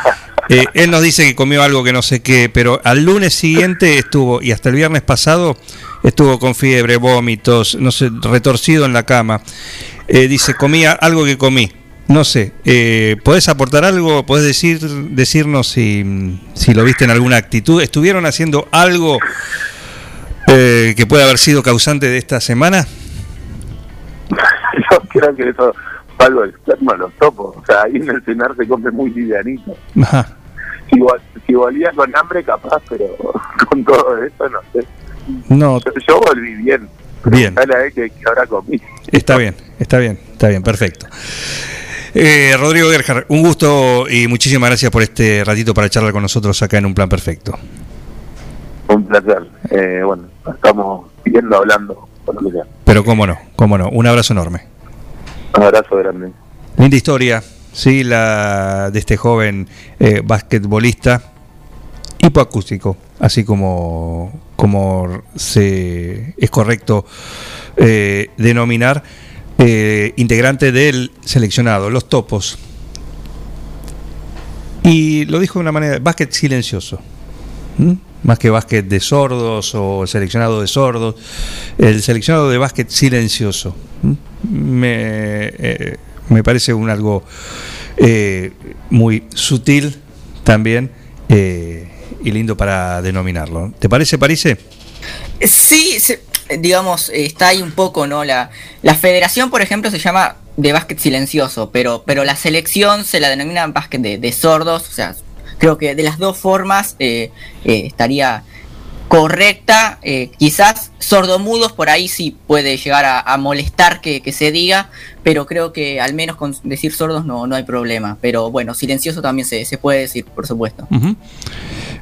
Eh, él nos dice que comió algo que no sé qué, pero al lunes siguiente estuvo, y hasta el viernes pasado, estuvo con fiebre, vómitos, no sé, retorcido en la cama. Eh, dice, comía algo que comí. No sé, eh, ¿podés aportar algo? ¿Podés decir, decirnos si, si lo viste en alguna actitud? ¿Estuvieron haciendo algo eh, que puede haber sido causante de esta semana? Yo creo que eso externo a los topos. O sea, ahí en el cenar se come muy livianito. Ajá. Si, si volvía con hambre, capaz, pero con todo eso, no sé. No, Yo, yo volví bien. bien. Dale a ver que, que ahora comí. Está bien, está bien, está bien, perfecto. Eh, Rodrigo Gerhard, un gusto y muchísimas gracias por este ratito para charlar con nosotros acá en Un Plan Perfecto. Un placer. Eh, bueno, estamos viendo, hablando, por lo que sea. Pero cómo no, cómo no, un abrazo enorme. Un abrazo grande. Linda historia, sí, la de este joven eh, basquetbolista hipoacústico, así como, como se, es correcto eh, denominar, eh, integrante del seleccionado, los topos. Y lo dijo de una manera, básquet silencioso. Más que básquet de sordos o el seleccionado de sordos, el seleccionado de básquet silencioso. Me, eh, me parece un algo eh, muy sutil también eh, y lindo para denominarlo. ¿Te parece, Parise? Sí, digamos, está ahí un poco, ¿no? La, la federación, por ejemplo, se llama de básquet silencioso, pero, pero la selección se la denomina básquet de, sordos, o sea, creo que de las dos formas eh, estaría correcta, eh, quizás sordomudos por ahí sí puede llegar a, a molestar que, que se diga, pero creo que al menos con decir sordos no, no hay problema, pero bueno, silencioso también se, se puede decir, por supuesto.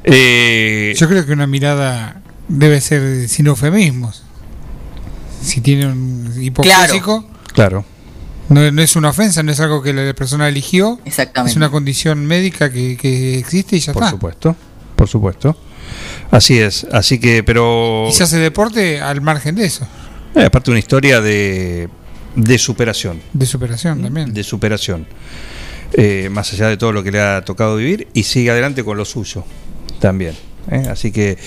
Eh, Yo creo que una mirada debe ser sin eufemismos. Si tiene un hipocrético, Claro. no, no es una ofensa, no es algo que la persona eligió. Exactamente. Es una condición médica que, que existe y ya Por está. supuesto, por supuesto. Así es, así que, pero... Y se hace deporte al margen de eso, Eh, aparte una historia de, de superación. de superación también. De superación. Eh, más allá de todo lo que le ha tocado vivir y sigue adelante con lo suyo también. ¿eh? Así que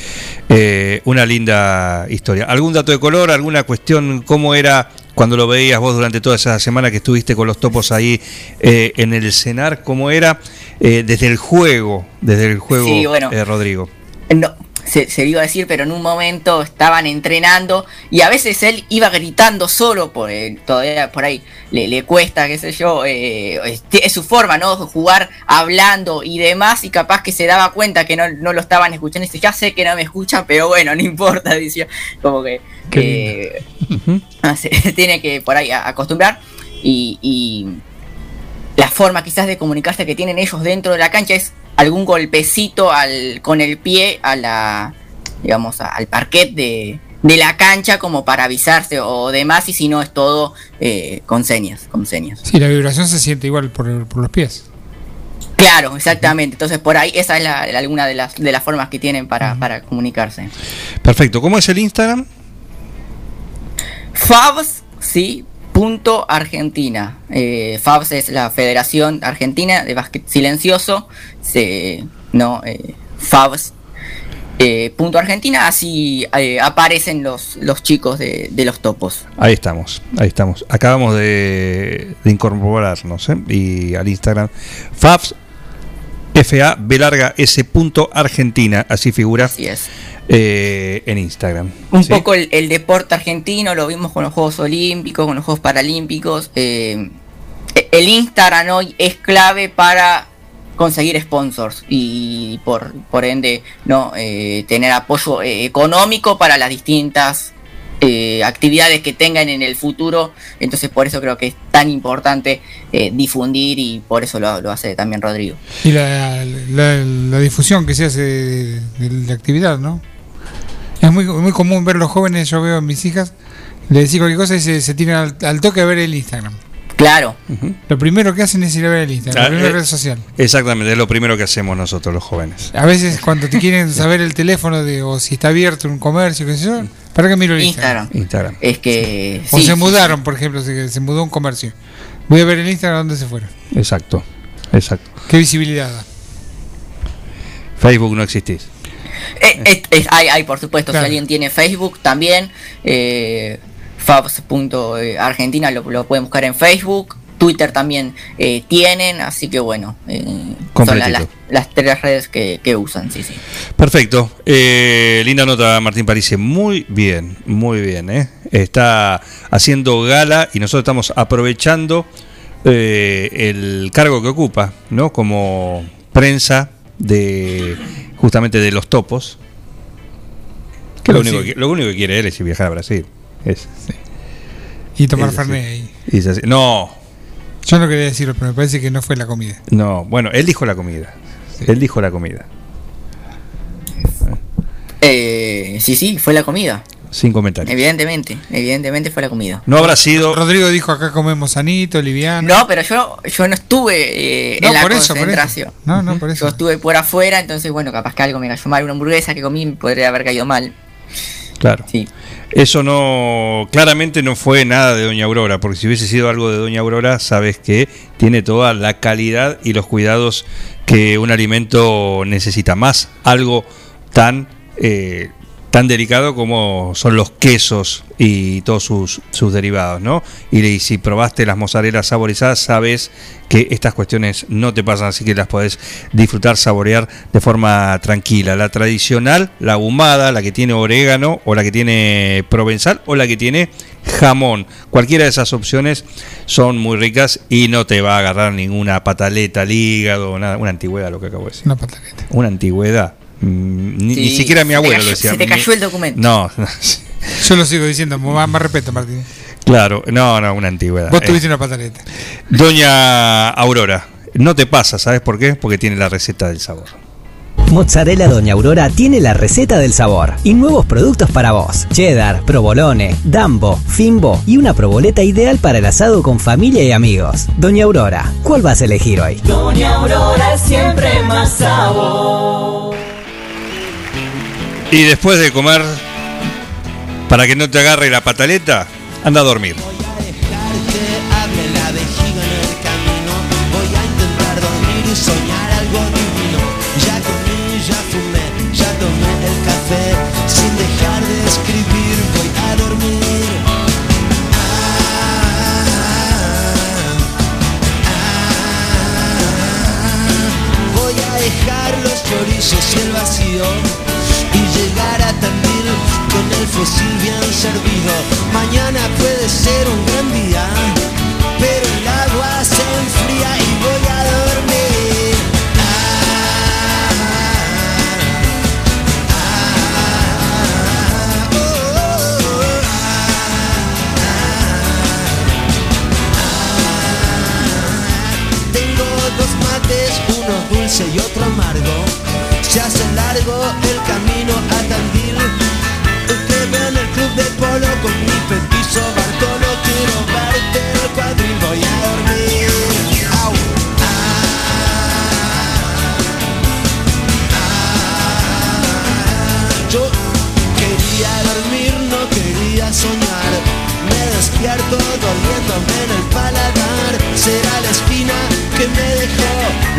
eh, una linda historia. ¿Algún dato de color? ¿Alguna cuestión? ¿Cómo era cuando lo veías vos durante toda esa semana que estuviste con los topos ahí eh, en el cenar? ¿Cómo era eh, desde el juego? Desde el juego, Sí, bueno. eh, Rodrigo. No, se, se iba a decir, pero en un momento estaban entrenando y a veces él iba gritando solo, por, eh, todavía por ahí le, le cuesta, qué sé yo, eh, es, es su forma, ¿no? Jugar hablando y demás y capaz que se daba cuenta que no, no lo estaban escuchando y dice, ya sé que no me escuchan, pero bueno, no importa, decía, como que... que ah, se tiene que por ahí acostumbrar y, y la forma quizás de comunicarse que tienen ellos dentro de la cancha es algún golpecito al, con el pie a la digamos al parquet de, de la cancha como para avisarse o demás y si no es todo eh, con señas con señas Sí, la vibración se siente igual por, por los pies. claro exactamente entonces por ahí esa es la, la- alguna de las de las formas que tienen para, para comunicarse Perfecto. ¿Cómo es el Instagram? Fabs, sí, punto Argentina. Eh, Fabs es la Federación Argentina de Básquet Silencioso. No, eh, Fabs, eh, punto Argentina. Así aparecen los, los chicos de, los topos. Ahí estamos, ahí estamos. Acabamos de, de incorporarnos y al Instagram. Fabs FA B larga S punto Argentina, así figura eh, en Instagram. Un ¿sí? poco el, el deporte argentino, lo vimos con los Juegos Olímpicos, con los Juegos Paralímpicos. eh, el Instagram hoy es clave para conseguir sponsors y por, por ende no Eh, tener apoyo económico para las distintas eh, actividades que tengan en el futuro. Entonces por eso creo que es tan importante eh, difundir y por eso lo, lo hace también Rodrigo. Y la, la- difusión que se hace de, la actividad, ¿no? Es muy, muy común ver los jóvenes, yo veo a mis hijas, le decís cualquier cosa y se, se tiran al toque a ver el Instagram. Claro. Lo primero que hacen es ir a ver el Instagram, Ah, la primera eh, red social. Exactamente, es lo primero que hacemos nosotros los jóvenes. A veces cuando te quieren saber el teléfono de, o si está abierto un comercio, qué sé yo, ¿para qué miro el Instagram? Instagram. Es que... O sí, se sí, mudaron, por ejemplo, se, se mudó un comercio. Voy a ver el Instagram dónde se fueron. Exacto, exacto. ¿Qué visibilidad da? Facebook no existís. Eh, es- es- hay, hay, por supuesto, Claro. si alguien tiene Facebook también, eh, fabs.argentina lo, lo pueden buscar en Facebook, Twitter también eh, tienen, así que bueno, eh, son la- las, las tres redes que, que usan, sí, sí. Perfecto. Eh, linda nota, Martín París. Muy bien, muy bien. ¿eh? Está haciendo gala y nosotros estamos aprovechando eh, el cargo que ocupa, ¿no? Como prensa de justamente de los topos. Que lo, Sí. único que, lo único que quiere él es ir viajar a Brasil. Es, Y tomar. Fernet ahí. Y es así. No, Yo no quería decirlo, pero me parece que no fue la comida. no. Bueno, él dijo la comida. Él dijo la comida. Eh, sí, sí, fue la comida. sin comentarios. Evidentemente, evidentemente fue la comida. No habrá sido. Rodrigo dijo acá comemos sanito, liviano. No, pero yo, yo no estuve eh, No, en la por eso, por eso. concentración. No, no, por eso. Yo estuve por afuera, entonces bueno, capaz que algo me cayó mal. Una hamburguesa que comí me podría haber caído mal. Claro. Eso no, claramente no fue nada de Doña Aurora, porque si hubiese sido algo de Doña Aurora, sabes que tiene toda la calidad y los cuidados que un alimento necesita. Más algo tan, eh, tan delicado como son los quesos y todos sus, sus derivados, ¿no? Y, y si probaste las mozarelas saborizadas, sabes que estas cuestiones no te pasan, así que las podés disfrutar, saborear de forma tranquila. La tradicional, la ahumada, la que tiene orégano, o la que tiene provenzal, o la que tiene jamón. Cualquiera de esas opciones son muy ricas y no te va a agarrar ninguna pataleta al hígado, nada, una antigüedad, lo que acabo de decir. Una pataleta. Una antigüedad. Mm, Ni, Sí, ni siquiera mi abuelo cayó- lo decía. se te cayó el documento. No, Yo lo sigo diciendo, más, más respeto, Martín. claro, no, no, una antigüedad. Vos Eh, tuviste una pataleta. Doña Aurora, no te pasa, ¿sabes por qué? Porque tiene la receta del sabor. Mozzarella Doña Aurora tiene la receta del sabor y nuevos productos para vos. Cheddar, provolone, dambo, fimbo y una proboleta ideal para el asado con familia y amigos. Doña Aurora, ¿cuál vas a elegir hoy? Doña Aurora siempre más sabor. Y después de comer, para que no te agarre la pataleta, anda a dormir. El y soñar algo el fusil bien servido. Mañana puede ser un gran día, pero el agua se enfría y voy a dormir. Tengo dos mates, uno dulce y otro amargo. Se hace largo despierto doliéndome en el paladar. Será la espina que me dejó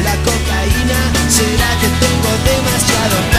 la cocaína. Será que tengo demasiado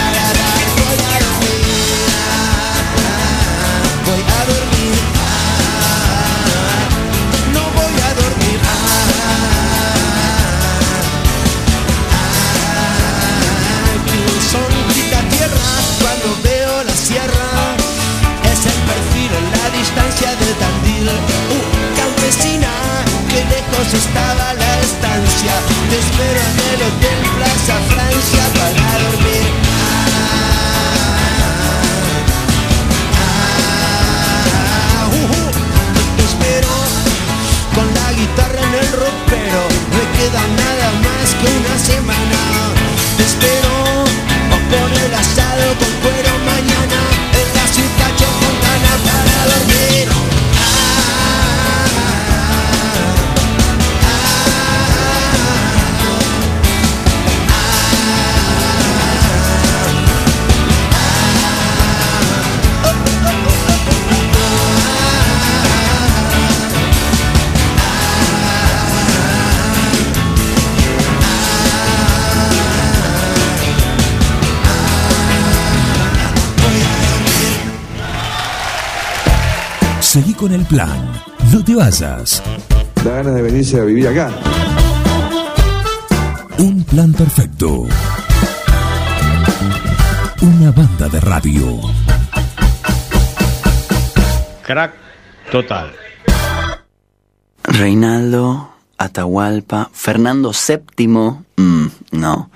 con el plan. No te vayas. Da ganas de venirse a vivir acá. Un plan perfecto. Una banda de radio. Crack total. Reinaldo, Atahualpa, Fernando VII, mm, no.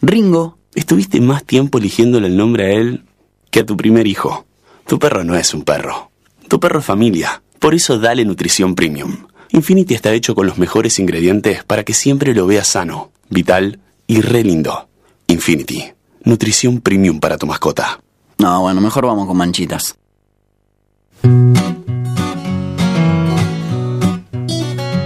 Ringo, Estuviste más tiempo eligiéndole el nombre a él que a tu primer hijo. Tu perro no es un perro. Tu perro es familia. Por eso dale nutrición premium. Infinity está hecho con los mejores ingredientes para que siempre lo veas sano, vital y re lindo. Infinity. Nutrición premium para tu mascota. No, bueno, mejor vamos con manchitas.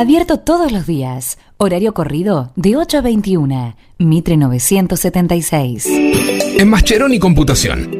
Abierto todos los días. Horario corrido de 8 a 21. Mitre 976. En Mascheroni Computación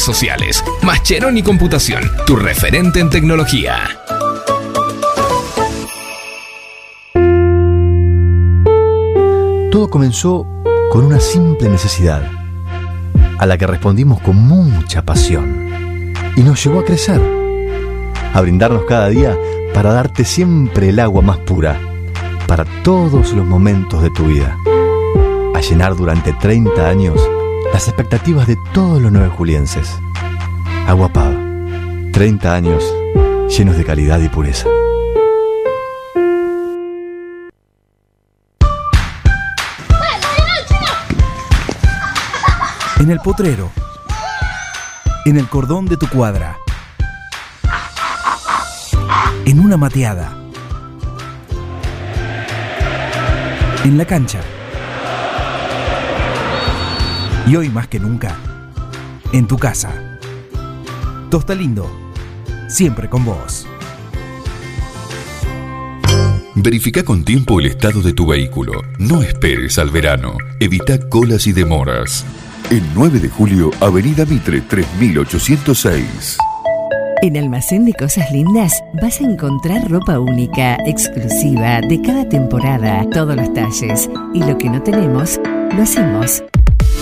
sociales. Mascheroni Computación, tu referente en tecnología. Todo comenzó con una simple necesidad, a la que respondimos con mucha pasión, y nos llevó a crecer, a brindarnos cada día para darte siempre el agua más pura, para todos los momentos de tu vida, a llenar durante 30 años las expectativas de todos los nueve julienses. Agua Pava, 30 años llenos de calidad y pureza. En el potrero. En el cordón de tu cuadra. En una mateada. En la cancha. Y hoy más que nunca, en tu casa. Tosta Lindo, siempre con vos. Verifica con tiempo el estado de tu vehículo. No esperes al verano. Evita colas y demoras. El 9 de julio, Avenida Mitre 3806. En Almacén de Cosas Lindas vas a encontrar ropa única, exclusiva, de cada temporada, todos los talles. Y lo que no tenemos, lo hacemos.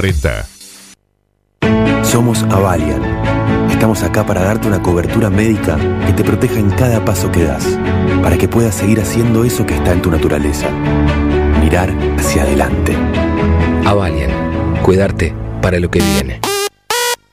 2040. Somos Avalian. Estamos acá para darte una cobertura médica que te proteja en cada paso que das, para que puedas seguir haciendo eso que está en tu naturaleza. Mirar hacia adelante. Avalian, cuidarte para lo que viene.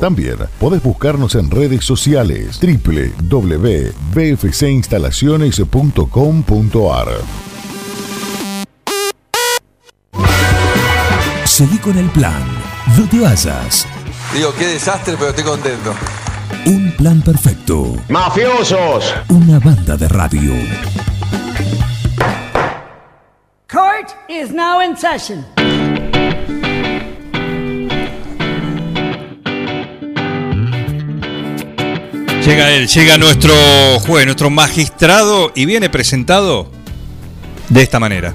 También podés buscarnos en redes sociales www.bfcinstalaciones.com.ar Seguí con el plan. No te vayas. Digo, qué desastre, pero estoy contento. Un plan perfecto. ¡Mafiosos! Una banda de radio. Court is now in session. Llega él, llega nuestro juez, nuestro magistrado y viene presentado de esta manera.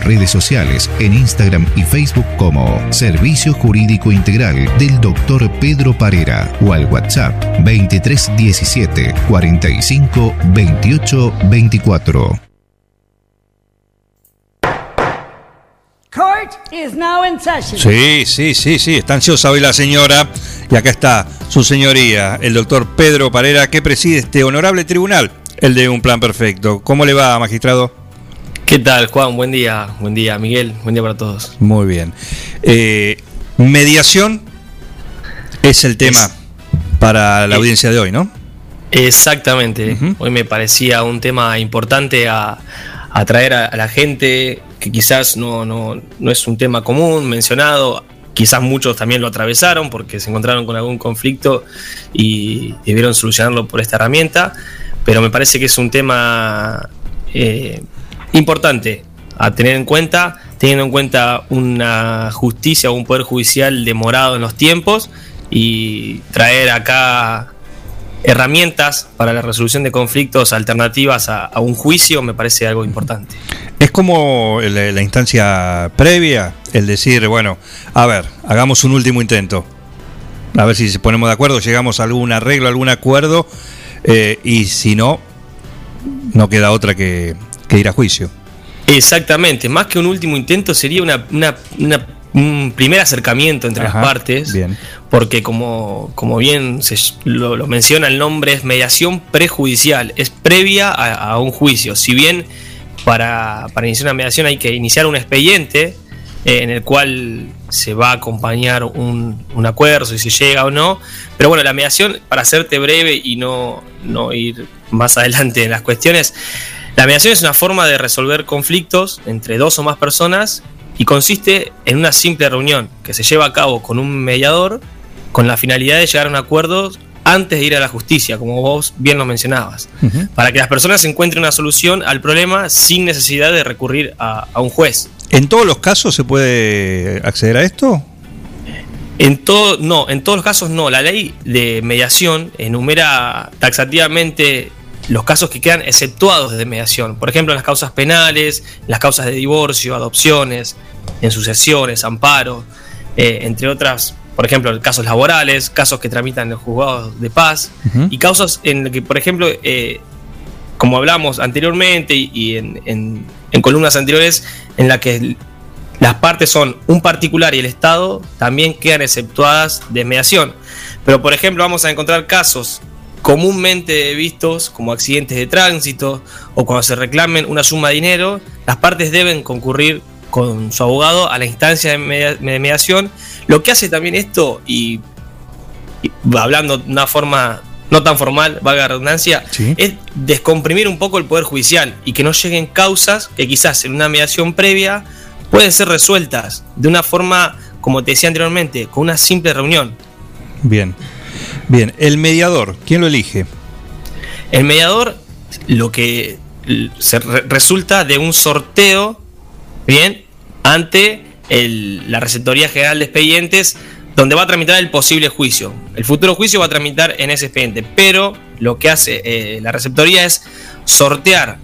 redes sociales en Instagram y Facebook como Servicio Jurídico Integral del Dr. Pedro Parera o al WhatsApp 2317 45 28 24. Court is now in session. Sí, sí, sí, sí, está ansiosa hoy la señora. Y acá está su señoría, el doctor Pedro Parera, que preside este honorable tribunal, el de Un Plan Perfecto. ¿Cómo le va, magistrado? ¿Qué tal, Juan? Buen día, buen día, Miguel, buen día para todos. Muy bien. Eh, mediación es el tema para la Eh, audiencia de hoy, ¿no? Exactamente. Hoy me parecía un tema importante a, a traer a, a la gente, que quizás no, no, no es un tema común, mencionado. Quizás muchos también lo atravesaron porque se encontraron con algún conflicto y debieron solucionarlo por esta herramienta. Pero me parece que es un tema eh, importante a tener en cuenta, teniendo en cuenta una justicia o un poder judicial demorado en los tiempos y traer acá herramientas para la resolución de conflictos alternativas a, un juicio me parece algo importante. Es como la, la instancia previa, el decir, bueno, a ver, hagamos un último intento. A ver si se ponemos de acuerdo, llegamos a algún arreglo, algún acuerdo, eh, y si no, no queda otra que, que ir a juicio. Exactamente, más que un último intento sería una, una- una- un primer acercamiento entre Ajá, las partes, Bien. porque como, como bien se, lo, lo menciona el nombre, es mediación prejudicial, es previa a, a un juicio. Si bien para, para iniciar una mediación hay que iniciar un expediente eh, en el cual se va a acompañar un, un acuerdo, si se llega o no, pero bueno, la mediación, para hacerte breve y no, no ir más adelante en las cuestiones, la mediación es una forma de resolver conflictos entre dos o más personas y consiste en una simple reunión que se lleva a cabo con un mediador con la finalidad de llegar a un acuerdo antes de ir a la justicia, como vos bien lo mencionabas, para que las personas encuentren una solución al problema sin necesidad de recurrir a, a un juez. ¿En todos los casos se puede acceder a esto? En todo, no, en todos los casos no. La ley de mediación enumera taxativamente los casos que quedan exceptuados de mediación. Por ejemplo, en las causas penales, las causas de divorcio, adopciones, en sucesiones, amparo, eh, entre otras, por ejemplo, casos laborales, casos que tramitan los juzgados de paz y casos en los que, por ejemplo, eh, como hablamos anteriormente y, y en, en- en columnas anteriores, en la que las partes son un particular y el Estado, también quedan exceptuadas de mediación. Pero, por ejemplo, vamos a encontrar casos comúnmente vistos como accidentes de tránsito o cuando se reclamen una suma de dinero, las partes deben concurrir con su abogado a la instancia de media- de mediación. Lo que hace también esto, y, y hablando de una forma no tan formal, valga la redundancia, es descomprimir un poco el poder judicial y que no lleguen causas que quizás en una mediación previa pueden ser resueltas de una forma, como te decía anteriormente, con una simple reunión. Bien. Bien, el mediador, ¿quién lo elige? El mediador lo que se re- resulta de un sorteo, bien, ante la Receptoría General de Expedientes, donde va a tramitar el posible juicio. El futuro juicio va a tramitar en ese expediente, pero lo que hace eh, la Receptoría es sortear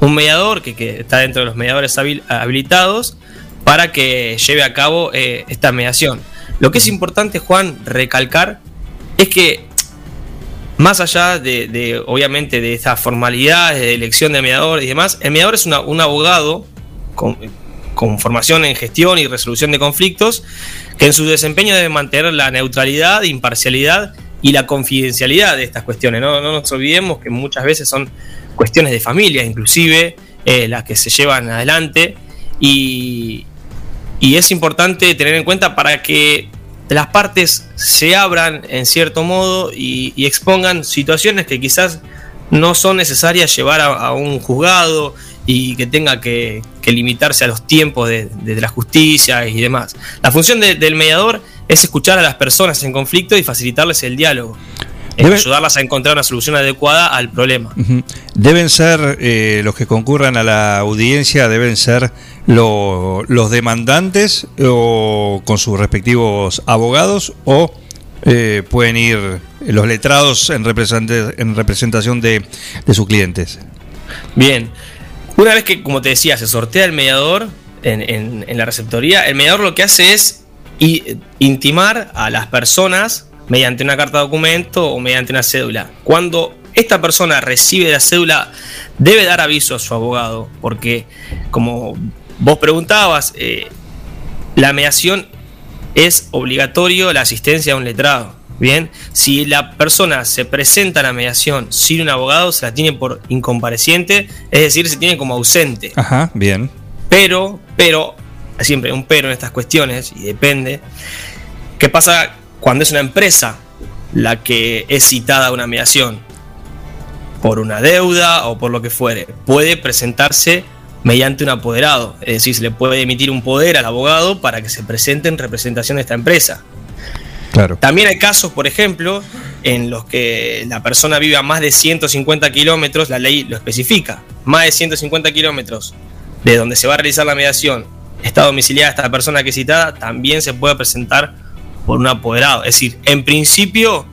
un mediador que, está dentro de los mediadores habil- habilitados para que lleve a cabo eh, esta mediación. Lo que es importante, Juan, recalcar es que más allá de, obviamente, de estas formalidades de elección de mediador y demás, el mediador es un abogado con, formación en gestión y resolución de conflictos, que en su desempeño debe mantener la neutralidad, imparcialidad y la confidencialidad de estas cuestiones. No, no nos olvidemos que muchas veces son cuestiones de familia, inclusive, eh, las que se llevan adelante, y es importante tener en cuenta para que las partes se abran en cierto modo y, y expongan situaciones que quizás no son necesarias llevar a, a un juzgado y que tenga que, que limitarse a los tiempos de, de la justicia y demás. La función de- del mediador es escuchar a las personas en conflicto y facilitarles el diálogo, Debe- ayudarlas a encontrar una solución adecuada al problema. Deben ser eh, los que concurran a la audiencia, deben ser lo- los demandantes o con sus respectivos abogados o eh, pueden ir los letrados en, en representación de, de sus clientes. Bien, una vez que, como te decía, se sortea el mediador en, en- la receptoría, el mediador lo que hace es intimar a las personas mediante una carta de documento o mediante una cédula. Cuando esta persona recibe la cédula, debe dar aviso a su abogado, porque como vos preguntabas, eh, la mediación es obligatorio la asistencia a un letrado. Bien, si la persona se presenta a la mediación sin un abogado, se la tiene por incompareciente, es decir, se tiene como ausente. Ajá, bien. Pero, pero, siempre hay un pero en estas cuestiones, y depende. ¿Qué pasa cuando es una empresa la que es citada a una mediación? Por una deuda o por lo que fuere. Puede presentarse mediante un apoderado. Es decir, se le puede emitir un poder al abogado para que se presente en representación de esta empresa. Claro. También hay casos, por ejemplo, en los que la persona vive a más de 150 kilómetros, la ley lo especifica, más de 150 kilómetros de donde se va a realizar la mediación, está domiciliada esta persona que es citada, también se puede presentar por un apoderado. Es decir, en principio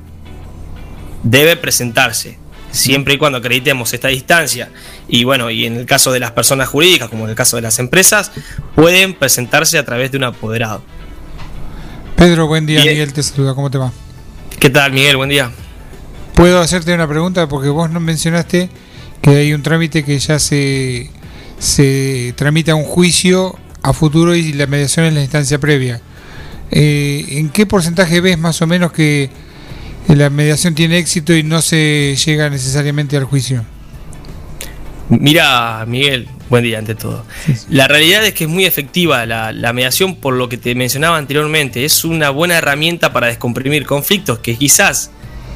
debe presentarse, siempre y cuando acreditemos esta distancia. Y bueno, y en el caso de las personas jurídicas, como en el caso de las empresas, pueden presentarse a través de un apoderado. Pedro, buen día. Miguel te saluda. ¿Cómo te va? ¿Qué tal, Miguel? Buen día. ¿Puedo hacerte una pregunta? Porque vos nos mencionaste que hay un trámite que ya se, se tramita un juicio a futuro y la mediación es la instancia previa. Eh, ¿En qué porcentaje ves más o menos que la mediación tiene éxito y no se llega necesariamente al juicio? Mira, Miguel, buen día ante todo. La realidad es que es muy efectiva la, la mediación por lo que te mencionaba anteriormente. Es una buena herramienta para descomprimir conflictos que quizás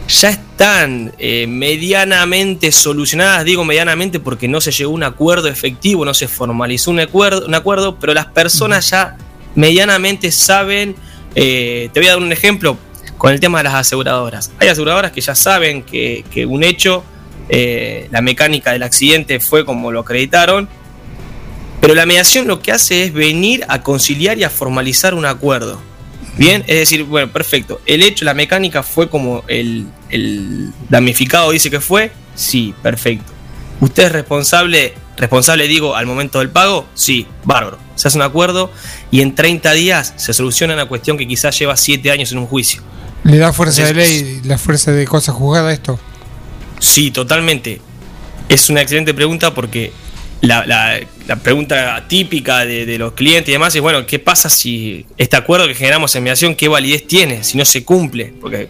ya están eh, medianamente solucionadas. Digo medianamente porque no se llegó a un acuerdo efectivo, no se formalizó un acuerdo, un acuerdo pero las personas ya medianamente saben. eh, te voy a dar un ejemplo con el tema de las aseguradoras. Hay aseguradoras que ya saben que, un hecho eh, la mecánica del accidente fue como lo acreditaron, pero la mediación lo que hace es venir a conciliar y a formalizar un acuerdo. Bien, es decir, bueno, perfecto. El hecho, la mecánica fue como el, el damnificado dice que fue. Sí, perfecto. ¿Usted es responsable, responsable digo, al momento del pago? Sí, bárbaro. Se hace un acuerdo y en 30 días se soluciona una cuestión que quizás lleva 7 años en un juicio. ¿Le da fuerza de ley, la fuerza de cosa juzgada a esto? Sí, totalmente. Es una excelente pregunta porque la, la- la pregunta típica de, de los clientes y demás es, bueno, ¿qué pasa si este acuerdo que generamos en mediación, qué validez tiene si no se cumple? Porque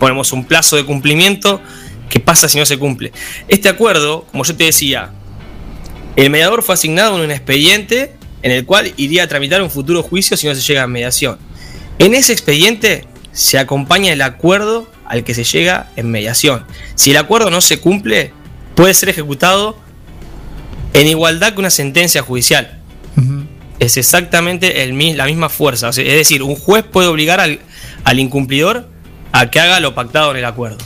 ponemos un plazo de cumplimiento, ¿qué pasa si no se cumple? Este acuerdo, como yo te decía, el mediador fue asignado en un expediente en el cual iría a tramitar un futuro juicio si no se llega a mediación. En ese expediente se acompaña el acuerdo al que se llega en mediación. Si el acuerdo no se cumple, puede ser ejecutado en igualdad que una sentencia judicial. Es exactamente el la misma fuerza. Es decir, un juez puede obligar al, al incumplidor a que haga lo pactado en el acuerdo.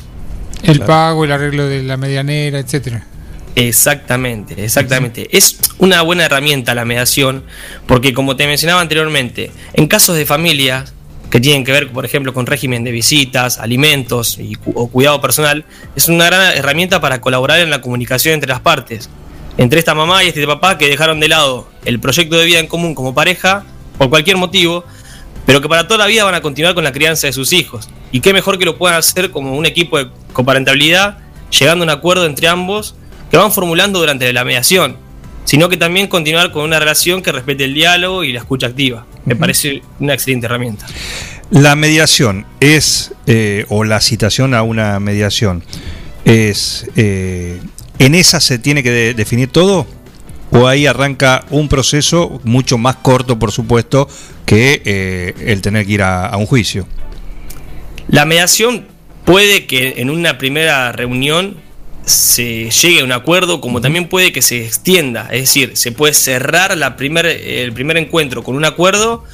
El pago, el arreglo de la medianera, etcétera. Exactamente, exactamente. Es una buena herramienta la mediación, porque como te mencionaba anteriormente, en casos de familias que tienen que ver, por ejemplo, con régimen de visitas, alimentos y, o cuidado personal, es una gran herramienta para colaborar en la comunicación entre las partes. Entre esta mamá y este papá que dejaron de lado el proyecto de vida en común como pareja por cualquier motivo, pero que para toda la vida van a continuar con la crianza de sus hijos. Y qué mejor que lo puedan hacer como un equipo de coparentabilidad, llegando a un acuerdo entre ambos que van formulando durante la mediación, sino que también continuar con una relación que respete el diálogo y la escucha activa. Me parece una excelente herramienta. La mediación es, eh, o la citación a una mediación, es, eh, ¿en esa se tiene que de- definir todo? ¿O ahí arranca un proceso mucho más corto, por supuesto, que eh, el tener que ir a, a un juicio? La mediación puede que en una primera reunión se llegue a un acuerdo, como también puede que se extienda. Es decir, se puede cerrar la primer, el primer encuentro con un acuerdo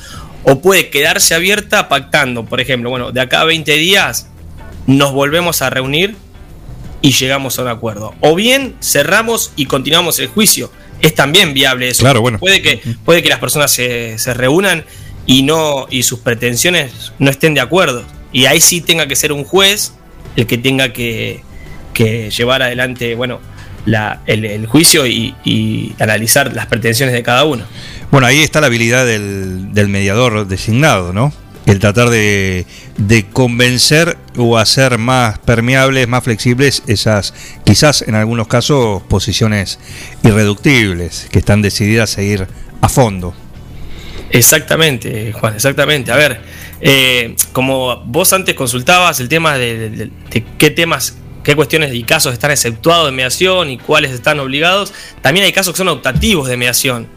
o puede quedarse abierta pactando. Por ejemplo, bueno, de acá a 20 días nos volvemos a reunir y llegamos a un acuerdo. O bien cerramos y continuamos el juicio. Es también viable eso. Claro, bueno. Puede que, puede que las personas se, se reúnan y no y sus pretensiones no estén de acuerdo. Y ahí sí tenga que ser un juez el que tenga que, que llevar adelante bueno, la, el, el juicio y, y analizar las pretensiones de cada uno. Bueno, ahí está la habilidad del, del mediador designado, ¿no? El tratar de, de convencer o hacer más permeables, más flexibles esas, quizás en algunos casos, posiciones irreductibles que están decididas a ir a fondo. Exactamente, Juan, exactamente. A ver, eh, como vos antes consultabas el tema de, de- de qué temas, qué cuestiones y casos están exceptuados de mediación y cuáles están obligados, también hay casos que son optativos de mediación.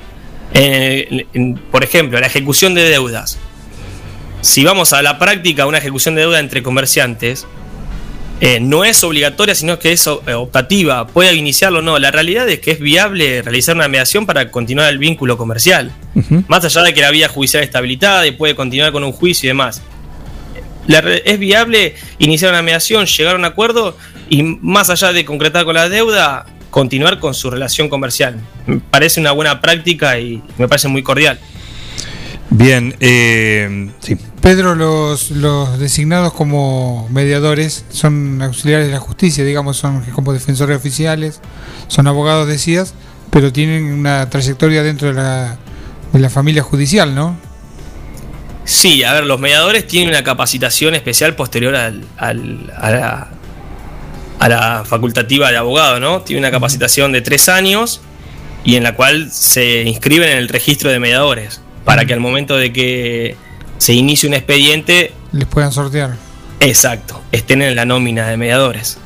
Eh, en- por ejemplo, la ejecución de deudas. Si vamos a la práctica, una ejecución de deuda entre comerciantes, eh, no es obligatoria, sino que es eh, optativa. Puede iniciarlo o no. La realidad es que es viable realizar una mediación para continuar el vínculo comercial. Más allá de que la vía judicial está habilitada y puede continuar con un juicio y demás. La es viable iniciar una mediación, llegar a un acuerdo y más allá de concretar con la deuda, continuar con su relación comercial. Me parece una buena práctica y me parece muy cordial. Bien, eh, sí. Pedro, los, los designados como mediadores son auxiliares de la justicia, digamos, son como defensores oficiales, son abogados, decías, pero tienen una trayectoria dentro de la, de la familia judicial, ¿no? Sí, a ver, los mediadores tienen una capacitación especial posterior al, al- a, la, a la facultativa de abogado, ¿no? Tiene una capacitación de tres años y en la cual se inscriben en el registro de mediadores para que al momento de que se inicie un expediente, Les puedan sortear. exacto, estén en la nómina de mediadores.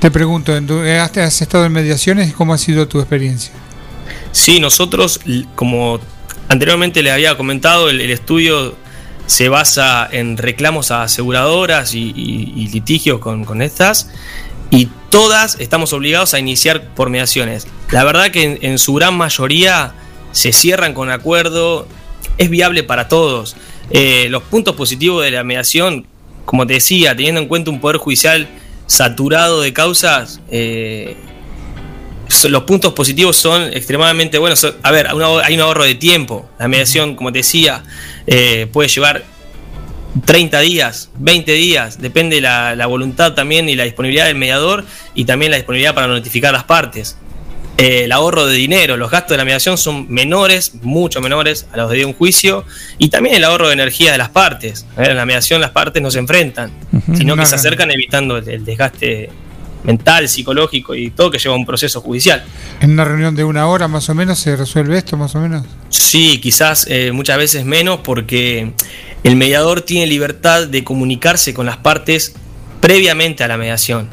Te pregunto, ¿en tu- ¿has, estado en mediaciones? ¿Cómo ha sido tu experiencia? Sí, nosotros, como anteriormente les había comentado, el, el estudio se basa en reclamos a aseguradoras y, y- y litigios con, con estas, y todas estamos obligados a iniciar por mediaciones. La verdad que en, su gran mayoría se cierran con acuerdo, es viable para todos. Eh, los puntos positivos de la mediación, como te decía, teniendo en cuenta un poder judicial saturado de causas, eh, los puntos positivos son extremadamente buenos. A ver, hay un ahorro de tiempo. La mediación, como te decía, eh, puede llevar 30 días, 20 días, depende la, la voluntad también y la disponibilidad del mediador y también la disponibilidad para notificar las partes. Eh, el ahorro de dinero, los gastos de la mediación son menores, mucho menores a los de un juicio, y también el ahorro de energía de las partes. Ver, en la mediación las partes no se enfrentan, sino que se acercan evitando el- el desgaste mental, psicológico y todo que lleva a un proceso judicial. ¿En una reunión de una hora más o menos se resuelve esto, más o menos? Sí, quizás eh, muchas veces menos porque el mediador tiene libertad de comunicarse con las partes previamente a la mediación.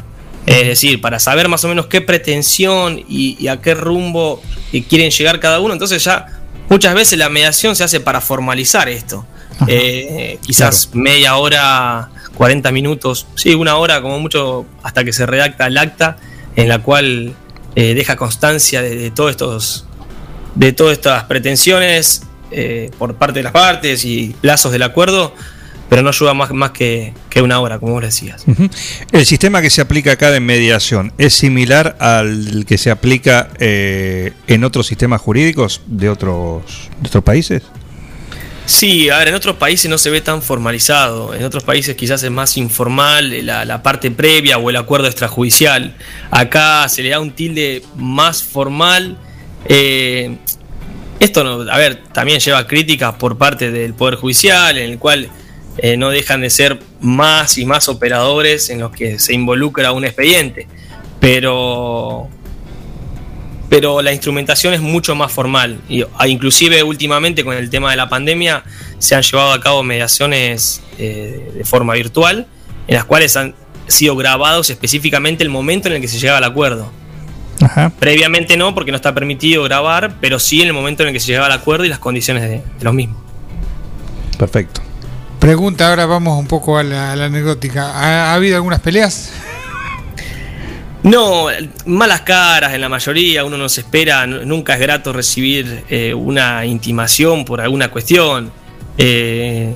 Es decir, para saber más o menos qué pretensión y, y a qué rumbo eh, quieren llegar cada uno. Entonces ya muchas veces la mediación se hace para formalizar esto. Eh, quizás media hora, 40 minutos, sí, una hora como mucho hasta que se redacta el acta en la cual eh, deja constancia de, todos estos de todas estas pretensiones eh, por parte de las partes y plazos del acuerdo, pero no ayuda más, que, una hora, como vos decías. El sistema que se aplica acá de mediación es similar al que se aplica eh, en otros sistemas jurídicos de otros países. Sí, a ver, en otros países no se ve tan formalizado. En otros países quizás es más informal eh, la, parte previa o el acuerdo extrajudicial. Acá se le da un tilde más formal. eh, Esto, no, a ver, también lleva críticas por parte del Poder Judicial, en el cual eh, no dejan de ser más y más operadores en los que se involucra un expediente. Pero, pero la instrumentación es mucho más formal. Y, ah, inclusive últimamente con el tema de la pandemia se han llevado a cabo mediaciones eh, de forma virtual, en las cuales han sido grabados específicamente el momento en el que se llegaba al acuerdo. Previamente no, porque no está permitido grabar, pero sí en el momento en el que se llegaba al acuerdo y las condiciones de, de los mismos. Perfecto. Pregunta, ahora vamos un poco a la, a la anecdótica. ¿Ha, ha habido algunas peleas? No, malas caras en la mayoría, uno no se espera, nunca es grato recibir eh, una intimación por alguna cuestión. Eh,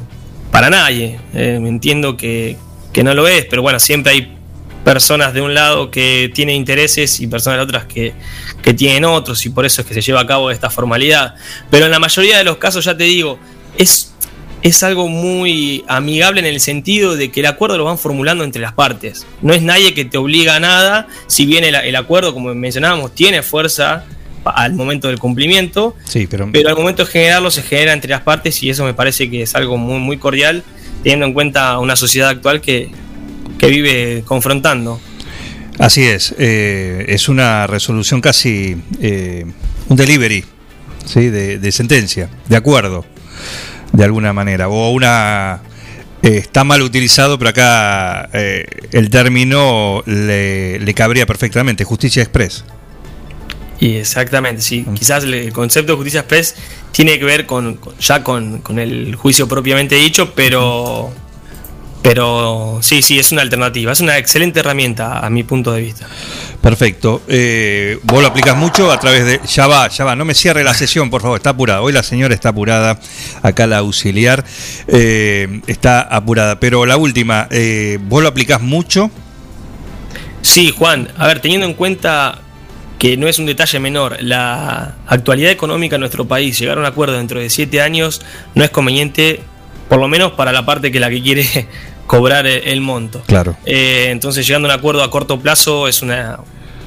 para nadie, Eh, entiendo que, que no lo es, pero bueno, siempre hay personas de un lado que tienen intereses y personas de otras que, que tienen otros y por eso es que se lleva a cabo esta formalidad. Pero en la mayoría de los casos, ya te digo, es, es algo muy amigable en el sentido de que el acuerdo lo van formulando entre las partes. No es nadie que te obliga a nada, si bien el, el acuerdo, como mencionábamos, tiene fuerza al momento del cumplimiento, Sí, pero, pero al momento de generarlo se genera entre las partes y eso me parece que es algo muy, muy cordial, teniendo en cuenta una sociedad actual que, que vive confrontando. Así es, eh, es una resolución casi eh, un delivery ¿sí? de, de sentencia, de acuerdo, de alguna manera. O una. eh, está mal utilizado, pero acá eh, el término le, le cabría perfectamente: justicia express. Y exactamente, sí. Quizás el el concepto de justicia express tiene que ver con, con- ya con, con el juicio propiamente dicho, pero, pero sí, sí, es una alternativa. Es una excelente herramienta a mi punto de vista. Perfecto. Eh, vos lo aplicas mucho a través de. Ya va, ya va. No me cierre la sesión, por favor. Está apurada. Hoy la señora está apurada. Acá la auxiliar eh, está apurada. Pero la última, eh, vos lo aplicás mucho. Sí, Juan, a ver, teniendo en cuenta que no es un detalle menor, la actualidad económica en nuestro país, llegar a un acuerdo dentro de siete años no es conveniente, por lo menos para la parte que la que quiere cobrar el, el monto. Claro. Eh, entonces, llegando a un acuerdo a corto plazo es una,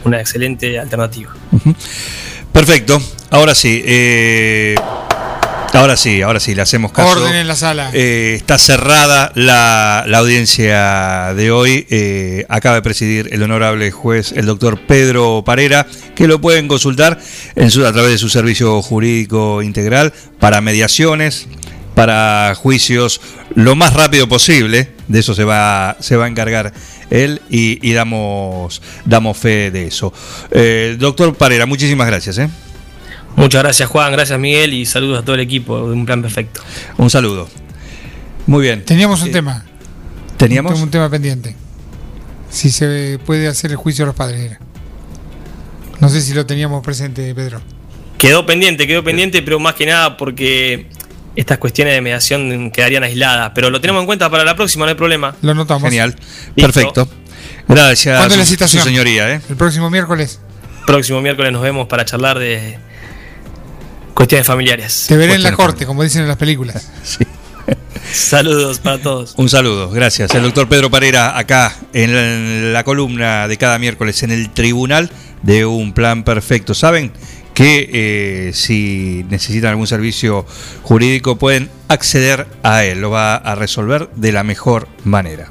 una excelente alternativa. Perfecto. Ahora sí. eh, ahora sí, ahora sí, le hacemos caso. Orden en la sala. Eh, está cerrada la, la audiencia de hoy. Eh, acaba de presidir el honorable juez, el doctor Pedro Parera, que lo pueden consultar en su, a través de su servicio jurídico integral para mediaciones, para juicios lo más rápido posible. De eso se va, se va a encargar él y, y damos, damos fe de eso. Eh, doctor Parera, muchísimas gracias. ¿eh? Muchas gracias, Juan, gracias, Miguel, y saludos a todo el equipo de Un Plan Perfecto. Un saludo. Muy bien. Teníamos un tema. ¿Teníamos? Un, un tema pendiente. Si se puede hacer el juicio a los padres. era. No sé si lo teníamos presente, Pedro. Quedó pendiente, quedó pendiente, pero más que nada porque estas cuestiones de mediación quedarían aisladas. Pero lo tenemos en cuenta para la próxima, no hay problema. Lo notamos. Genial. Listo. Perfecto. Gracias, ¿Cuándo es la su- citación? su señoría. ¿eh? El próximo miércoles. Próximo miércoles nos vemos para charlar de cuestiones familiares. Te veré en la corte, como dicen en las películas. Saludos para todos. Un saludo, gracias. El doctor Pedro Parera acá en la, en la columna de cada miércoles en el tribunal de un plan perfecto. ¿Saben? Que eh, si necesitan algún servicio jurídico pueden acceder a él, lo va a resolver de la mejor manera.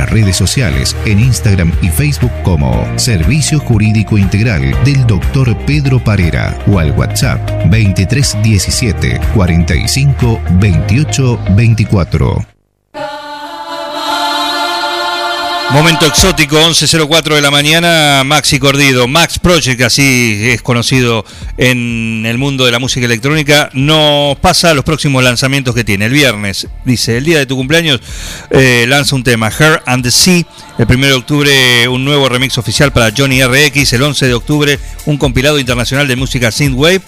redes sociales en Instagram y Facebook como Servicio Jurídico Integral del Dr. Pedro Parera o al WhatsApp 2317 45 28 24. Momento exótico, 11.04 de la mañana, Maxi Cordido, Max Project, así es conocido en el mundo de la música electrónica, nos pasa los próximos lanzamientos que tiene. El viernes, dice, el día de tu cumpleaños, eh, lanza un tema, Her and the Sea. El 1 de octubre, un nuevo remix oficial para Johnny RX. El 11 de octubre, un compilado internacional de música Synthwave.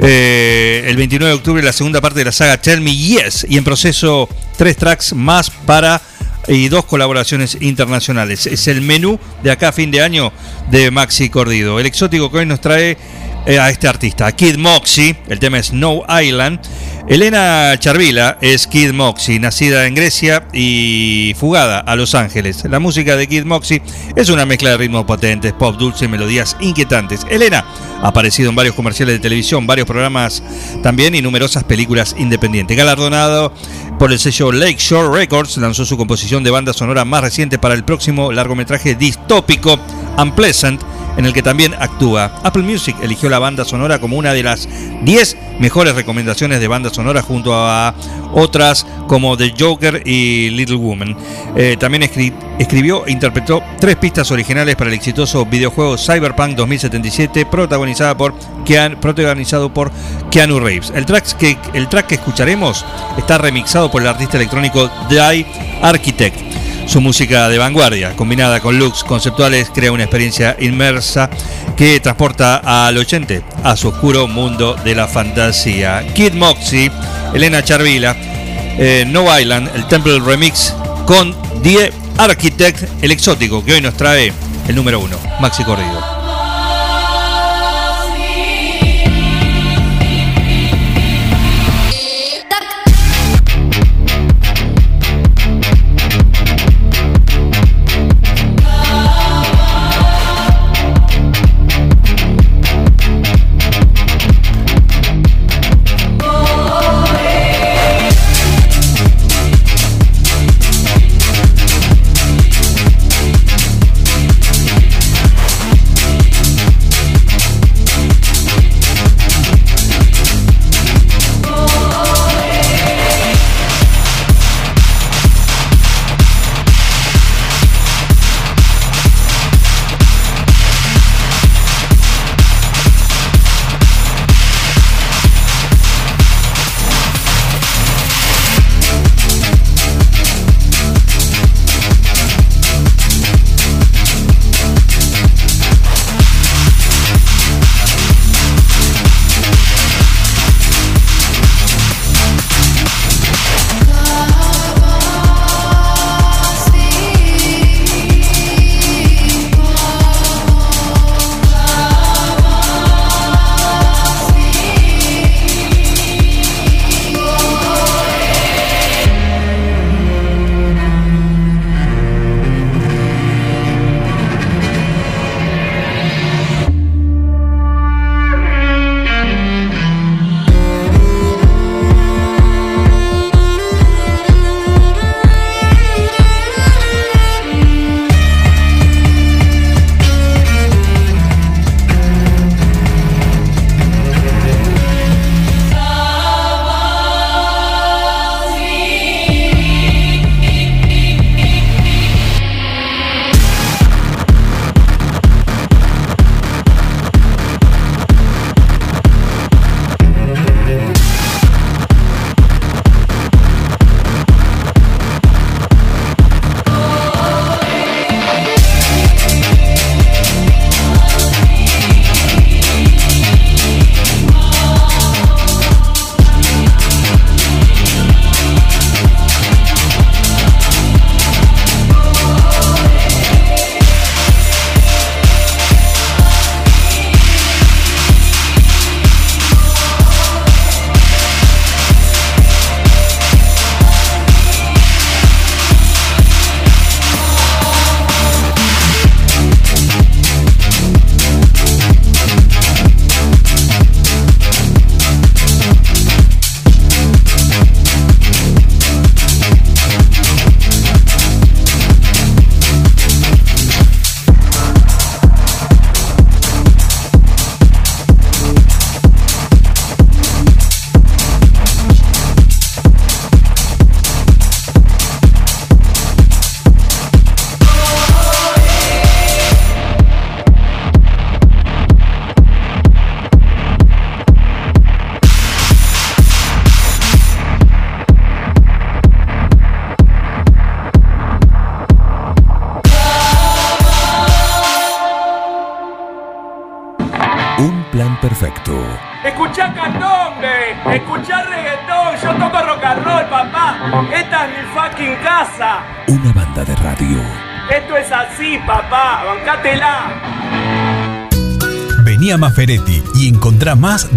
Eh, el 29 de octubre, la segunda parte de la saga Tell Me Yes. Y en proceso, tres tracks más para y dos colaboraciones internacionales. Es el menú de acá fin de año de Maxi Cordido. El exótico que hoy nos trae eh, a este artista, Kid Moxie, el tema es No Island. Elena Charvila es Kid Moxie, nacida en Grecia y fugada a Los Ángeles. La música de Kid Moxie es una mezcla de ritmos potentes, pop dulce y melodías inquietantes. Elena ha aparecido en varios comerciales de televisión, varios programas también y numerosas películas independientes. Galardonado por el sello Lakeshore Records, lanzó su composición de banda sonora más reciente para el próximo largometraje distópico Unpleasant en el que también actúa. Apple Music eligió la banda sonora como una de las 10 mejores recomendaciones de banda sonora junto a otras como The Joker y Little Woman. Eh, también escribió e interpretó tres pistas originales para el exitoso videojuego Cyberpunk 2077 protagonizada por protagonizado por Keanu Reeves. El track, que, el track que escucharemos está remixado por el artista electrónico Die Architect. Su música de vanguardia, combinada con looks conceptuales, crea una experiencia inmersa que transporta al oyente a su oscuro mundo de la fantasía. Kid Moxie, Elena Charvila, eh, No Island, el Temple Remix con Die Architect, el exótico que hoy nos trae el número uno, Maxi Corrido.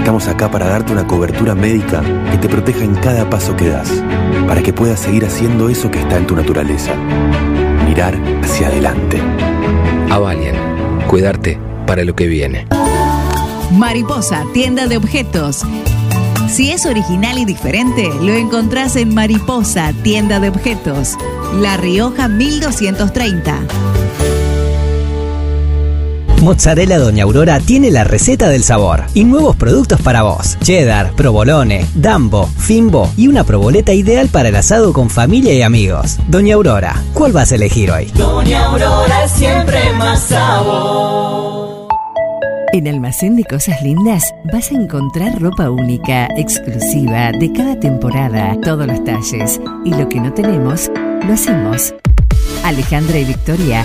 Estamos acá para darte una cobertura médica que te proteja en cada paso que das, para que puedas seguir haciendo eso que está en tu naturaleza. Mirar hacia adelante. Avalian, cuidarte para lo que viene. Mariposa, tienda de objetos. Si es original y diferente, lo encontrás en Mariposa, tienda de objetos. La Rioja 1230. Mozzarella Doña Aurora tiene la receta del sabor y nuevos productos para vos. Cheddar, provolone, dambo, fimbo y una proboleta ideal para el asado con familia y amigos. Doña Aurora, ¿cuál vas a elegir hoy? Doña Aurora es siempre más sabor. En Almacén de Cosas Lindas vas a encontrar ropa única, exclusiva, de cada temporada, todos los talles. Y lo que no tenemos, lo hacemos. Alejandra y Victoria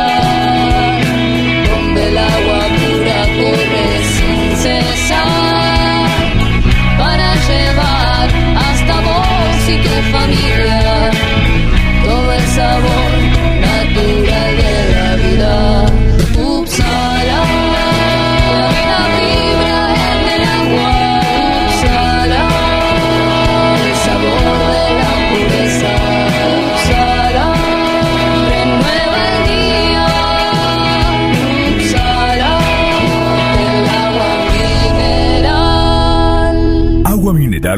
hasta vos y tu familia todo el sabor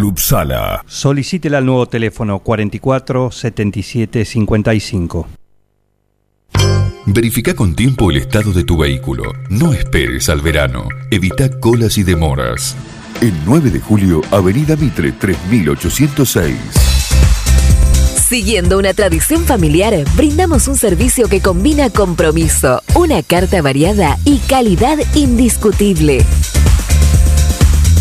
Upsala. Solicítela al nuevo teléfono 44 77 55. Verifica con tiempo el estado de tu vehículo. No esperes al verano. Evita colas y demoras. En 9 de julio, Avenida Mitre 3806. Siguiendo una tradición familiar, brindamos un servicio que combina compromiso, una carta variada y calidad indiscutible.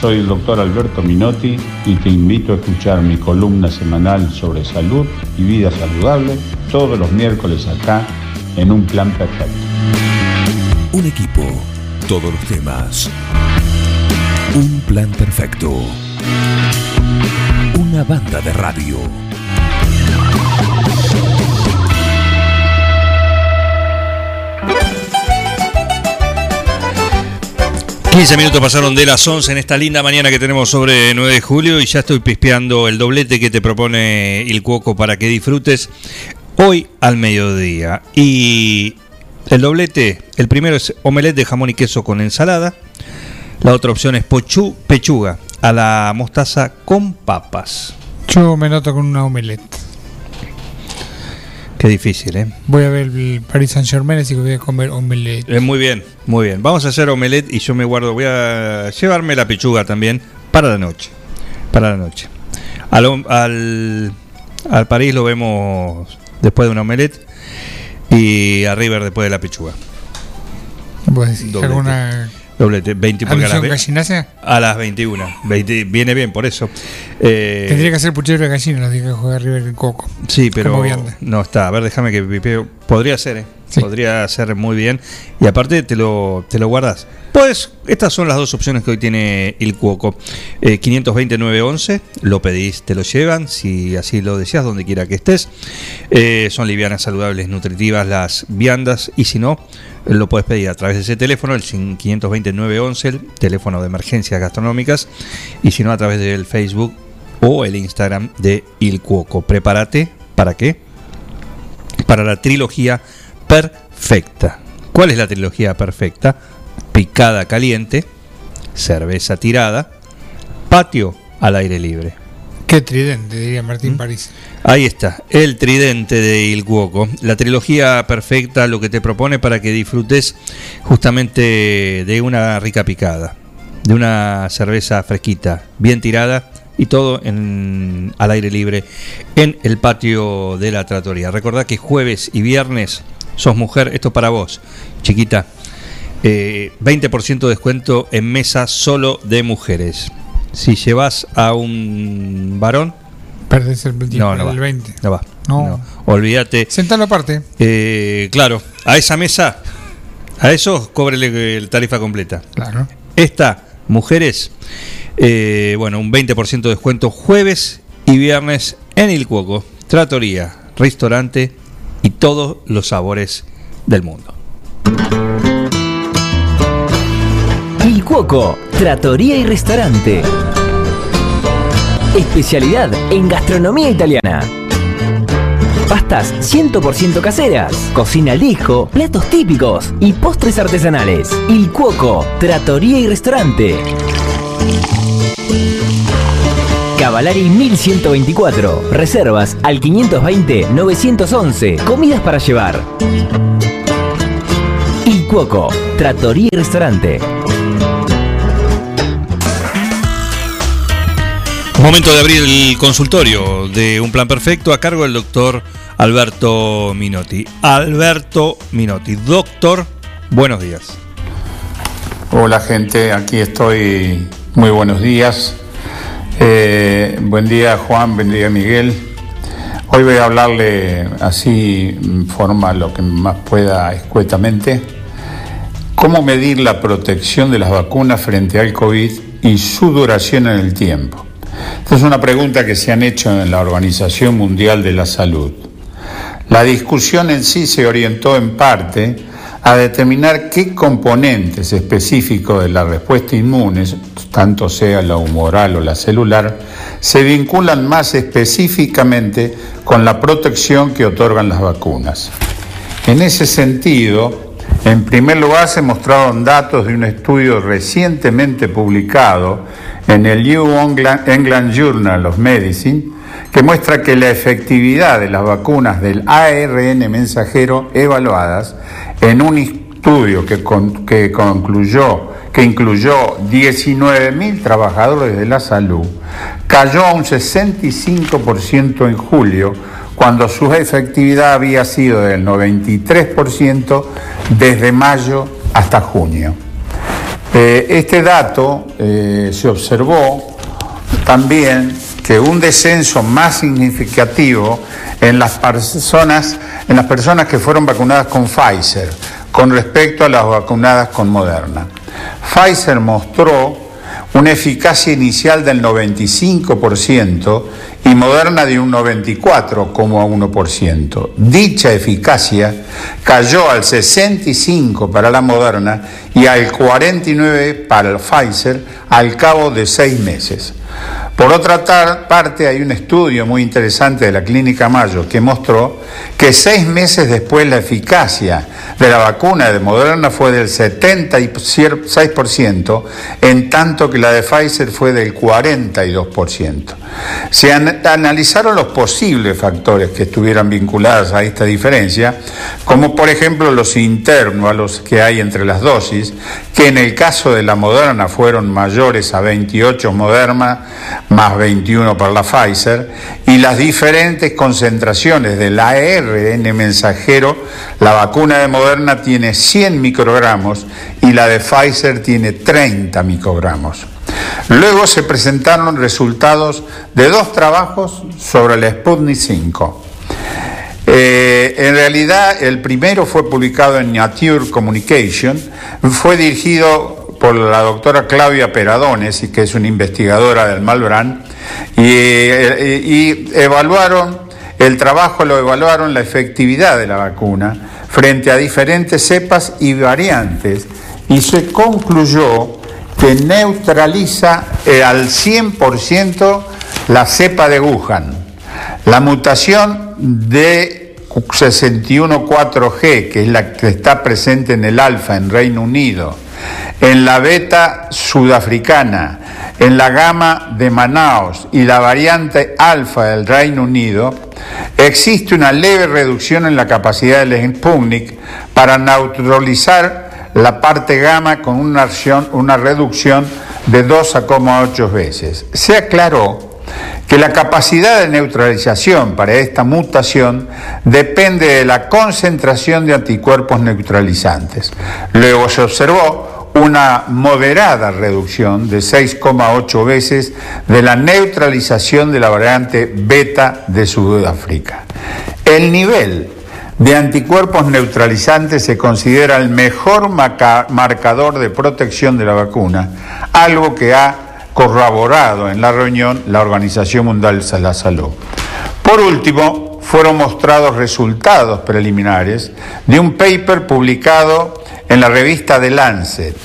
Soy el doctor Alberto Minotti y te invito a escuchar mi columna semanal sobre salud y vida saludable todos los miércoles acá en Un Plan Perfecto. Un equipo, todos los temas. Un plan perfecto. Una banda de radio. 15 minutos pasaron de las 11 en esta linda mañana que tenemos sobre 9 de julio y ya estoy pispeando el doblete que te propone el Cuoco para que disfrutes hoy al mediodía. Y el doblete, el primero es omelette de jamón y queso con ensalada. La otra opción es pechuga a la mostaza con papas. Yo me noto con una omelette. Qué difícil, ¿eh? Voy a ver el Paris Saint Germain, así que voy a comer omelette. Eh, muy bien, muy bien. Vamos a hacer omelette y yo me guardo, voy a llevarme la pechuga también para la noche. Para la noche. Al, al, al París lo vemos después de una omelette y a River después de la pechuga. ¿Vos decís Doblete. alguna Doblete, 20 porque a las, gallinacia? a las 21. 20 viene bien, por eso. Eh, Tendría que hacer puchero de gallina, lo dije que juega River en Coco. Sí, pero no está. A ver, déjame que pipeo. Podría ser, ¿eh? Podría ser muy bien. Y aparte te lo, te lo guardas. Pues estas son las dos opciones que hoy tiene el Cuoco. Eh, 520-911, lo pedís, te lo llevan, si así lo deseas, donde quiera que estés. Eh, son livianas, saludables, nutritivas las viandas. Y si no, lo puedes pedir a través de ese teléfono, el 520-911, el teléfono de emergencias gastronómicas. Y si no, a través del Facebook o el Instagram de Il Cuoco. Prepárate, ¿para qué? Para la trilogía perfecta. ¿Cuál es la trilogía perfecta? Picada caliente, cerveza tirada, patio al aire libre. Qué tridente, diría ¿Mm? Martín París. Ahí está, el tridente de Il Cuoco. La trilogía perfecta lo que te propone para que disfrutes justamente de una rica picada, de una cerveza fresquita, bien tirada y todo en, al aire libre en el patio de la tratoría. Recordá que jueves y viernes sos mujer, esto para vos, chiquita. eh, 20% de descuento en mesa solo de mujeres. Si llevas a un varón, Perdés el, no, no el va. 20. No va. No. no. Olvídate. Sentalo aparte. Eh, claro, a esa mesa, a eso cóbrele el tarifa completa. Claro. Esta, mujeres, eh, bueno, un 20% de descuento jueves y viernes en Il Cuoco, tratoría, restaurante y todos los sabores del mundo. Il Cuoco, Trattoria y Restaurante. Especialidad en gastronomía italiana. Pastas 100% caseras, cocina al disco, platos típicos y postres artesanales. Il Cuoco, Trattoria y Restaurante. Cavalari 1124. Reservas al 520-911. Comidas para llevar. Il Cuoco, Trattoria y Restaurante. Momento de abrir el consultorio de Un Plan Perfecto a cargo del doctor Alberto Minotti. Alberto Minotti, doctor, buenos días. Hola gente, aquí estoy. Muy buenos días. Eh, buen día Juan, buen día Miguel. Hoy voy a hablarle así, en forma lo que más pueda escuetamente, cómo medir la protección de las vacunas frente al COVID y su duración en el tiempo. Esta es una pregunta que se han hecho en la Organización Mundial de la Salud. La discusión en sí se orientó en parte a determinar qué componentes específicos de la respuesta inmune, tanto sea la humoral o la celular, se vinculan más específicamente con la protección que otorgan las vacunas. En ese sentido, en primer lugar se mostraron datos de un estudio recientemente publicado en el New England Journal of Medicine que muestra que la efectividad de las vacunas del ARN mensajero evaluadas en un estudio que, con- que concluyó que incluyó 19.000 trabajadores de la salud cayó a un 65% en julio cuando su efectividad había sido del 93% desde mayo hasta junio. Eh, este dato eh, se observó también que un descenso más significativo en las personas, en las personas que fueron vacunadas con Pfizer con respecto a las vacunadas con Moderna. Pfizer mostró una eficacia inicial del 95% y Moderna de un 94,1%. Dicha eficacia cayó al 65% para la Moderna y al 49% para el Pfizer al cabo de seis meses. Por otra parte, hay un estudio muy interesante de la Clínica Mayo que mostró que seis meses después la eficacia de la vacuna de Moderna fue del 76%, en tanto que la de Pfizer fue del 42%. Se analizaron los posibles factores que estuvieran vinculados a esta diferencia, como por ejemplo los internos que hay entre las dosis, que en el caso de la Moderna fueron mayores a 28 Moderna más 21 para la Pfizer, y las diferentes concentraciones del ARN mensajero, la vacuna de Moderna tiene 100 microgramos y la de Pfizer tiene 30 microgramos. Luego se presentaron resultados de dos trabajos sobre el Sputnik 5. Eh, en realidad, el primero fue publicado en Nature Communication, fue dirigido por la doctora Claudia Peradones, que es una investigadora del Malbrán, y, y evaluaron, el trabajo lo evaluaron la efectividad de la vacuna frente a diferentes cepas y variantes, y se concluyó que neutraliza eh, al 100% la cepa de Wuhan. La mutación de 61.4G, que es la que está presente en el alfa en Reino Unido, en la beta sudafricana, en la gama de Manaus y la variante alfa del Reino Unido, existe una leve reducción en la capacidad del Sputnik para neutralizar la parte gamma con una, una reducción de 2,8 veces. Se aclaró que la capacidad de neutralización para esta mutación depende de la concentración de anticuerpos neutralizantes. Luego se observó una moderada reducción de 6,8 veces de la neutralización de la variante beta de Sudáfrica. El nivel de anticuerpos neutralizantes se considera el mejor marcador de protección de la vacuna, algo que ha corroborado en la reunión la Organización Mundial de la Salud. Por último, fueron mostrados resultados preliminares de un paper publicado en la revista The Lancet.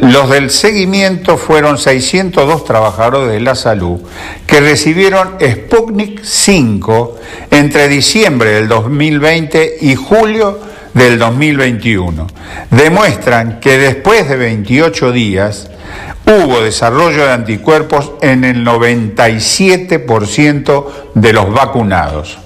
Los del seguimiento fueron 602 trabajadores de la salud que recibieron Sputnik 5 entre diciembre del 2020 y julio del 2021. Demuestran que después de 28 días hubo desarrollo de anticuerpos en el 97% de los vacunados.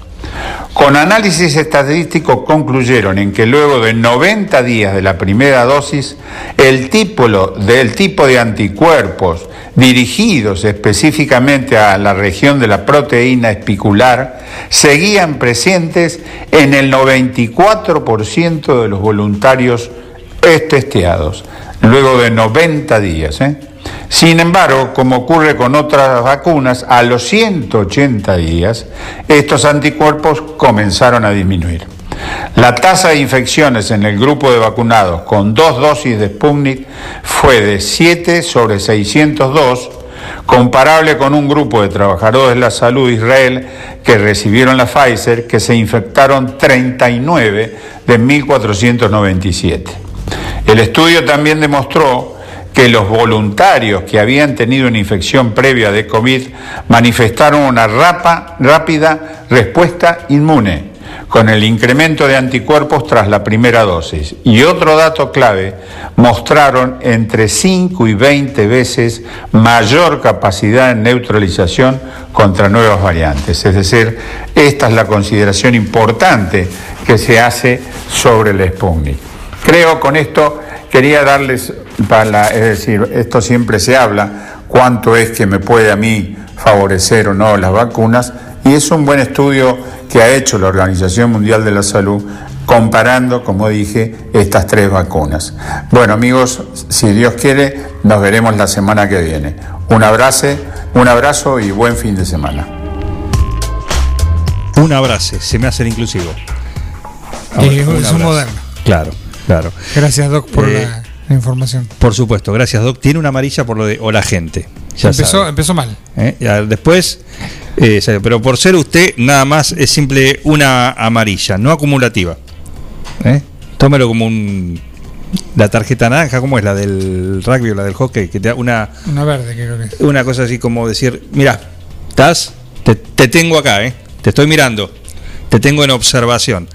Con análisis estadístico concluyeron en que luego de 90 días de la primera dosis, el tipo, del tipo de anticuerpos dirigidos específicamente a la región de la proteína espicular seguían presentes en el 94% de los voluntarios testeados, luego de 90 días. ¿eh? Sin embargo, como ocurre con otras vacunas, a los 180 días estos anticuerpos comenzaron a disminuir. La tasa de infecciones en el grupo de vacunados con dos dosis de Sputnik fue de 7 sobre 602, comparable con un grupo de trabajadores de la salud de Israel que recibieron la Pfizer, que se infectaron 39 de 1.497. El estudio también demostró que los voluntarios que habían tenido una infección previa de COVID manifestaron una rápida respuesta inmune con el incremento de anticuerpos tras la primera dosis. Y otro dato clave, mostraron entre 5 y 20 veces mayor capacidad en neutralización contra nuevas variantes. Es decir, esta es la consideración importante que se hace sobre el Sputnik. Creo con esto quería darles para, es decir, esto siempre se habla, cuánto es que me puede a mí favorecer o no las vacunas, y es un buen estudio que ha hecho la Organización Mundial de la Salud comparando, como dije, estas tres vacunas. Bueno amigos, si Dios quiere, nos veremos la semana que viene. Un abrazo, un abrazo y buen fin de semana. Un abrazo, se me hace el inclusivo. Eh, Un es un abrazo. moderno. Claro, claro. Gracias, Doc, por Eh, la, la información. Por supuesto, gracias Doc. Tiene una amarilla por lo de o la gente. Ya Empezó, sabe. empezó mal. ¿eh? Ya después, eh, pero por ser usted, nada más es simple una amarilla, no acumulativa. ¿eh? Tómelo como un. La tarjeta naranja, ¿cómo es? La del rugby o la del hockey, que te da una, Una verde, creo que es. una cosa así como decir: Mira, estás, te, te tengo acá, ¿eh? te estoy mirando, te tengo en observación.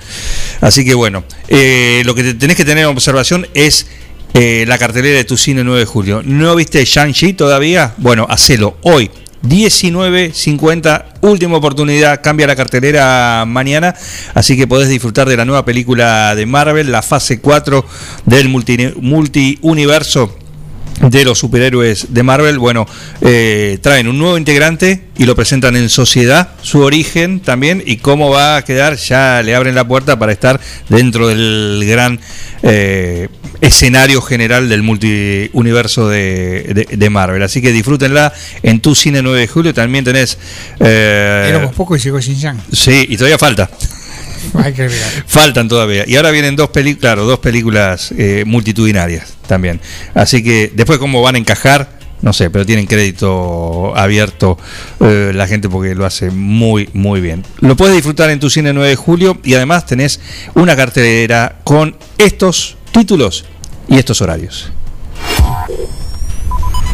Así que bueno, eh, lo que te tenés que tener en observación es eh, la cartelera de tu cine 9 de julio. ¿No viste Shang-Chi todavía? Bueno, hacelo hoy. 19.50, última oportunidad, cambia la cartelera mañana, así que podés disfrutar de la nueva película de Marvel, la fase 4 del multi- multiuniverso de los superhéroes de Marvel, bueno, eh, traen un nuevo integrante y lo presentan en sociedad, su origen también y cómo va a quedar, ya le abren la puerta para estar dentro del gran eh, escenario general del multiuniverso de, de, de Marvel. Así que disfrútenla en tu cine 9 de julio, también tenés... eh, Éramos poco y llegó Xinjiang. sí, y todavía falta. Hay que agregar. Faltan todavía. Y ahora vienen dos películas, claro, dos películas eh, multitudinarias también. Así que después cómo van a encajar, no sé, pero tienen crédito abierto eh, la gente porque lo hace muy, muy bien. Lo puedes disfrutar en tu cine 9 de julio y además tenés una cartelera con estos títulos y estos horarios.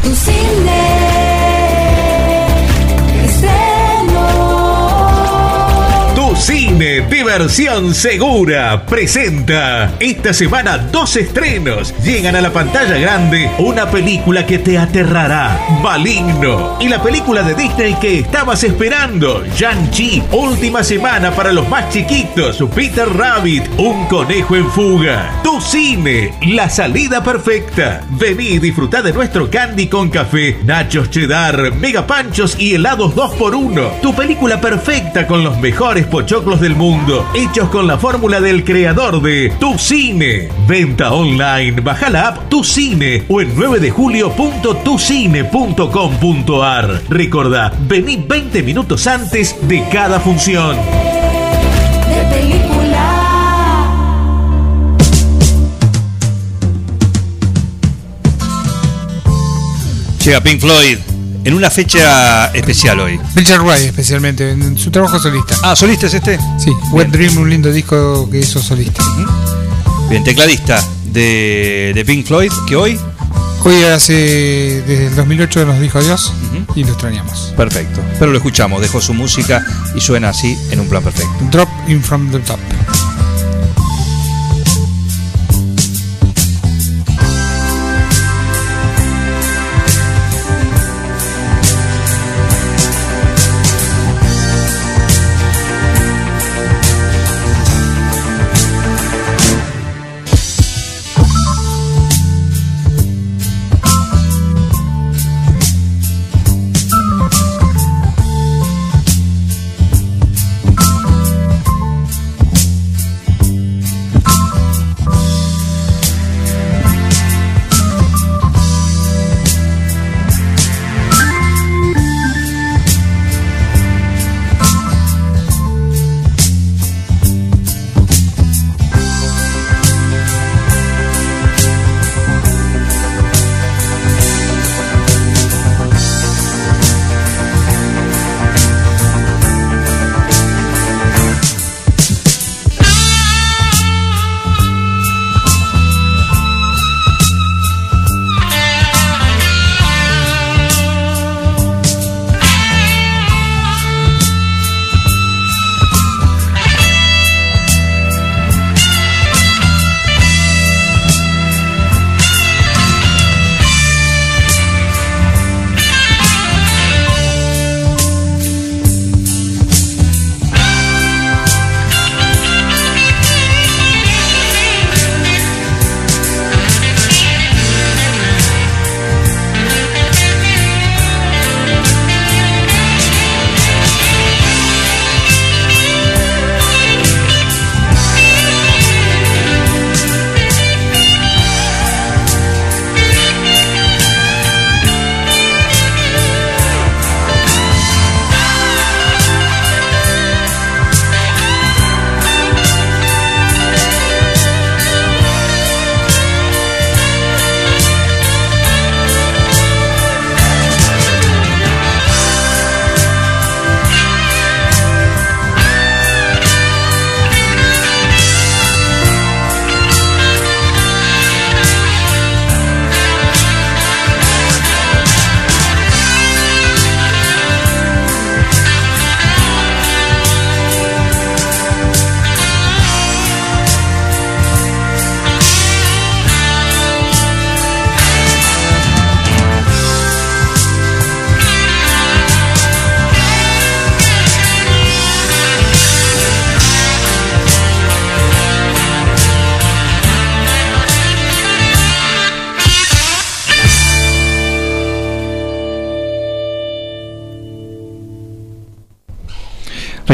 Tu cine cine, diversión segura, presenta esta semana dos estrenos. Llegan a la pantalla grande una película que te aterrará, Maligno, y la película de Disney que estabas esperando, Shang-Chi, última semana para los más chiquitos, Peter Rabbit, un conejo en fuga. Tu cine, la salida perfecta. Vení y disfrutá de nuestro candy con café, nachos cheddar, mega panchos y helados 2x1. Tu película perfecta con los mejores pochoclos del mundo, hechos con la fórmula del creador de Tu Cine. Venta online, baja la app Tu Cine o en 9 de julio.tucine.com.ar. Recordá, vení 20 minutos antes de cada función. de película. Llega Pink Floyd en una fecha especial hoy. Richard Wright, especialmente, en su trabajo solista. Ah, ¿solista es este? Sí, Wet Dream, un lindo disco que hizo solista. Bien, tecladista de, de Pink Floyd, que hoy Hoy hace, desde el 2008 nos dijo adiós y lo extrañamos. Perfecto. Pero lo escuchamos, dejó su música y suena así en un plan perfecto. Drop in from the top.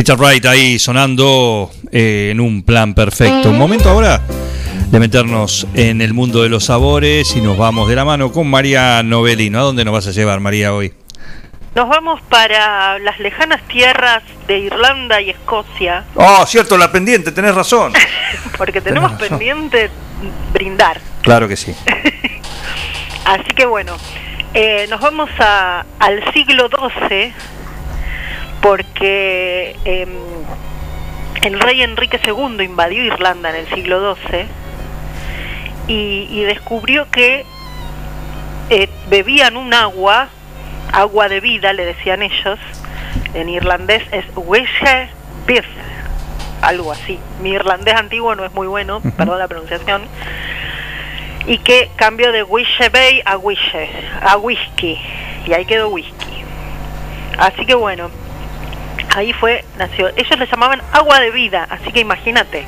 Richard Wright ahí sonando eh, en un plan perfecto. Un momento ahora de meternos en el mundo de los sabores y nos vamos de la mano con María Novelino. ¿A dónde nos vas a llevar, María, hoy? Nos vamos para las lejanas tierras de Irlanda y Escocia, Oh, cierto, la pendiente, tenés razón. porque tenemos razón. pendiente brindar. Claro que sí. Así que bueno, eh, nos vamos a, al siglo XII, porque em, el rey Enrique II invadió Irlanda en el siglo XII y, y descubrió que eh, bebían un agua, agua de vida, le decían ellos, en irlandés es Wishe Beef, algo así. Mi irlandés antiguo no es muy bueno, perdón la pronunciación. Y que cambió de Wishe Bay a Wishe, a whisky. Y ahí quedó whisky. Así que bueno, ahí fue, nació. Ellos le llamaban agua de vida, así que imagínate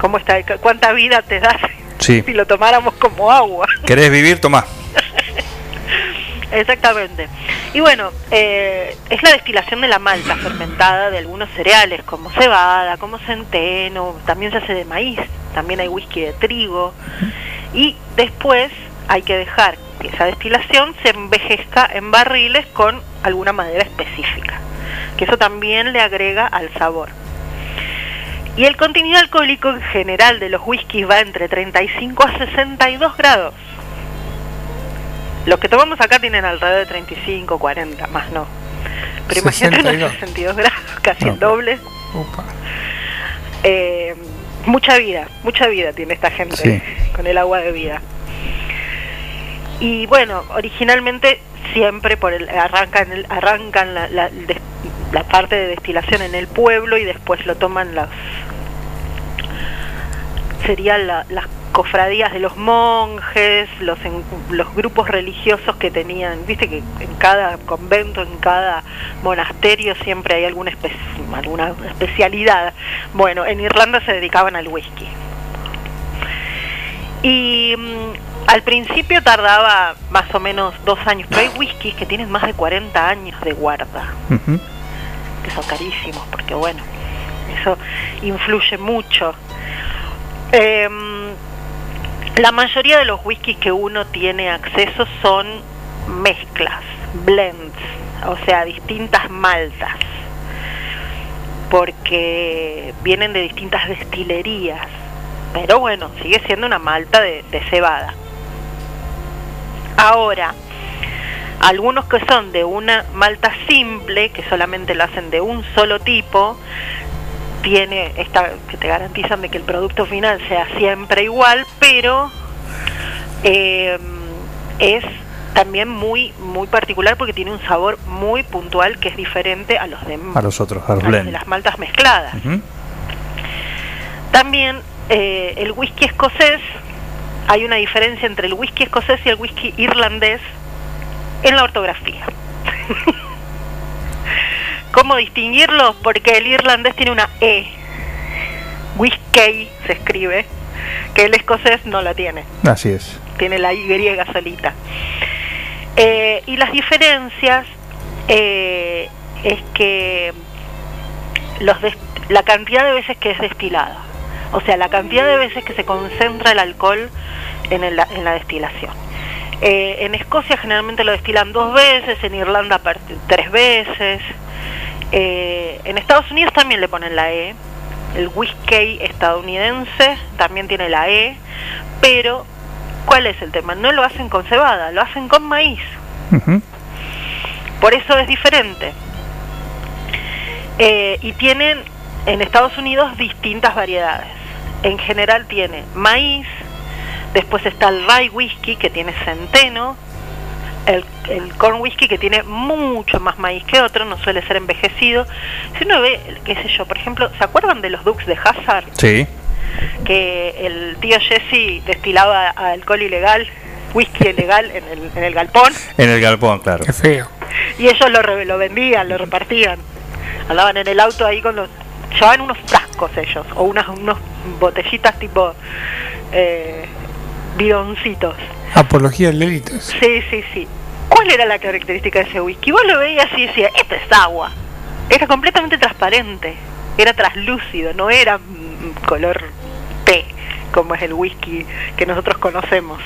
cómo está, cuánta vida te das Sí. si lo tomáramos como agua. ¿Querés vivir? Tomá. Exactamente. Y bueno, eh, es la destilación de la malta fermentada de algunos cereales como cebada, como centeno, también se hace de maíz, también hay whisky de trigo. Y después hay que dejar que esa destilación se envejezca en barriles con alguna madera específica, que eso también le agrega al sabor. Y el contenido alcohólico en general de los whiskies va entre 35 a 62 grados. Los que tomamos acá tienen alrededor de 35, 40, más no. Pero imagínate 62. unos 62 grados, casi el doble. Eh, mucha vida, mucha vida tiene esta gente Sí. con el agua de vida. Y bueno, originalmente siempre por el, arrancan, el- arrancan la, la- la parte de destilación en el pueblo y después lo toman las serían la- las cofradías de los monjes, los, en- los grupos religiosos que tenían, viste que en cada convento, en cada monasterio siempre hay alguna, espe- alguna especialidad. Bueno, en Irlanda se dedicaban al whisky. Y mm, al principio tardaba más o menos dos años, pero hay whiskies que tienen más de 40 años de guarda que son carísimos, porque bueno, eso influye mucho. Em, la mayoría de los whiskies que uno tiene acceso son mezclas, blends, o sea, distintas maltas, porque vienen de distintas destilerías, pero bueno, sigue siendo una malta de, de cebada. Ahora, algunos que son de una malta simple, que solamente lo hacen de un solo tipo, tiene esta que te garantizan de que el producto final sea siempre igual, pero eh, es también muy muy particular porque tiene un sabor muy puntual que es diferente a los de, A los otros, a los a los de las maltas mezcladas. También eh, el whisky escocés, hay una diferencia entre el whisky escocés y el whisky irlandés en la ortografía. ¿Cómo distinguirlos? Porque el irlandés tiene una E. Whisky se escribe, que el escocés no la tiene, Así es. tiene la Y solita. Eh, y las diferencias eh, es que los la cantidad de veces que es destilada, o sea, la cantidad de veces que se concentra el alcohol en, el- en la destilación. Eh, en Escocia generalmente lo destilan dos veces, en Irlanda tres veces. Eh, en Estados Unidos también le ponen la E. El whisky estadounidense también tiene la E. Pero, ¿cuál es el tema? No lo hacen con cebada, lo hacen con maíz. Por eso es diferente. Eh, y tienen en Estados Unidos distintas variedades. En general tiene maíz, después está el rye whisky que tiene centeno, el, el corn whisky que tiene mucho más maíz que otro, no suele ser envejecido. Si uno ve, qué sé yo, por ejemplo, ¿se acuerdan de los Dukes de Hazard? Sí. Que el tío Jesse destilaba alcohol ilegal, whisky ilegal en el, en el galpón En el galpón, claro. Qué feo. y ellos lo, re- lo vendían, lo repartían. Andaban en el auto ahí con los... Llevaban unos frascos ellos, o unas unos botellitas tipo eh, bidoncitos. Apología del delito. Sí, sí, sí. ¿Cuál era la característica de ese whisky? Vos lo veías y decías, esto es agua. era completamente transparente, era traslúcido, no era mm, color té, como es el whisky que nosotros conocemos.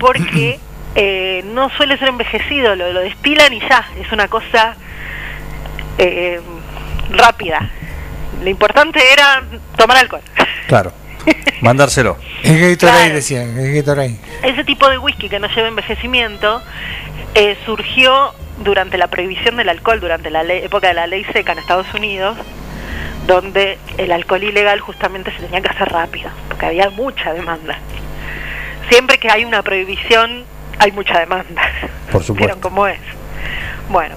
Porque eh, no suele ser envejecido, lo, lo destilan y ya, es una cosa eh, rápida. Lo importante era tomar alcohol. Claro. Mandárselo. El Gatorade decía, el Gatorade. Ese tipo de whisky que no lleva envejecimiento eh, surgió durante la prohibición del alcohol, durante la ley- época de la ley seca en Estados Unidos, donde el alcohol ilegal justamente se tenía que hacer rápido, porque había mucha demanda. Siempre que hay una prohibición, hay mucha demanda. Por supuesto. ¿Vieron cómo es? Bueno.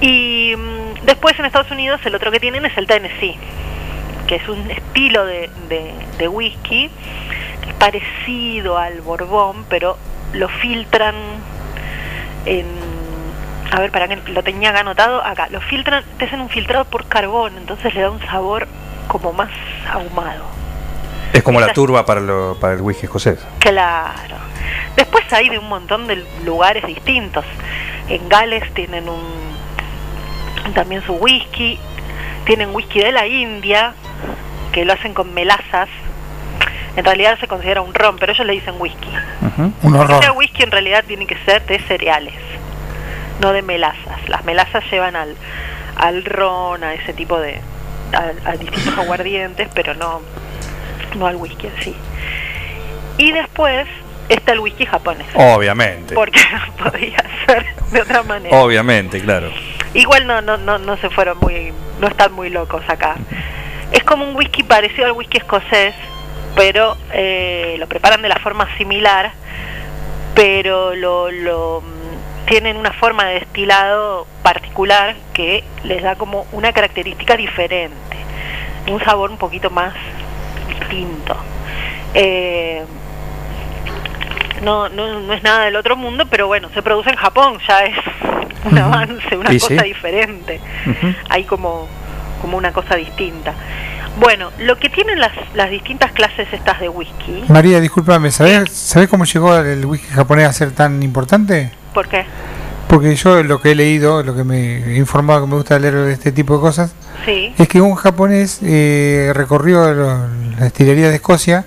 Y mm, después en Estados Unidos el otro que tienen es el Tennessee, que es un estilo de, de- de whisky que es parecido al Borbón, pero lo filtran en... A ver, para que lo tenía acá anotado, acá. Lo filtran, te hacen un filtrado por carbón, entonces le da un sabor como más ahumado. Es como la turba para, lo- para el whisky escocés. Claro. Después hay de un montón de lugares distintos. En Gales tienen un también su whisky, tienen whisky de la India que lo hacen con melazas. En realidad se considera un ron, pero ellos le dicen whisky. Un Que horror. sea whisky en realidad tiene que ser de cereales, no de melazas. Las melazas llevan al, al ron, a ese tipo de. a, a distintos aguardientes, pero no, no al whisky en sí. Y después está el whisky japonés. Obviamente. Porque no podía ser de otra manera. Obviamente, claro. Igual no, no, no, no se fueron muy, no están muy locos acá. Es como un whisky parecido al whisky escocés, pero eh, lo preparan de la forma similar, pero lo, lo mm, tienen una forma de destilado particular que les da como una característica diferente, un sabor un poquito más distinto. Eh, no, no, no es nada del otro mundo, pero bueno, se produce en Japón, ya es un avance, una Sí, cosa sí. diferente. Hay como, como una cosa distinta. Bueno, lo que tienen las, las distintas clases estas de whisky, María, discúlpame, ¿sabés, ¿sabés cómo llegó el whisky japonés a ser tan importante? ¿por qué? Porque yo lo que he leído, lo que me he informado, que me gusta leer de este tipo de cosas, Sí, es que un japonés eh, recorrió la destilería de Escocia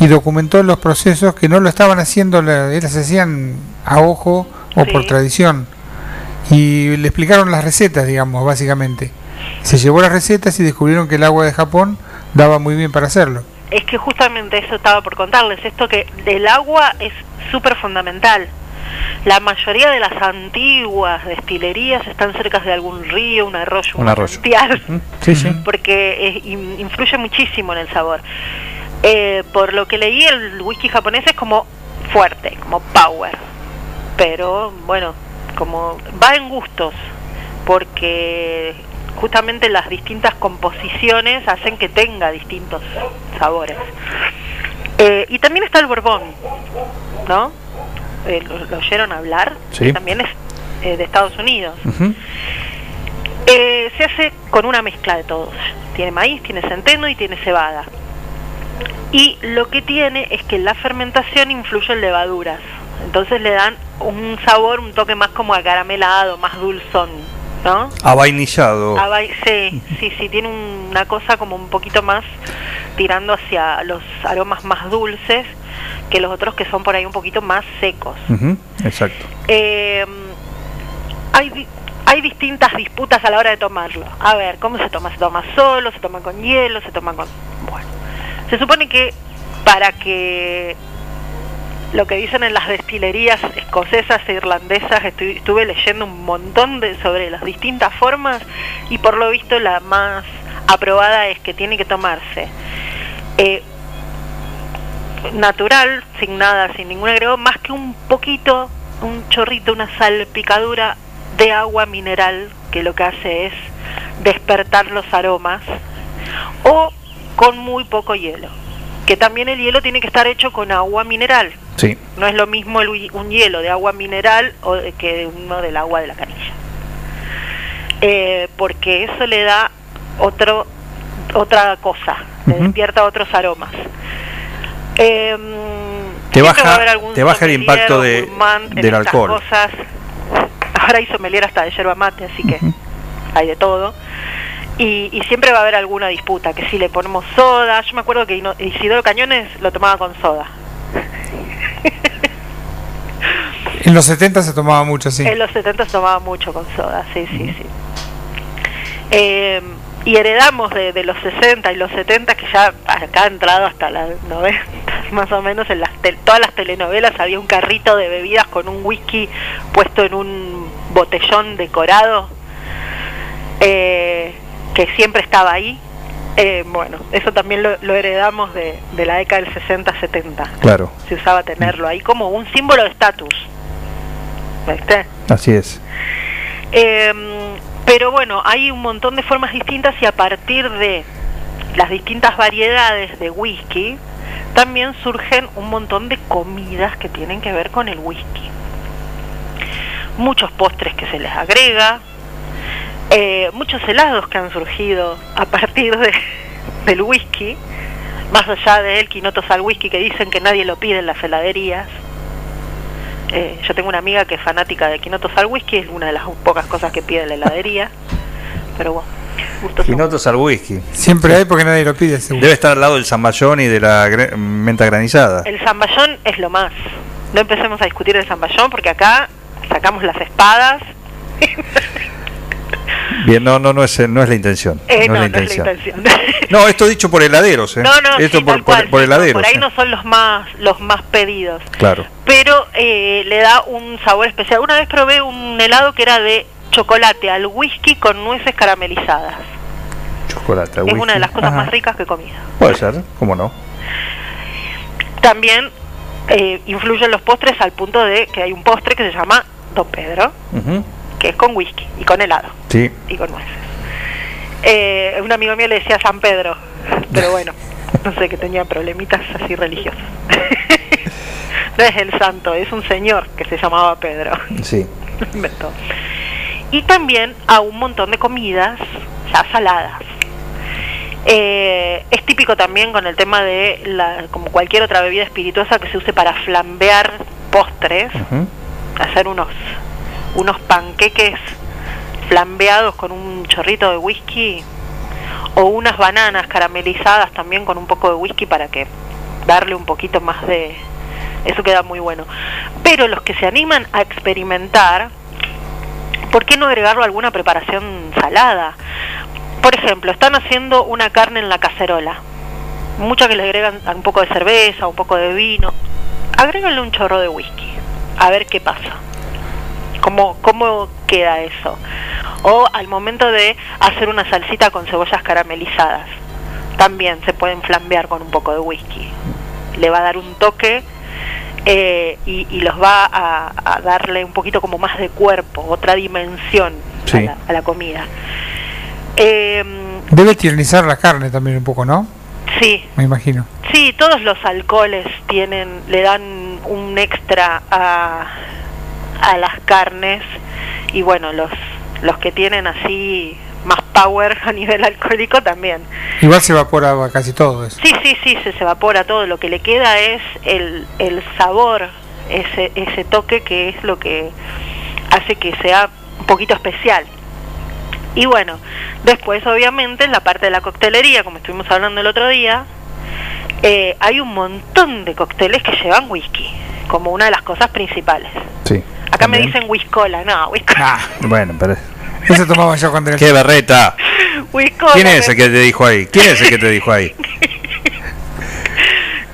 y documentó los procesos que no lo estaban haciendo, la- ellas se hacían a ojo o por tradición. Y le explicaron las recetas, digamos, básicamente. Se llevó las recetas y descubrieron que el agua de Japón daba muy bien para hacerlo. es que justamente eso estaba por contarles, esto que el agua es súper fundamental. La mayoría de las antiguas destilerías están cerca de algún río, un arroyo, Un arroyo. manantial. Sí, sí. porque es- in- influye muchísimo en el sabor. Eh, por lo que leí, el whisky japonés es como fuerte, como power. Pero bueno, como va en gustos, porque justamente las distintas composiciones hacen que tenga distintos sabores. Eh, y también está el Borbón, ¿no? Eh, ¿lo, lo oyeron hablar? Sí. También es eh, de Estados Unidos. Eh, se hace con una mezcla de todos. Tiene maíz, tiene centeno y tiene cebada. Y lo que tiene es que la fermentación influye en levaduras. Entonces le dan un sabor, un toque más como acaramelado, más dulzón, ¿no? Avainillado. Vai- sí, sí, sí, tiene una cosa como un poquito más tirando hacia los aromas más dulces que los otros que son por ahí un poquito más secos. Exacto. Eh, hay, hay distintas disputas a la hora de tomarlo. A ver, ¿cómo se toma? ¿Se toma solo? ¿Se toma con hielo? ¿Se toma con...? Bueno, se supone que para que lo que dicen en las destilerías escocesas e irlandesas, estu- estuve leyendo un montón de, sobre las distintas formas y por lo visto la más aprobada es que tiene que tomarse eh, natural, sin nada, sin ningún agregado, más que un poquito, un chorrito, una salpicadura de agua mineral que lo que hace es despertar los aromas o con muy poco hielo, que también el hielo tiene que estar hecho con agua mineral. Sí. No es lo mismo el un hielo de agua mineral o que uno del agua de la canilla. Eh, porque eso le da otro otra cosa, le Ujú. despierta otros aromas. Eh, Te baja- te baja el impacto de- del alcohol. Cosas. Ahora hay sommelier hasta de yerba mate, así que hay de todo. Y, y siempre va a haber alguna disputa, que si le ponemos soda, yo me acuerdo que Isidoro Cañones lo tomaba con soda. En los 70 se tomaba mucho, sí. En los 70 se tomaba mucho con soda, sí, sí, sí. Eh, y heredamos de, de los 60 y los 70, que ya acá ha entrado hasta las 90, más o menos, en las tel- todas las telenovelas había un carrito de bebidas con un whisky puesto en un botellón decorado, eh, que siempre estaba ahí. Eh, bueno, eso también lo, lo heredamos de, de la década del 60-70. Claro, Se usaba tenerlo ahí como un símbolo de estatus. ¿Viste? así es. Eh, pero bueno, hay un montón de formas distintas y a partir de las distintas variedades de whisky, también surgen un montón de comidas que tienen que ver con el whisky. Muchos postres que se les agrega, eh, muchos helados que han surgido a partir de, del whisky, más allá de el quinotos al whisky que dicen que nadie lo pide en las heladerías. Eh, yo tengo una amiga que es fanática de quinotos al whisky, es una de las pocas cosas que pide en la heladería. Pero bueno, Quinotos al whisky. Siempre hay porque nadie lo pide, seguro. Debe estar al lado del zamballón y de la gre- menta granizada. El zamballón es lo más. No empecemos a discutir el zamballón porque acá sacamos las espadas. Bien, no, no, no es, no es la intención. Eh, no, no, es la no es la intención. No, esto dicho por heladeros, ¿eh? No, no, Esto sí, por, tal cual, por, heladeros. por ahí ¿eh? no son los más los más pedidos. Claro. pero eh, le da un sabor especial. Una vez probé un helado que era de chocolate al whisky con nueces caramelizadas. Chocolate, Es whisky. una de las cosas Ajá. más ricas que he comido. Puede ser, ¿cómo no? También eh, influyen los postres al punto de que hay un postre que se llama Don Pedro, Ujú. Que es con whisky y con helado Sí. y con nueces. Eh, un amigo mío le decía San Pedro, pero bueno, no sé, que tenía problemitas así religiosos. no es el santo, es un señor que se llamaba Pedro. Sí. Inventó. Y también a un montón de comidas ya saladas. Eh, es típico también con el tema de, la, como cualquier otra bebida espirituosa que se use para flambear postres, hacer unos, unos panqueques flambeados con un chorrito de whisky o unas bananas caramelizadas también con un poco de whisky para que darle un poquito más de eso queda muy bueno. Pero los que se animan a experimentar ¿por qué no agregarlo a alguna preparación salada? por ejemplo están haciendo una carne en la cacerola. Muchas que le agregan un poco de cerveza un poco de vino agréganle un chorro de whisky a ver qué pasa ¿Cómo, ¿Cómo queda eso? O al momento de hacer una salsita con cebollas caramelizadas, también se pueden flambear con un poco de whisky. Le va a dar un toque eh, y, y los va a, a darle un poquito como más de cuerpo, otra dimensión a, la, a la comida. Eh, Debe tiernizar la carne también un poco, ¿no? sí, Me imagino. Sí, todos los alcoholes tienen, le dan un extra a, a las carnes y bueno, los, los que tienen así más power a nivel alcohólico también. Igual se evapora casi todo eso. Sí, sí, sí, se, se evapora todo, lo que le queda es el, el sabor, ese, ese toque que es lo que hace que sea un poquito especial. Y bueno, después obviamente en la parte de la coctelería, como estuvimos hablando el otro día, eh, hay un montón de cócteles que llevan whisky, como una de las cosas principales. Sí. Acá me También. dicen whiskola, no, whiskola. Bueno, pero. Eso tomaba yo cuando era ¡Qué berreta! Whiskola, ¿Quién es me- ese que te dijo ahí? ¿Quién es el que te dijo ahí?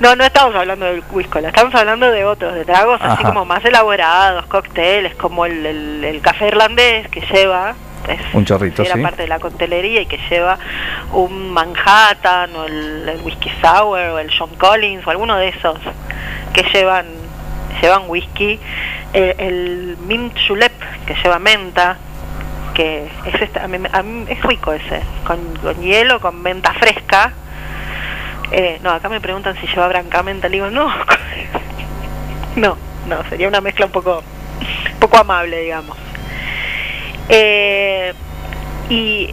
No, no estamos hablando del whiskola, estamos hablando de otros, de tragos así Ajá. como más elaborados, cócteles, como el, el- el café irlandés que lleva, es, Un chorrito, era sí. parte de la coctelería y que lleva un Manhattan o el, el whisky sour o el John Collins o alguno de esos que llevan llevan whisky, el, el mint julep que lleva menta, que es esta- a mí- a mí es rico ese, con, hielo, con menta fresca. Eh, no, acá me preguntan si lleva brancamenta, le digo, no, no, no, sería una mezcla un poco, poco amable, digamos. Eh, y,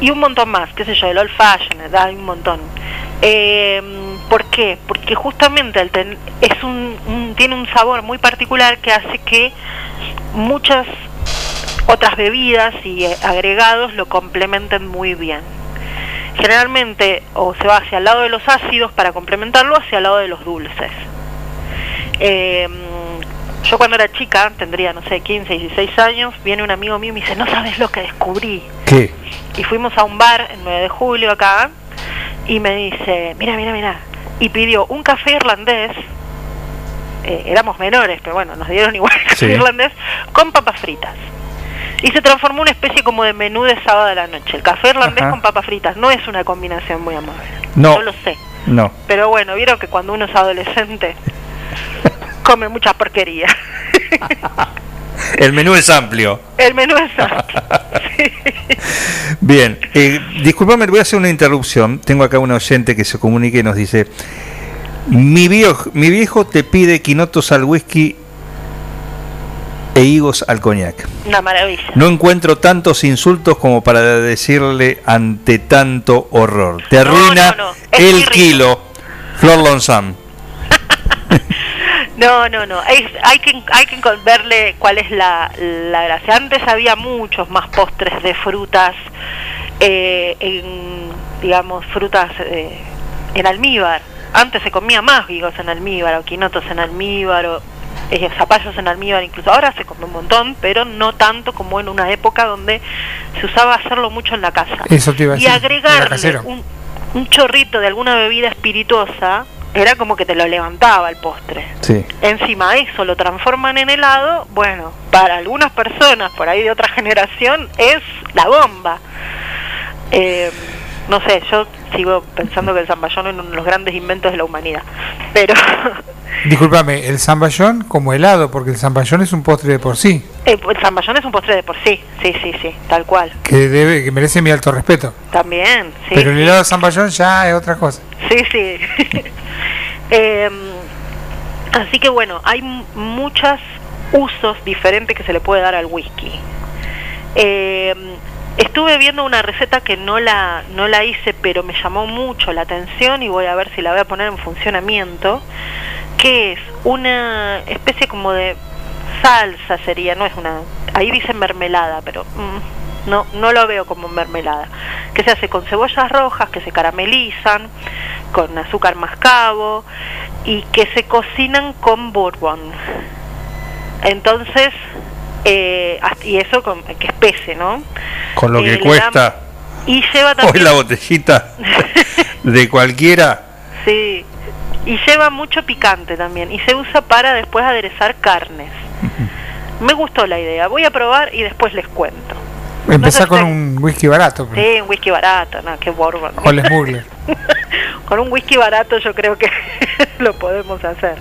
y un montón más, qué sé yo, el old fashioned, hay un montón. Eh, ¿Por qué? Porque justamente el ten- es un, un- tiene un sabor muy particular que hace que muchas otras bebidas y eh, agregados lo complementen muy bien. Generalmente o se va hacia el lado de los ácidos para complementarlo, hacia el lado de los dulces. Eh, yo cuando era chica, tendría, no sé, 15, 16 años, viene un amigo mío y me dice, no sabes lo que descubrí. ¿Qué? Y fuimos a un bar en 9 de julio acá y me dice, mira, mira, mira. Y pidió un café irlandés, eh, éramos menores, pero bueno, nos dieron igual el café Sí. irlandés, con papas fritas. Y se transformó en una especie como de menú de sábado a la noche. El café irlandés Ajá. con papas fritas no es una combinación muy amable. No. Yo lo sé. No. Pero bueno, vieron que cuando uno es adolescente come mucha porquería. El menú es amplio. El menú es amplio. Bien, eh, disculpame, voy a hacer una interrupción. Tengo acá un oyente que se comunica y nos dice: mi viejo, mi viejo te pide quinotos al whisky e higos al coñac. Una maravilla. No encuentro tantos insultos como para decirle ante tanto horror. Te arruina no, no, es el kilo. Flor Lonzam. No, no, no. Es- hay que hay que verle cuál es la, la gracia. Antes había muchos más postres de frutas, eh, en, digamos, frutas eh, en almíbar. Antes se comía más higos en almíbar, o quinotos en almíbar, o eh, zapallos en almíbar incluso. Ahora se come un montón, pero no tanto como en una época donde se usaba hacerlo mucho en la casa. Eso te iba a y decir, agregarle un, un chorrito de alguna bebida espirituosa era como que te lo levantaba el postre. Sí. Encima eso lo transforman en helado, bueno, para algunas personas por ahí de otra generación es la bomba. Eh, no sé, yo sigo pensando que el zamballón es uno de los grandes inventos de la humanidad. Pero Discúlpame, el zamballón como helado, porque el zamballón es un postre de por sí, eh, el zamballón es un postre de por sí, sí, sí, sí, tal cual. que debe, que merece mi alto respeto. También, sí. Pero el helado de zamballón ya es otra cosa. Sí, sí. Eh, así que bueno, hay muchos usos diferentes que se le puede dar al whisky. Eh, estuve viendo una receta que no la, no la hice, pero me llamó mucho la atención y voy a ver si la voy a poner en funcionamiento, que es una especie como de salsa sería, no es una, ahí dice mermelada, pero mm, no, no lo veo como mermelada, que se hace con cebollas rojas que se caramelizan, con azúcar mascabo y que se cocinan con bourbon. Entonces, eh, hasta- y eso con, que espese, ¿no? Con lo Eh, que le cuesta dan- Y lleva hoy también... la botellita de cualquiera. Sí, y lleva mucho picante también y se usa para después aderezar carnes. Me gustó la idea, voy a probar y después les cuento. Empezar con un whisky barato, pues. Sí, un whisky barato, no, qué bourbon. o el smuggler. con un whisky barato yo creo que lo podemos hacer.